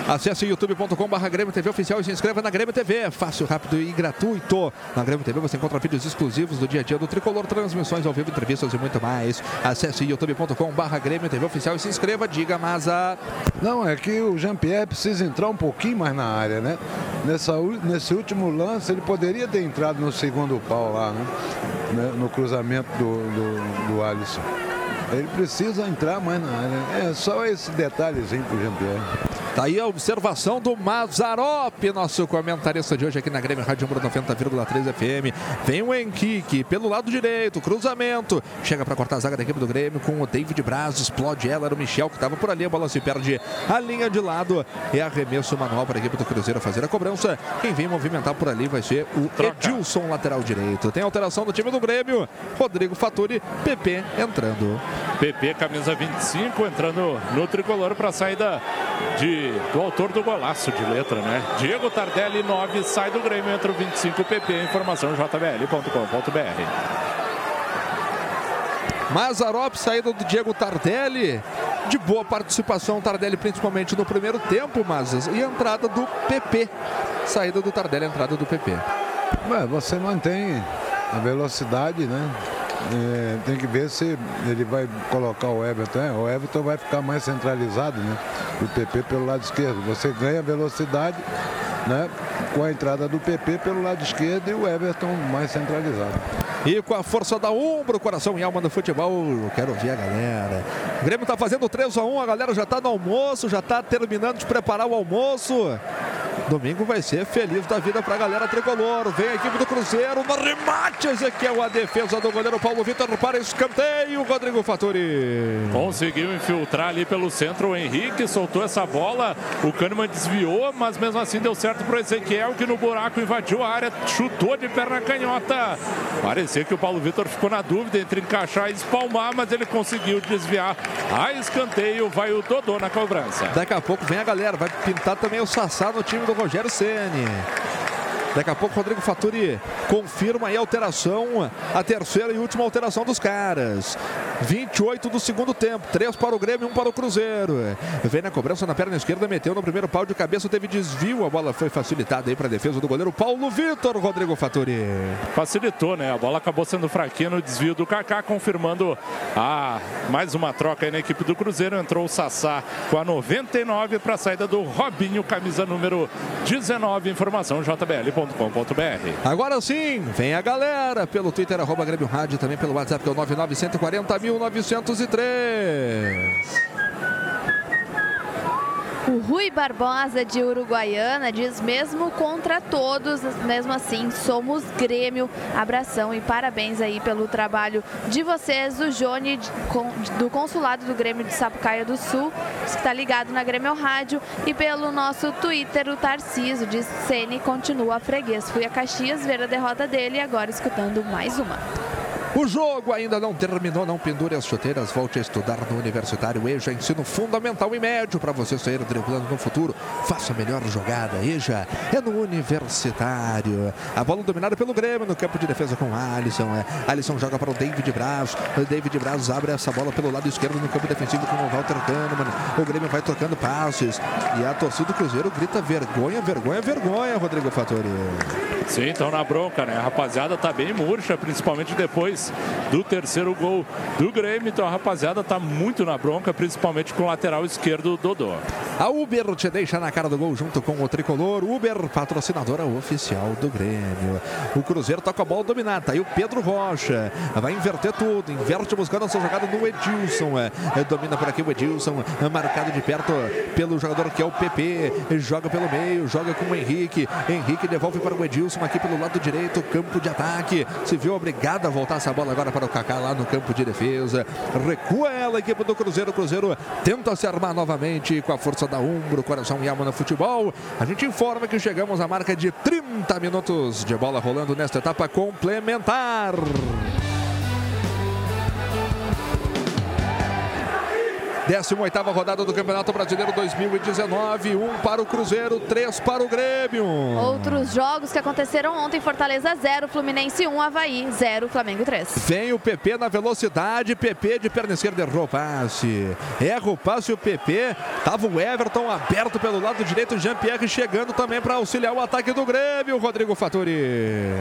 Acesse youtube.com.br Grêmio TV Oficial e se inscreva na Grêmio TV. É fácil, rápido e gratuito. Na Grêmio TV você encontra vídeos exclusivos do dia a dia do Tricolor, transmissões ao vivo, entrevistas e muito mais. Acesse youtube.com.br Grêmio TV Oficial e se inscreva. Diga, Maza. Não, é que o Jean-Pierre precisa entrar um pouquinho mais na área, né? Nessa, nesse último lance, ele poderia ter entrado no segundo pau lá, né? No cruzamento do, do, do Alisson. Ele precisa entrar mais na área. É só esse detalhezinho pro Jean-Pierre. Tá aí a observação do Mazarop, nosso comentarista de hoje aqui na Grêmio Rádio 90,3 FM. Vem o Henrique pelo lado direito, cruzamento. Chega para cortar a zaga da equipe do Grêmio com o David Braz, explode ela, era o Michel que estava por ali. A bola se perde a linha de lado. É arremesso manual para a equipe do Cruzeiro fazer a cobrança. Quem vem movimentar por ali vai ser o Edilson, lateral direito. Tem alteração do time do Grêmio. Rodrigo Faturi, PP entrando. PP, camisa 25, entrando no tricolor para a saída de, do autor do golaço de letra, né? Diego Tardelli, 9, sai do Grêmio, entra o 25 PP, informação jbl.com.br. Mazarop, saída do Diego Tardelli. De boa participação, Tardelli principalmente no primeiro tempo, mas e entrada do PP. Saída do Tardelli, entrada do PP. Ué, você mantém a velocidade, né? É, tem que ver se ele vai colocar o Everton. É, o Everton vai ficar mais centralizado, né? O PP pelo lado esquerdo. Você ganha velocidade, né? Com a entrada do PP pelo lado esquerdo e o Everton mais centralizado. E com a força da Umbro, coração e alma do futebol, eu quero ouvir a galera. O Grêmio tá fazendo 3 a 1 a galera já tá no almoço, já tá terminando de preparar o almoço. Domingo vai ser feliz da vida para a galera tricolor. Vem a equipe do Cruzeiro no remate. Ezequiel, a defesa do goleiro Paulo Vitor para escanteio. Rodrigo Faturi. Conseguiu infiltrar ali pelo centro o Henrique, soltou essa bola. O Kahneman desviou, mas mesmo assim deu certo para Ezequiel, que no buraco invadiu a área, chutou de perna canhota. Que o Paulo Vitor ficou na dúvida entre encaixar e espalmar, mas ele conseguiu desviar a escanteio. Vai o Dodô na cobrança. Daqui a pouco vem a galera, vai pintar também o Sassá no time do Rogério Ceni. Daqui a pouco, Rodrigo Faturi confirma aí a alteração, a terceira e última alteração dos caras. 28 do segundo tempo, 3 para o Grêmio, 1 para o Cruzeiro. Vem na cobrança na perna esquerda, meteu no primeiro pau de cabeça, teve desvio, a bola foi facilitada aí para a defesa do goleiro Paulo Vitor, Rodrigo Faturi. Facilitou, né? A bola acabou sendo fraquinha no desvio do Kaká, confirmando a mais uma troca aí na equipe do Cruzeiro. Entrou o Sassá com a 99 para a saída do Robinho, camisa número 19. Informação jbl.com.br. Agora sim, vem a galera pelo Twitter, arroba Grêmio Rádio, também pelo WhatsApp, que é o 99140.903. O Rui Barbosa de Uruguaiana diz: mesmo contra todos, mesmo assim, somos Grêmio. Abração e parabéns aí pelo trabalho de vocês. O Jone do Consulado do Grêmio de Sapucaia do Sul, que está ligado na Grêmio Rádio. E pelo nosso Twitter, o Tarciso diz: Sene continua freguês. Fui a Caxias ver a derrota dele e agora escutando mais uma. O jogo ainda não terminou, não pendure as chuteiras, volte a estudar no Universitário EJA, ensino fundamental e médio para você sair driblando no futuro. Faça a melhor jogada, EJA é no Universitário. A bola dominada pelo Grêmio no campo de defesa com Alisson. É. Alisson joga para o David Braz. O David Braz abre essa bola pelo lado esquerdo no campo defensivo com o Walter Kahneman. O Grêmio vai trocando passes e a torcida do Cruzeiro grita vergonha, vergonha, vergonha, Rodrigo Fattori. Sim, então na bronca, né? A rapaziada tá bem murcha, principalmente depois do terceiro gol do Grêmio. Então a rapaziada tá muito na bronca, principalmente com o lateral esquerdo Dodô. A Uber te deixa na cara do gol junto com o tricolor. Uber, patrocinadora oficial do Grêmio. O Cruzeiro toca a bola dominada. Aí o Pedro Rocha vai inverter tudo. Inverte buscando a sua jogada no Edilson. É, domina por aqui o Edilson, marcado de perto pelo jogador que é o PP. Joga pelo meio, joga com o Henrique. Henrique devolve para o Edilson aqui pelo lado direito, campo de ataque. Se viu obrigado a voltar essa bola agora para o Kaká lá no campo de defesa. Recua ela, a equipe do Cruzeiro. Cruzeiro tenta se armar novamente com a força da Umbro, coração e alma no futebol. A gente informa que chegamos à marca de 30 minutos de bola rolando nesta etapa complementar. 18 rodada do Campeonato Brasileiro 2019. Um para o Cruzeiro, três para o Grêmio. Outros jogos que aconteceram ontem: Fortaleza 0, Fluminense 1, Havaí 0, Flamengo 3. Vem o PP na velocidade. PP de perna esquerda errou o passe. Erra o passe o PP. Tava o Everton aberto pelo lado direito. Jean-Pierre chegando também para auxiliar o ataque do Grêmio. Rodrigo Faturi.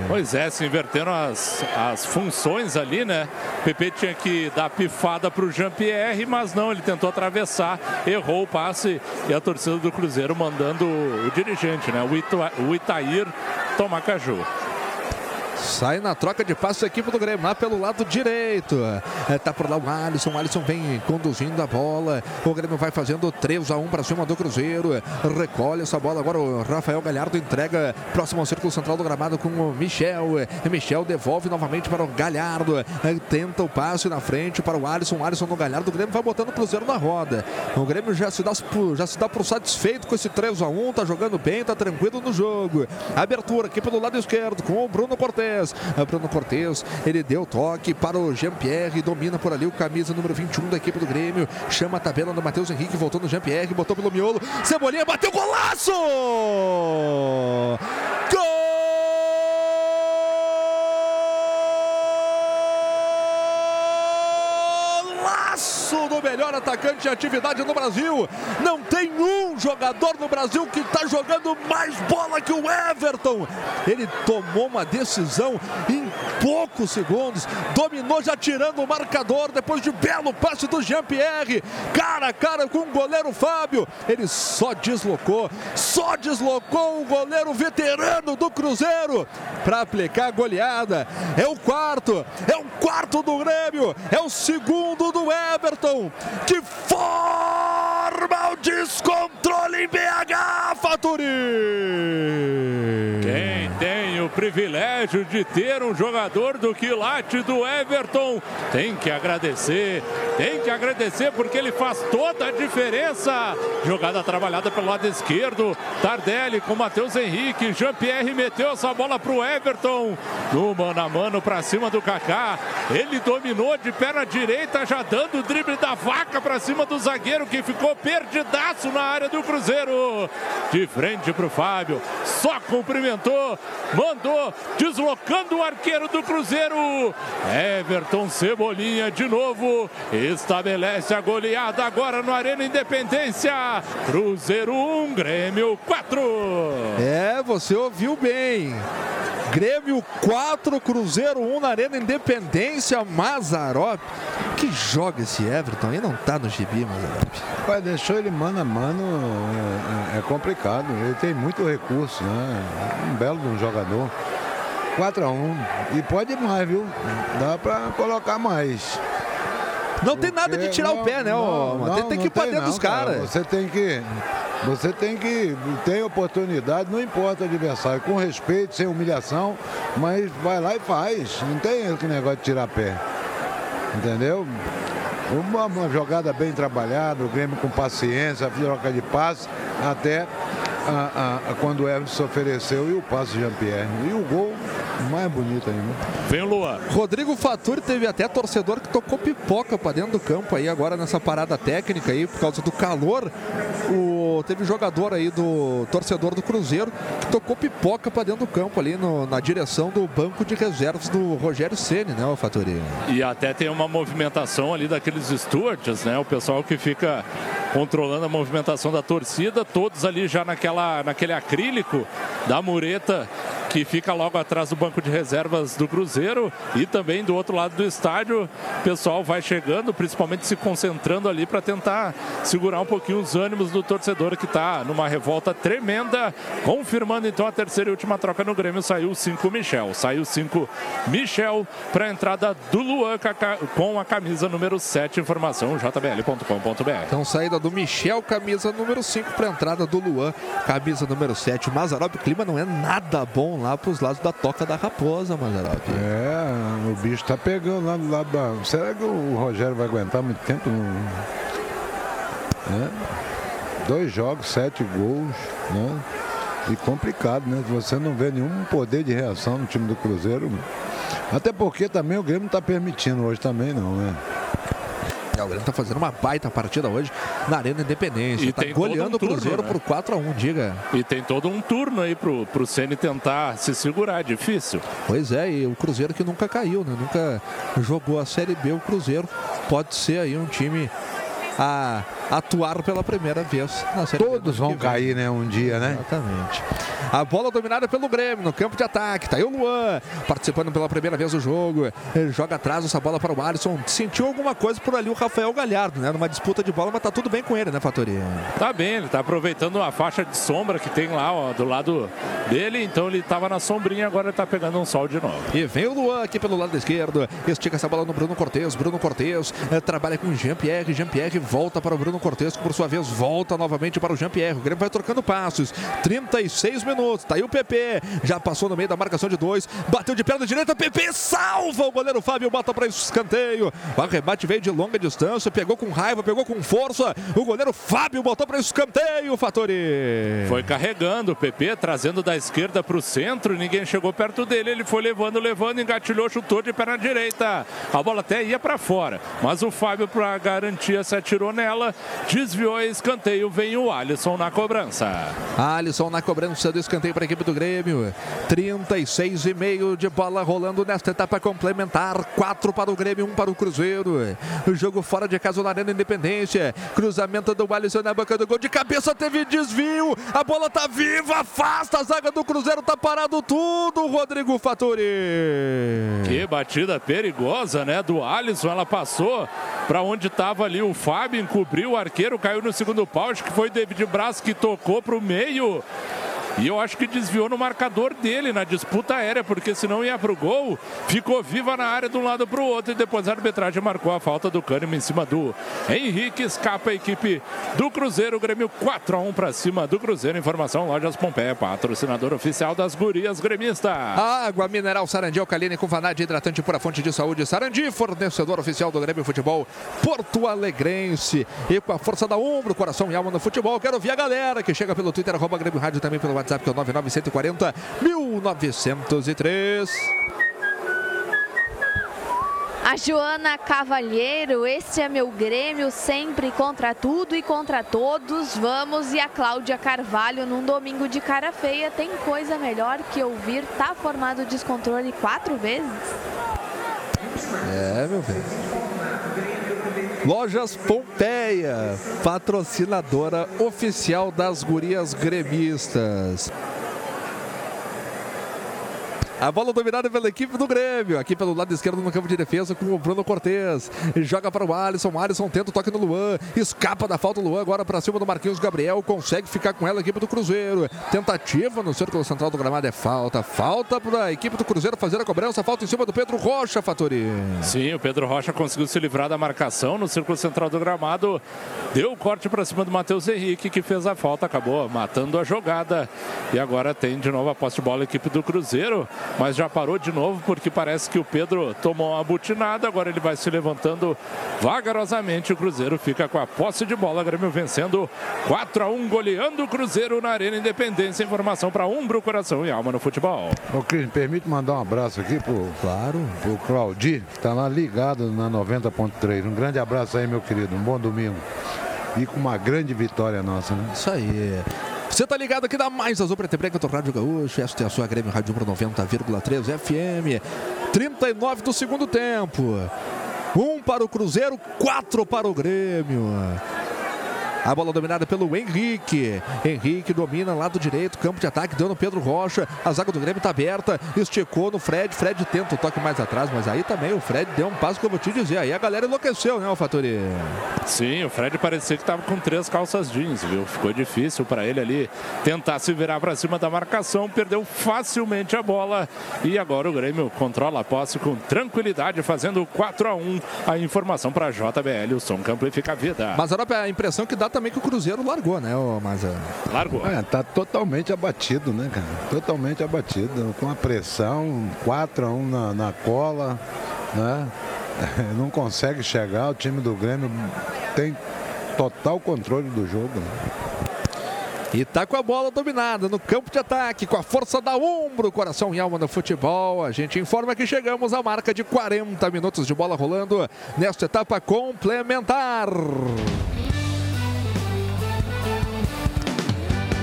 Pois é, se inverteram as, as funções ali, né? O PP tinha que dar pifada para o Jean-Pierre, mas não, ele tentou atravessar, errou o passe e a torcida do Cruzeiro mandando o dirigente, né? O, Ita, o Itair tomar caju. Sai na troca de passo a equipe do Grêmio, lá pelo lado direito. É, tá por lá o Alisson. O Alisson vem conduzindo a bola. O Grêmio vai fazendo 3 a 1 para cima do Cruzeiro. Recolhe essa bola. Agora o Rafael Galhardo entrega próximo ao círculo central do gramado com o Michel. Michel devolve novamente para o Galhardo. É, tenta o passe na frente para o Alisson. O Alisson no Galhardo. O Grêmio vai botando o Cruzeiro na roda. O Grêmio já se dá, já se dá por satisfeito com esse 3 a 1 Tá jogando bem, tá tranquilo no jogo. Abertura aqui pelo lado esquerdo com o Bruno Cortez. Bruno Cortez, ele deu toque para o Jean-Pierre, domina por ali o camisa número 21 da equipe do Grêmio, chama a tabela do Matheus Henrique, voltou no Jean-Pierre, botou pelo miolo, Cebolinha bateu golaço! Golaço do melhor atacante de atividade no Brasil. Não tem um jogador no Brasil que está jogando mais bola que o Everton. Ele tomou uma decisão em poucos segundos, dominou já tirando o marcador depois de belo passe do Jean-Pierre, cara a cara com o goleiro Fábio. Ele só deslocou, só deslocou o goleiro veterano do Cruzeiro para aplicar a goleada. É o quarto, é o quarto do Grêmio, é o segundo do Everton, que forma o descontrole em BH, Faturi! O privilégio de ter um jogador do quilate do Everton tem que agradecer, tem que agradecer porque ele faz toda a diferença. Jogada trabalhada pelo lado esquerdo, Tardelli com Matheus Henrique, Jean-Pierre meteu essa bola para o Everton, no mano a mano para cima do Kaká. Ele dominou de perna direita, já dando o drible da vaca para cima do zagueiro que ficou perdidaço na área do Cruzeiro. De frente para o Fábio, só cumprimentou, mandou, deslocando o arqueiro do Cruzeiro. Everton Cebolinha de novo estabelece a goleada agora no Arena Independência. Cruzeiro 1, Grêmio 4. É, você ouviu bem. Grêmio 4, Cruzeiro 1 na Arena Independência, Mazarop. Que joga esse Everton aí? Não tá no gibi, Mazarop. Pai, deixou ele mano a mano, é, é, complicado. Ele tem muito recurso, né? Um belo de um jogador. 4 a 1 E pode mais, viu? Dá pra colocar mais. Não tem nada de tirar não, o pé, né? Não, Não, tem, tem que ir pra dentro dos caras. Você tem que. Você tem que. Tem oportunidade, não importa o adversário, com respeito, sem humilhação, mas vai lá e faz. Não tem esse negócio de tirar pé. Entendeu? Uma, uma jogada bem trabalhada, o Grêmio com paciência, a troca de passe, até a, a, a quando o Everton se ofereceu e o passe de Jean-Pierre. E o gol mais bonito ainda. Vem o Luan. Rodrigo Faturi teve até torcedor que tocou pipoca pra dentro do campo aí agora nessa parada técnica aí por causa do calor. O teve jogador aí do torcedor do Cruzeiro que tocou pipoca pra dentro do campo ali no- na direção do banco de reservas do Rogério Ceni, né, o Faturi? E até tem uma movimentação ali daqueles stewards, né? O pessoal que fica controlando a movimentação da torcida, todos ali já naquela, naquele acrílico da mureta que fica logo atrás do banco de reservas do Cruzeiro e também do outro lado do estádio. O pessoal vai chegando, principalmente se concentrando ali para tentar segurar um pouquinho os ânimos do torcedor que está numa revolta tremenda. Confirmando então a terceira e última troca no Grêmio, saiu 5 Michel. Saiu 5 Michel para a entrada do Luan com a a camisa número 7. Informação jbl.com.br. Então, saída do Michel, camisa número 5 para entrada do Luan, camisa número 7. O Mazarop, o clima não é nada bom lá pros lados da Toca da Raposa, Mazarop. É, o bicho tá pegando lá do lado da. Será que o Rogério vai aguentar muito tempo? Né? Dois jogos, sete gols, né? E complicado, né? Você não vê nenhum poder de reação no time do Cruzeiro. Até porque também o Grêmio não tá permitindo hoje também, não, né? O Grêmio tá fazendo uma baita partida hoje na Arena Independência. E tá goleando um o Cruzeiro né? por 4 a 1 diga. E tem todo um turno aí pro, pro Ceni tentar se segurar, difícil. Pois é, e o Cruzeiro que nunca caiu, né? Nunca jogou a Série B, o Cruzeiro pode ser aí um time a atuar pela primeira vez na Série Todos vão cair, né, um dia, né? Exatamente. A bola dominada pelo Grêmio no campo de ataque. Tá aí o Luan participando pela primeira vez do jogo. Ele joga atrás essa bola para o Alisson. Sentiu alguma coisa por ali o Rafael Galhardo, né? Numa disputa de bola, mas tá tudo bem com ele, né, Fatoria? Tá bem, ele tá aproveitando a faixa de sombra que tem lá, ó, do lado dele. Então ele tava na sombrinha, agora ele tá pegando um sol de novo. E vem o Luan aqui pelo lado esquerdo. Estica essa bola no Bruno Cortes. Bruno Cortes eh, trabalha com o Jean-Pierre. Jean-Pierre volta para o Bruno Cortes, que por sua vez volta novamente para o Jean-Pierre. O Grêmio vai trocando passos. 36 minutos. Tá aí o PP. Já passou no meio da marcação de dois. Bateu de perna direita. PP salva o goleiro Fábio. Bota para escanteio. O arrebate veio de longa distância. Pegou com raiva, pegou com força. O goleiro Fábio botou para escanteio, Fatori. Foi carregando o PP, trazendo da esquerda para o centro. Ninguém chegou perto dele. Ele foi levando, levando, engatilhou, chutou de perna direita. A bola até ia para fora. Mas o Fábio, para garantia, se atirou nela. Desviou escanteio. Vem o Alisson na cobrança. Alisson na cobrança do escanteio para a equipe do Grêmio. 36 e meio de bola rolando nesta etapa complementar. 4 para o Grêmio, 1 para o Cruzeiro. O jogo fora de casa na Arena Independência. Cruzamento do Alisson na boca do gol. De cabeça teve desvio. A bola tá viva, afasta. A zaga do Cruzeiro tá parado tudo. Rodrigo Fattori. Que batida perigosa, né? Do Alisson. Ela passou para onde estava ali o Fábio, encobriu o arqueiro, caiu no segundo pau. Acho que foi David Braz que tocou para o meio. E eu acho que desviou no marcador dele na disputa aérea, porque senão ia pro gol. Ficou viva na área de um lado pro outro e depois a arbitragem marcou a falta do Cânimo em cima do Henrique. Escapa a equipe do Cruzeiro. Grêmio 4 a 1 para cima do Cruzeiro. Informação Lojas Pompeia, patrocinador oficial das gurias gremistas. Água mineral Sarandi alcalina com vanade hidratante pura fonte de saúde. Sarandi, fornecedor oficial do Grêmio Futebol Porto Alegrense. E com a força da ombro, coração e alma no futebol. Quero ouvir a galera que chega pelo Twitter, arroba Grêmio Rádio, também pelo WhatsApp, que é o 99140 1903. A Joana Cavalheiro, este é meu Grêmio, sempre contra tudo e contra todos. Vamos. E a Cláudia Carvalho, num domingo de cara feia, tem coisa melhor que ouvir. Tá formado descontrole quatro vezes? É, meu velho. Lojas Pompeia, patrocinadora oficial das gurias gremistas. A bola dominada pela equipe do Grêmio. Aqui pelo lado esquerdo no campo de defesa com o Bruno Cortes. Joga para o Alisson. Alisson tenta o toque no Luan. Escapa da falta. Luan agora para cima do Marquinhos Gabriel. Consegue ficar com ela a equipe do Cruzeiro. Tentativa no círculo central do gramado é falta. Falta para a equipe do Cruzeiro fazer a cobrança. Falta em cima do Pedro Rocha, Fatori. Sim, o Pedro Rocha conseguiu se livrar da marcação no círculo central do gramado. Deu o corte para cima do Matheus Henrique, que fez a falta, acabou matando a jogada. E agora tem de novo a posse de bola a equipe do Cruzeiro, mas já parou de novo porque parece que o Pedro tomou uma butinada. Agora ele vai se levantando vagarosamente. O Cruzeiro fica com a posse de bola. Grêmio vencendo 4 a 1, goleando o Cruzeiro na Arena Independência. Informação para Umbro, coração e alma no futebol. Ô, Cris, permite mandar um abraço aqui pro, Claro. pro Claudir, que tá lá ligado na 90.3. Um grande abraço aí, meu querido. Um bom domingo. E com uma grande vitória nossa, né? Isso aí. Você tá ligado aqui da Mais Azul Preto e Branco do Rádio Gaúcho. Esta é a sua Grêmio Rádio Umbro 90,3 FM. 39 do segundo tempo. Um para o Cruzeiro, quatro para o Grêmio. A bola dominada pelo Henrique. Henrique domina lado direito, campo de ataque, no Pedro Rocha. A zaga do Grêmio está aberta. Esticou no Fred. Fred tenta o toque mais atrás, mas aí também o Fred deu um passo que eu vou te dizer. Aí a galera enlouqueceu, né, Alfatori? Sim, o Fred parecia que estava com três calças jeans, viu? Ficou difícil para ele ali tentar se virar para cima da marcação, perdeu facilmente a bola e agora o Grêmio controla a posse com tranquilidade, fazendo 4 a 1. A informação para JBL, o som que amplifica a vida. Mas a impressão que dá também que o Cruzeiro largou, né, Maza? Largou. É, tá totalmente abatido, né, cara? Totalmente abatido. Com a pressão, 4 a 1 na, na cola, né? [LAUGHS] Não consegue chegar. O time do Grêmio tem total controle do jogo. né? E tá com a bola dominada no campo de ataque, com a força da ombro, coração e alma no futebol. A gente informa que chegamos à marca de 40 minutos de bola rolando nesta etapa complementar.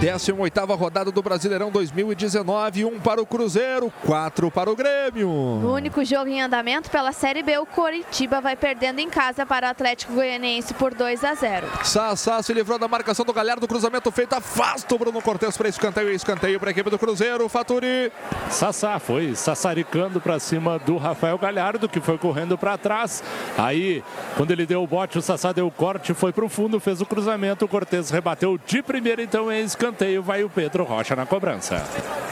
18ª rodada do Brasileirão 2019, um para o Cruzeiro, quatro para o Grêmio. No único jogo em andamento pela Série B, o Coritiba vai perdendo em casa para o Atlético Goianiense por 2 a 0. Sassá se livrou da marcação do Galhardo, cruzamento feito, afasta o Bruno Cortes para escanteio e escanteio para a equipe do Cruzeiro, Faturi. Sassá foi sassaricando para cima do Rafael Galhardo, que foi correndo para trás. Aí, quando ele deu o bote, o Sassá deu o corte, foi para o fundo, fez o cruzamento, o Cortes rebateu de primeira, então é escanteio escanteio vai o Pedro Rocha na cobrança.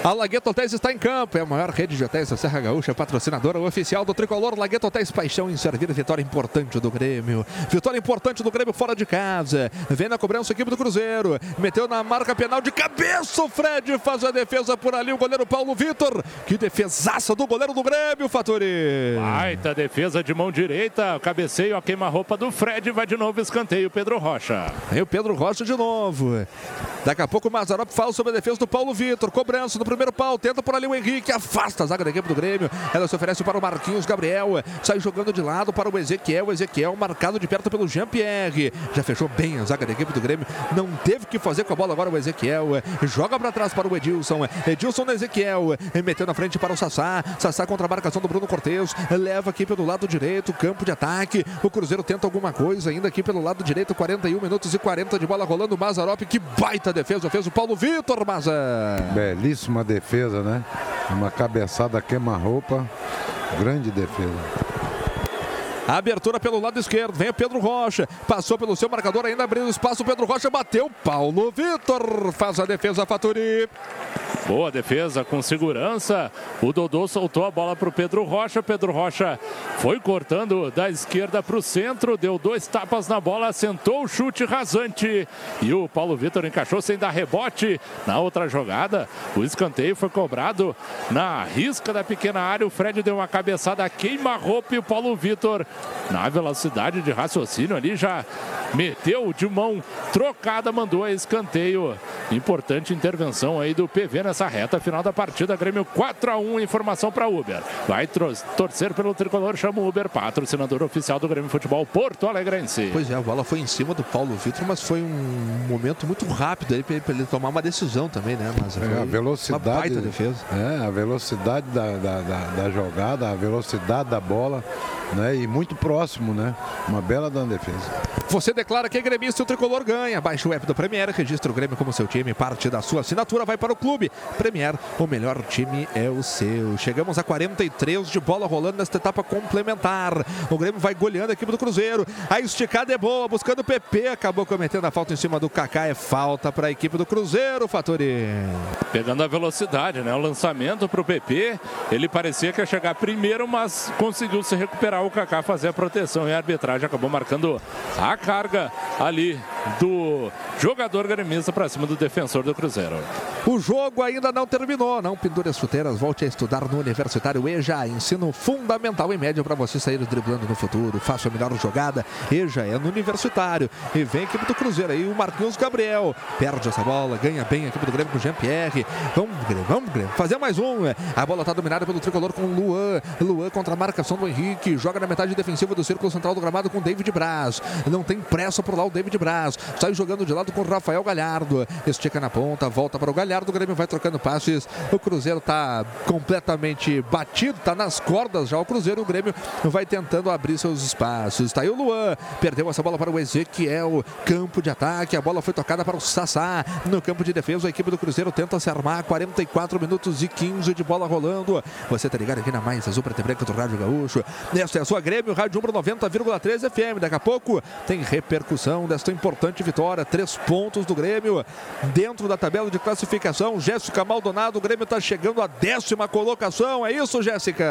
A Lagueto Hotéis está em campo, é a maior rede de hotéis da Serra Gaúcha, patrocinadora oficial do Tricolor Lagueto Hotéis Paixão em servir vitória importante do Grêmio. Vitória importante do Grêmio fora de casa. Vem na cobrança a equipe do Cruzeiro. Meteu na marca penal de cabeça o Fred, faz a defesa por ali o goleiro Paulo Vitor. Que defesaça do goleiro do Grêmio, Faturi. Baita defesa de mão direita, cabeceio a queima-roupa do Fred, vai de novo escanteio Pedro Rocha. Aí o Pedro Rocha de novo. Daqui a pouco o Mazarop fala sobre a defesa do Paulo Vitor. Cobrança no primeiro pau. Tenta por ali o Henrique. Afasta a zaga da equipe do Grêmio. Ela se oferece para o Marquinhos Gabriel. Sai jogando de lado para o Ezequiel. O Ezequiel marcado de perto pelo Jean-Pierre. Já fechou bem a zaga da equipe do Grêmio. Não teve que fazer com a bola agora o Ezequiel. Joga para trás para o Edilson. Edilson no Ezequiel. Meteu na frente para o Sassá. Sassá contra a marcação do Bruno Cortes. Leva aqui pelo lado direito. Campo de ataque. O Cruzeiro tenta alguma coisa ainda aqui pelo lado direito. 41 minutos e 40 de bola rolando. Mazarop. Que baita defesa o Paulo Vitor Maza. Belíssima defesa, né? Uma cabeçada queima-roupa. Grande defesa. Abertura pelo lado esquerdo. Vem o Pedro Rocha. Passou pelo seu marcador, ainda abrindo espaço. O Pedro Rocha bateu. Paulo Vitor faz a defesa, Faturi. Boa defesa com segurança. O Dodô soltou a bola para o Pedro Rocha. Pedro Rocha foi cortando da esquerda para o centro. Deu dois tapas na bola. Sentou o chute rasante. E o Paulo Vitor encaixou sem dar rebote. Na outra jogada, o escanteio foi cobrado na risca da pequena área. O Fred deu uma cabeçada queima-roupa e o Paulo Vitor na velocidade de raciocínio ali já meteu de mão trocada, mandou a escanteio. Importante intervenção aí do PV nessa reta final da partida. Grêmio 4 a 1 informação para Uber. Vai torcer pelo tricolor, chama o Uber, patrocinador oficial do Grêmio Futebol Porto Alegrense. Pois é, a bola foi em cima do Paulo Vitor, mas foi um momento muito rápido aí para ele tomar uma decisão também, né? Mas é, a velocidade, uma baita defesa. É, a velocidade da, da, da, da jogada, a velocidade da bola, né? E muito próximo, né? Uma bela da defesa. Você declara que é gremista e o tricolor ganha. Baixe o app do Premier, registra o Grêmio como seu time. Parte da sua assinatura vai para o clube. Premier, o melhor time é o seu. Chegamos a 43 de bola rolando nesta etapa complementar. O Grêmio vai goleando a equipe do Cruzeiro. A esticada é boa, buscando o PP. Acabou cometendo a falta em cima do Kaká. É falta para a equipe do Cruzeiro, Fatori. Pegando a velocidade, né? O lançamento para o PP. Ele parecia que ia chegar primeiro, mas conseguiu se recuperar o Kaká, fazer a proteção. E a arbitragem. Acabou marcando a carga ali do jogador gremista para cima do defensor do Cruzeiro. O jogo ainda não terminou, não pendure as chuteiras, volte a estudar no Universitário EJA, ensino fundamental e médio para você sair driblando no futuro, faça a melhor jogada, EJA é no Universitário, e vem a equipe do Cruzeiro aí, o Marquinhos Gabriel, perde essa bola, ganha bem a equipe do Grêmio com o Jean-Pierre, vamos Grêmio, vamos Grêmio, fazer mais um, a bola está dominada pelo tricolor com o Luan, Luan contra a marcação do Henrique, joga na metade defensiva do círculo central do gramado com David Braz, não tem pressa por lá o David Braz, sai jogando de lado com Rafael Galhardo, estica na ponta, volta para o Galhardo, o Grêmio vai trocando passes. O Cruzeiro está completamente batido, está nas cordas já. O Cruzeiro, o Grêmio vai tentando abrir seus espaços. Está aí o Luan, perdeu essa bola para o Ezequiel. Campo de ataque, a bola foi tocada para o Sassá. No campo de defesa, a equipe do Cruzeiro tenta se armar. 44 minutos e 15 de bola rolando. Você tá ligado aqui na Mais Azul Preta Branca do Rádio Gaúcho. Esta é a Grêmio, Rádio Umbro 90,3 FM. Daqui a pouco tem repercussão desta importante vitória. Três pontos do Grêmio dentro da tabela de classificação classificação. Jéssica Maldonado, o Grêmio está chegando à décima colocação. É isso, Jéssica?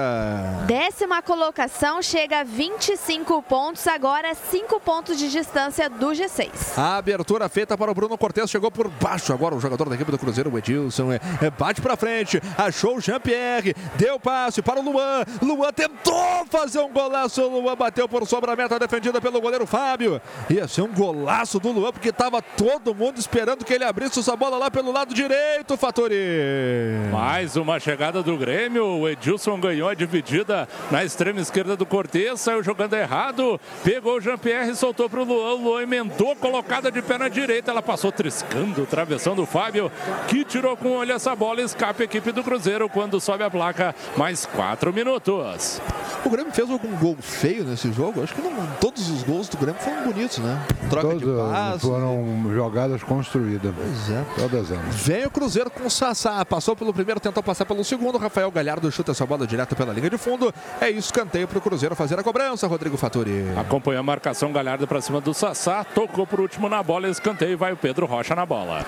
Décima colocação, chega a 25 pontos, agora 5 pontos de distância do G6. A abertura feita para o Bruno Cortes chegou por baixo. Agora o jogador da equipe do Cruzeiro, o Edilson, é, é, bate para frente, achou o Jean-Pierre, deu passe para o Luan. Luan tentou fazer um golaço. O Luan bateu por sobre a meta defendida pelo goleiro Fábio. Ia ser um golaço do Luan, porque estava todo mundo esperando que ele abrisse essa bola lá pelo lado direito, Fatori. Mais uma chegada do Grêmio. O Edilson ganhou a dividida na extrema esquerda do Cortez, saiu jogando errado, pegou o Jean-Pierre e soltou para o Luan. O Luan emendou, colocada de pé na direita. Ela passou triscando, travessando o Fábio, que tirou com o olho essa bola. Escapa a equipe do Cruzeiro quando sobe a placa. Mais quatro minutos. O Grêmio fez algum gol feio nesse jogo? Acho que não, todos os gols do Grêmio foram bonitos, né? Troca Todos de passes. foram jogadas construídas. Pois é. Todas elas. Vem o Cruzeiro com o Sassá. Passou pelo primeiro, tentou passar pelo segundo. Rafael Galhardo chuta essa bola direto pela linha de fundo. É isso, canteio para o Cruzeiro fazer a cobrança, Rodrigo Faturi. Acompanhou a marcação Galhardo para cima do Sassá, tocou por último na bola, escanteio e vai o Pedro Rocha na bola.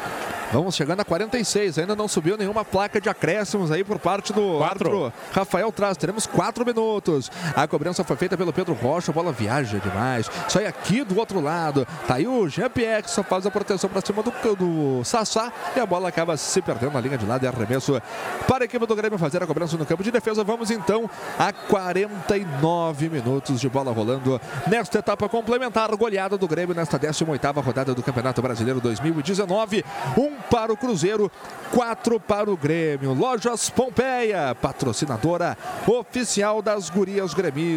Vamos chegando a 46. Ainda não subiu nenhuma placa de acréscimos aí por parte do Quatro. árbitro Rafael Traz. Teremos quatro minutos. A cobrança foi feita pelo Pedro Rocha. A bola viaja demais. Sai aqui do outro lado. Tá aí o Jean-Pierre só faz a proteção para cima do, do Sassá. E a bola acaba se perdendo na linha de lado. E arremesso para a equipe do Grêmio fazer a cobrança no campo de defesa. Vamos então a 49 minutos de bola rolando nesta etapa complementar. Goleada do Grêmio nesta 18ª rodada do Campeonato Brasileiro 2019. Um para o Cruzeiro, quatro para o Grêmio. Lojas Pompeia, patrocinadora oficial das gurias gremistas.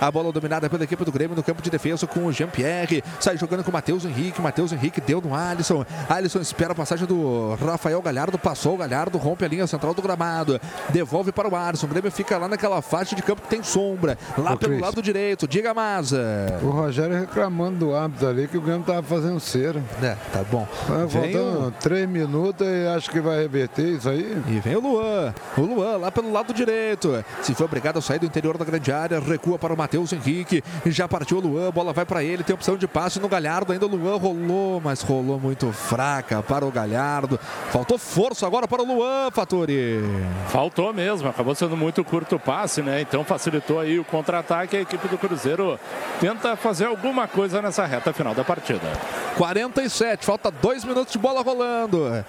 A bola dominada pela equipe do Grêmio no campo de defesa com o Jean-Pierre. Sai jogando com o Matheus Henrique. Matheus Henrique deu no Alisson. Alisson espera a passagem do Rafael Galhardo. Passou o Galhardo, rompe a linha central do gramado. Devolve para o Alisson. O Grêmio fica lá naquela faixa de campo que tem sombra. Lá Ô, pelo Cris. lado direito. Diga Maza. O Rogério reclamando do árbitro ali que o Grêmio estava fazendo cera. É, tá bom. Vai Vem faltando o- três minutos e acho que vai reverter isso aí. E vem o Luan. O Luan lá pelo lado direito. Se foi obrigado a sair do interior da grande área, recua para o Matheus Henrique. Já partiu o Luan, bola vai para ele. Tem opção de passe no Galhardo. Ainda o Luan rolou, mas rolou muito fraca para o Galhardo. Faltou força agora para o Luan, Fatori. Faltou mesmo, acabou sendo muito curto o passe, né? Então facilitou aí o contra-ataque. A equipe do Cruzeiro tenta fazer alguma coisa nessa reta final da partida. 47, falta dois minutos de bola rolando.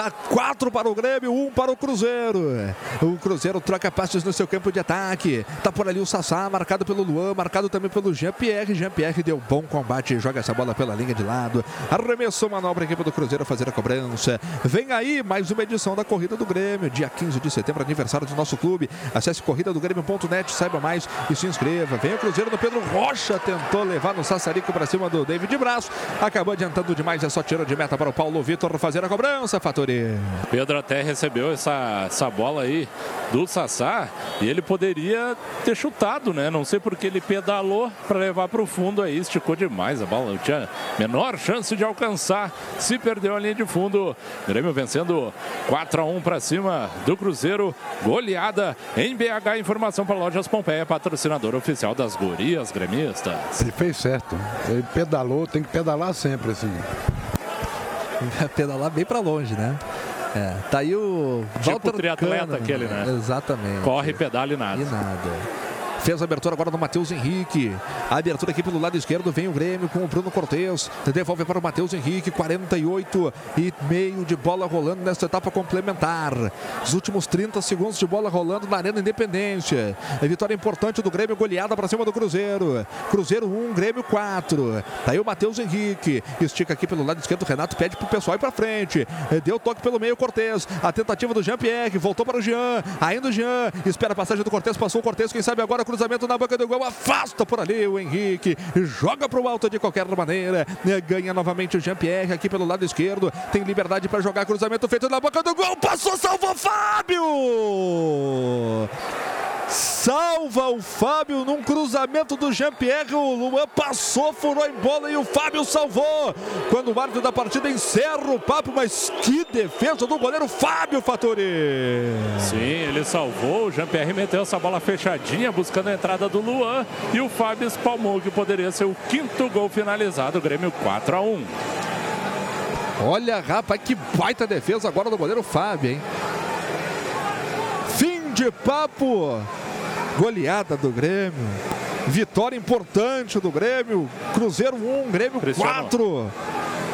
Tá quatro para o Grêmio, um para o Cruzeiro. O Cruzeiro troca passes no seu campo de ataque. Tá por ali o Sassá, marcado pelo Luan, marcado também pelo Jean-Pierre. Jean-Pierre deu bom combate, joga essa bola pela linha de lado. Arremessou manobra a equipe do Cruzeiro fazer a cobrança. Vem aí mais uma edição da Corrida do Grêmio, dia 15 de setembro, aniversário do nosso clube. Acesse corridadogrêmio.net, saiba mais e se inscreva. Vem o Cruzeiro no Pedro Rocha, tentou levar no Sassarico para cima do David Braço. Acabou adiantando demais, é só tiro de meta para o Paulo Vitor fazer a cobrança, Fatori. Pedro até recebeu essa, essa bola aí do Sassá e ele poderia ter chutado, né? Não sei porque ele pedalou para levar para o fundo aí, esticou demais a bola. Não tinha menor chance de alcançar. Se perdeu a linha de fundo. Grêmio vencendo 4 a 1 para cima do Cruzeiro. Goleada em BH. Informação para Lojas Pompeia, patrocinador oficial das gurias gremistas. Ele fez certo. Ele pedalou, tem que pedalar sempre assim. [LAUGHS] Pedalar bem para longe, né? É, tá aí o Tipo Walter triatleta Kahneman, aquele, né? Exatamente. Corre, pedala e nada. E nada. Fez a abertura agora do Matheus Henrique. A abertura aqui pelo lado esquerdo vem o Grêmio com o Bruno Cortes. Devolve para o Matheus Henrique. 48 e meio de bola rolando nesta etapa complementar. Os últimos 30 segundos de bola rolando na Arena Independência. A vitória importante do Grêmio, goleada para cima do Cruzeiro. Cruzeiro 1, Grêmio 4. Tá aí o Matheus Henrique. Estica aqui pelo lado esquerdo. Renato pede pro pessoal ir para frente. Deu toque pelo meio, Cortes. A tentativa do Jean-Pierre. Voltou para o Jean. Ainda o Jean. Espera a passagem do Cortes. Passou o Cortes. Quem sabe agora cruzamento na boca do gol. Afasta por ali o Henrique. Joga para o alto de qualquer maneira. Ganha novamente o Jean-Pierre aqui pelo lado esquerdo. Tem liberdade para jogar cruzamento feito na boca do gol. Passou, salvou Fábio. Salva o Fábio num cruzamento do Jean-Pierre. O Luan passou, furou em bola e o Fábio salvou. Quando o árbitro da partida encerra o papo, mas que defesa do goleiro Fábio Fatori. Sim, ele salvou. O Jean-Pierre meteu essa bola fechadinha, buscando a entrada do Luan. E o Fábio espalmou que poderia ser o quinto gol finalizado. Grêmio 4 a 1 Olha, rapaz, que baita defesa agora do goleiro Fábio, hein? Fim de papo. Goleada do Grêmio. Vitória importante do Grêmio. Cruzeiro 1, Grêmio Cristiano. 4.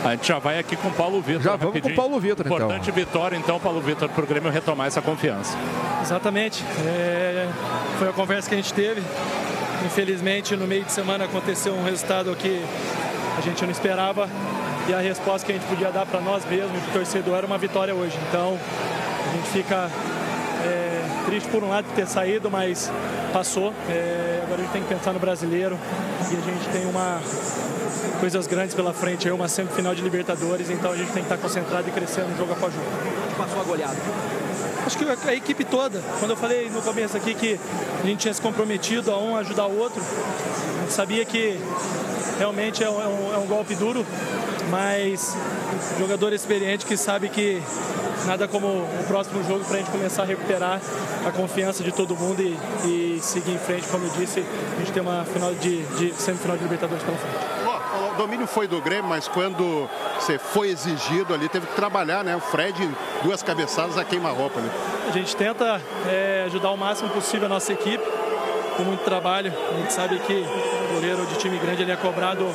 A gente já vai aqui com o Paulo Vitor. Já vamos com o Paulo Vitor, então. Importante vitória, então, Paulo Vitor, para o Grêmio retomar essa confiança. Exatamente. É, foi a conversa que a gente teve. Infelizmente, no meio de semana aconteceu um resultado que a gente não esperava e a resposta que a gente podia dar para nós mesmos, para o torcedor, era uma vitória hoje. Então, a gente fica é, triste por um lado de ter saído, mas passou. É, agora a gente tem que pensar no brasileiro e a gente tem uma coisas grandes pela frente, uma semifinal de Libertadores, então a gente tem que estar concentrado e crescendo jogo após jogo. Passou a goleada. Acho que a, equipe toda, quando eu falei no começo aqui que a gente tinha se comprometido a um ajudar o outro, sabia que realmente é um, é um, é um golpe duro, mas jogador experiente que sabe que nada como o próximo jogo para a gente começar a recuperar a confiança de todo mundo e, e, seguir em frente, como eu disse, a gente tem uma final de, de semifinal de Libertadores pela frente. O domínio foi do Grêmio, mas quando você foi exigido ali, teve que trabalhar, né? O Fred, duas cabeçadas a queima-roupa, né? A gente tenta é, ajudar o máximo possível a nossa equipe, com muito trabalho. A gente sabe que o goleiro de time grande ele é cobrado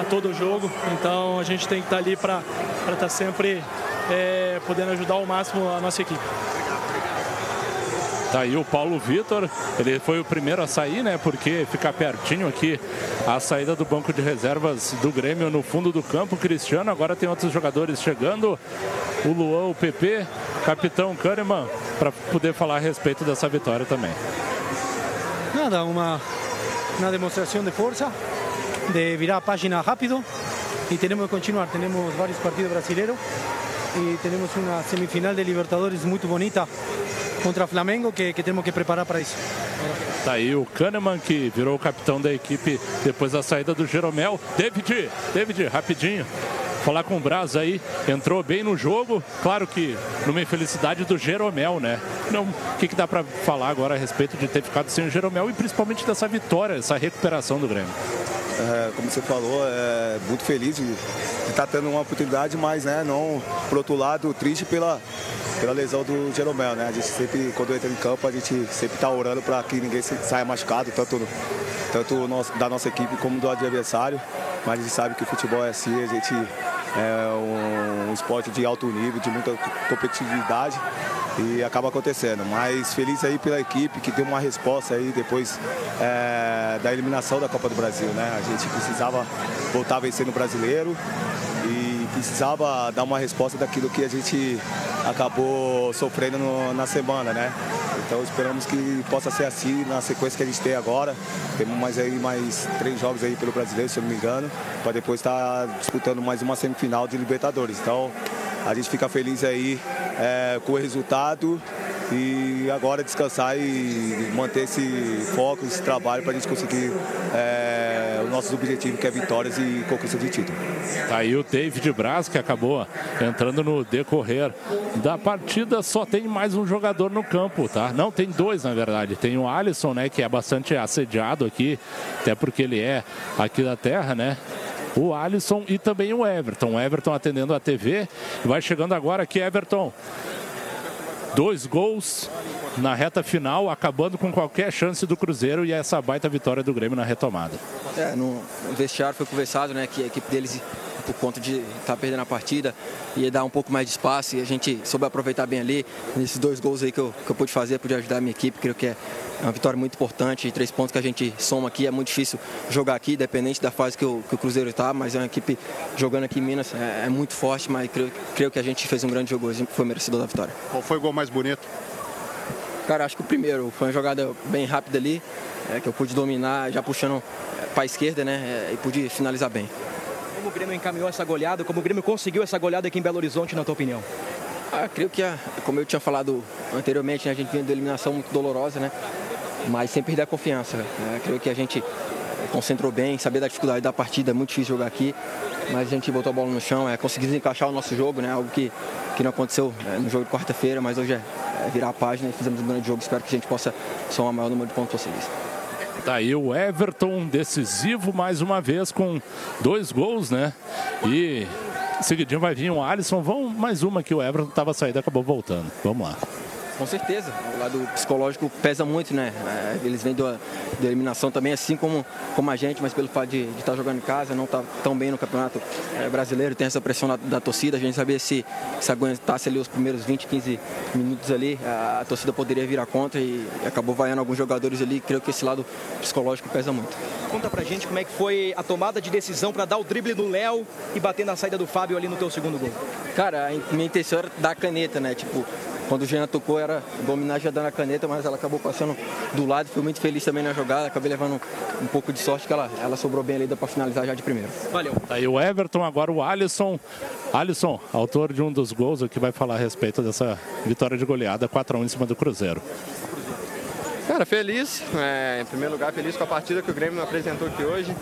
a todo jogo, então a gente tem que estar ali para estar tá sempre é, podendo ajudar ao máximo a nossa equipe. Tá aí o Paulo Vitor, ele foi o primeiro a sair, né? Porque fica pertinho aqui a saída do banco de reservas do Grêmio no fundo do campo. Cristiano, agora tem outros jogadores chegando. O Luan, o PP, capitão Kahneman, para poder falar a respeito dessa vitória também. Nada, uma, uma demonstração de força, de virar a página rápido e temos que continuar. Temos vários partidos brasileiros e temos uma semifinal de Libertadores muito bonita contra Flamengo que, que temos que preparar para isso. Tá aí o Kahneman que virou o capitão da equipe depois da saída do Jeromel. David, David, rapidinho. Falar com o Braz aí, entrou bem no jogo, claro que numa infelicidade do Jeromel, né? Não, o que, que dá para falar agora a respeito de ter ficado sem o Jeromel e principalmente dessa vitória, essa recuperação do Grêmio? É, como você falou, é muito feliz de estar tá tendo uma oportunidade, mas né, não, por outro lado, triste pela, pela lesão do Jeromel, né? A gente sempre, quando entra em campo, a gente sempre está orando para que ninguém saia machucado, tanto, tanto nosso, da nossa equipe como do adversário. Mas a gente sabe que o futebol é assim, a gente é um, um esporte de alto nível, de muita competitividade e acaba acontecendo. Mas feliz aí pela equipe que deu uma resposta aí depois é, da eliminação da Copa do Brasil, né? A gente precisava voltar a vencer no brasileiro precisava dar uma resposta daquilo que a gente acabou sofrendo no, na semana, né? Então esperamos que possa ser assim na sequência que a gente tem agora. Temos mais aí mais três jogos aí pelo brasileiro, se eu não me engano, para depois estar disputando mais uma semifinal de Libertadores. Então a gente fica feliz aí é, com o resultado e agora descansar e manter esse foco, esse trabalho para a gente conseguir é, nossos objetivos, que é vitórias e conquista de título. Tá aí o David Braz, que acabou entrando no decorrer da partida. Só tem mais um jogador no campo, tá? Não, tem dois, na verdade. Tem o Alisson, né, que é bastante assediado aqui, até porque ele é aqui da terra, né? o Alisson e também o Everton. O Everton atendendo a TV. Vai chegando agora aqui, Everton. Dois gols na reta final, acabando com qualquer chance do Cruzeiro e essa baita vitória do Grêmio na retomada. É, no vestiário foi conversado, né, que a equipe deles por conta de estar tá perdendo a partida, ia dar um pouco mais de espaço e a gente soube aproveitar bem ali. Nesses dois gols aí que eu, que eu pude fazer, pude ajudar a minha equipe, creio que é uma vitória muito importante. Três pontos que a gente soma aqui, é muito difícil jogar aqui, independente da fase que o, que o Cruzeiro está, mas é uma equipe jogando aqui em Minas, é, é muito forte, mas creio, creio que a gente fez um grande jogo hoje, foi merecedor da vitória. Qual foi o gol mais bonito? Cara, acho que o primeiro foi uma jogada bem rápida ali, é, que eu pude dominar, já puxando para a esquerda, né? É, e pude finalizar bem. Como o Grêmio encaminhou essa goleada, como o Grêmio conseguiu essa goleada aqui em Belo Horizonte, na tua opinião? Ah, creio que, como eu tinha falado anteriormente, né, a gente vinha de eliminação muito dolorosa, né? Mas sem perder a confiança. Né? Creio que a gente concentrou bem, saber da dificuldade da partida, é muito difícil jogar aqui, mas a gente botou a bola no chão, é, conseguimos encaixar o nosso jogo, né? Algo que, que não aconteceu é, no jogo de quarta-feira, mas hoje é, é, virar a página e fizemos um grande jogo. Espero que a gente possa somar o maior número de pontos possíveis. Tá aí o Everton decisivo mais uma vez com dois gols, né? E seguidinho vai vir o Alisson. Vamos mais uma que o Everton estava saindo acabou voltando. Vamos lá. Com certeza. O lado psicológico pesa muito, né? É, eles vêm da, da eliminação também, assim como, como a gente, mas pelo fato de, de estar jogando em casa, não estar tão bem no campeonato é, brasileiro, tem essa pressão da, da, torcida. A gente sabia se, se aguentasse ali os primeiros 20, 15 minutos ali, a, a torcida poderia virar contra e, acabou vaiando alguns jogadores ali. Creio que esse lado psicológico pesa muito. Conta pra gente como é que foi a tomada de decisão para dar o drible do Léo e bater na saída do Fábio ali no teu segundo gol. Cara, a minha intenção era dar a caneta, né? Tipo, quando o Jean tocou era dominar já dando a caneta, mas ela acabou passando do lado. Fui muito feliz também na jogada, acabei levando um pouco de sorte que ela, ela sobrou bem ali, dá para finalizar já de primeiro. Valeu. Aí o Everton, agora o Alisson. Alisson, autor de um dos gols, que vai falar a respeito dessa vitória de goleada 4x1 em cima do Cruzeiro. Cara, feliz. É, em primeiro lugar, feliz com a partida que o Grêmio apresentou aqui hoje.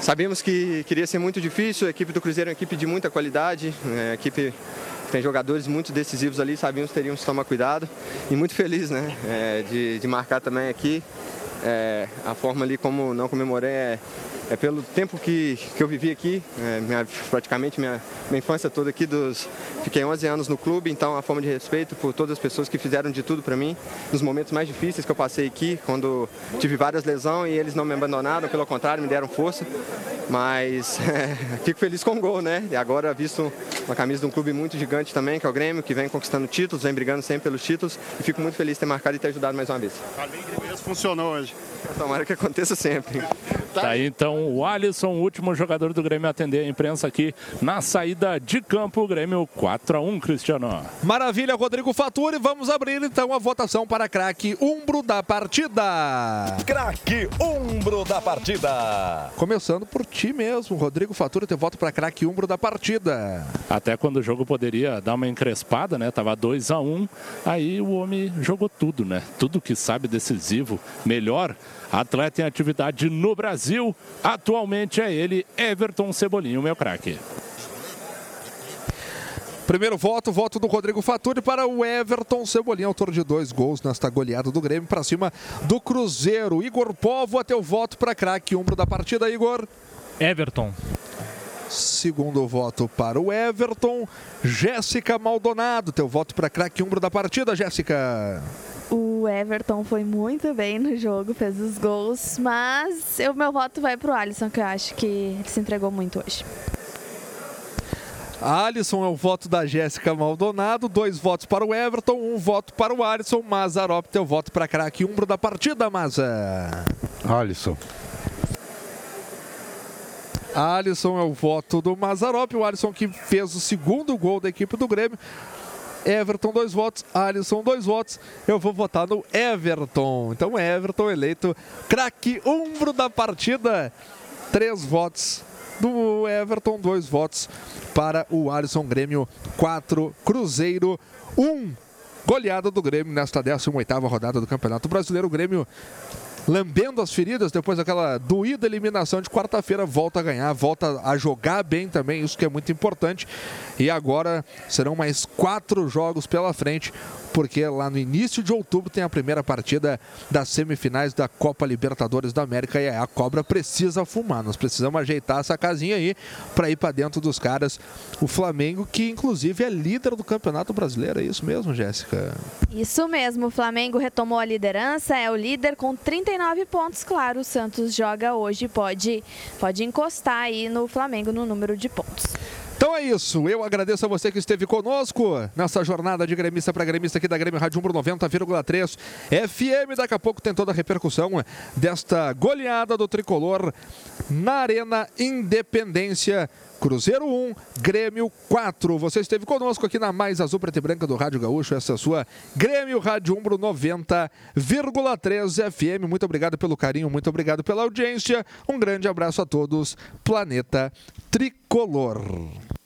Sabíamos que queria ser muito difícil, a equipe do Cruzeiro é uma equipe de muita qualidade, é, equipe tem jogadores muito decisivos ali, sabíamos que teríamos que tomar cuidado. E muito feliz né, é, de, de marcar também aqui. É, a forma ali como não comemorei é, é pelo tempo que, que eu vivi aqui, é, minha, praticamente minha, minha infância toda aqui, dos, fiquei 11 anos no clube, então a forma de respeito por todas as pessoas que fizeram de tudo para mim, nos momentos mais difíceis que eu passei aqui, quando tive várias lesões e eles não me abandonaram, pelo contrário, me deram força, mas [LAUGHS] é, fico feliz com o gol, né? E agora visto uma camisa de um clube muito gigante também, que é o Grêmio, que vem conquistando títulos, vem brigando sempre pelos títulos, e fico muito feliz de ter marcado e ter ajudado mais uma vez. Funcionou hoje. Tomara que aconteça sempre. Tá aí então o Alisson, o último jogador do Grêmio a atender a imprensa aqui na saída de campo. O Grêmio 4 a 1 Cristiano. Maravilha, Rodrigo Faturi. Vamos abrir então a votação para craque umbro da partida. Craque umbro da partida. Começando por ti mesmo, Rodrigo Faturi, teu voto para craque umbro da partida. Até quando o jogo poderia dar uma encrespada, né? Tava 2 a 1 aí o homem jogou tudo, né? Tudo que sabe decisivo, melhor atleta em atividade no Brasil. Atualmente é ele, Everton Cebolinho, meu craque. Primeiro voto, voto do Rodrigo Faturi para o Everton Cebolinha, autor de dois gols nesta goleada do Grêmio para cima do Cruzeiro. Igor Povo, teu voto para craque umbro da partida, Igor. Everton. Segundo voto para o Everton. Jéssica Maldonado, teu voto para craque umbro da partida, Jéssica. O Everton foi muito bem no jogo, fez os gols, mas o meu voto vai para o Alisson, que eu acho que ele se entregou muito hoje. Alisson é o voto da Jéssica Maldonado, dois votos para o Everton, um voto para o Alisson. Mazarop, teu voto para craque umbro da partida, Maza. Alisson. Alisson é o voto do Mazarop, o Alisson que fez o segundo gol da equipe do Grêmio. Everton, dois votos. Alisson, dois votos. Eu vou votar no Everton. Então, Everton eleito craque umbro da partida. Três votos do Everton, dois votos para o Alisson Grêmio, quatro Cruzeiro, um goleada do Grêmio nesta 18ª rodada do Campeonato Brasileiro. O Grêmio lambendo as feridas depois daquela doída eliminação de quarta-feira, volta a ganhar, volta a jogar bem também, isso que é muito importante. E agora serão mais quatro jogos pela frente, porque lá no início de outubro tem a primeira partida das semifinais da Copa Libertadores da América e a cobra precisa fumar. Nós precisamos ajeitar essa casinha aí para ir para dentro dos caras. O Flamengo, que inclusive é líder do Campeonato Brasileiro, é isso mesmo, Jéssica? Isso mesmo, o Flamengo retomou a liderança, é o líder com 39 pontos, claro. O Santos joga hoje, pode, pode encostar aí no Flamengo no número de pontos. Então é isso. Eu agradeço a você que esteve conosco nessa jornada de gremista para gremista aqui da Grêmio Rádio Umbro 90,3 FM. Daqui a pouco tem toda a repercussão desta goleada do tricolor na Arena Independência. Cruzeiro 1, Grêmio 4. Você esteve conosco aqui na Mais Azul Preta e Branca do Rádio Gaúcho, essa é a sua Grêmio Rádio Umbro 90,3 FM. Muito obrigado pelo carinho, muito obrigado pela audiência. Um grande abraço a todos. Planeta Tricolor.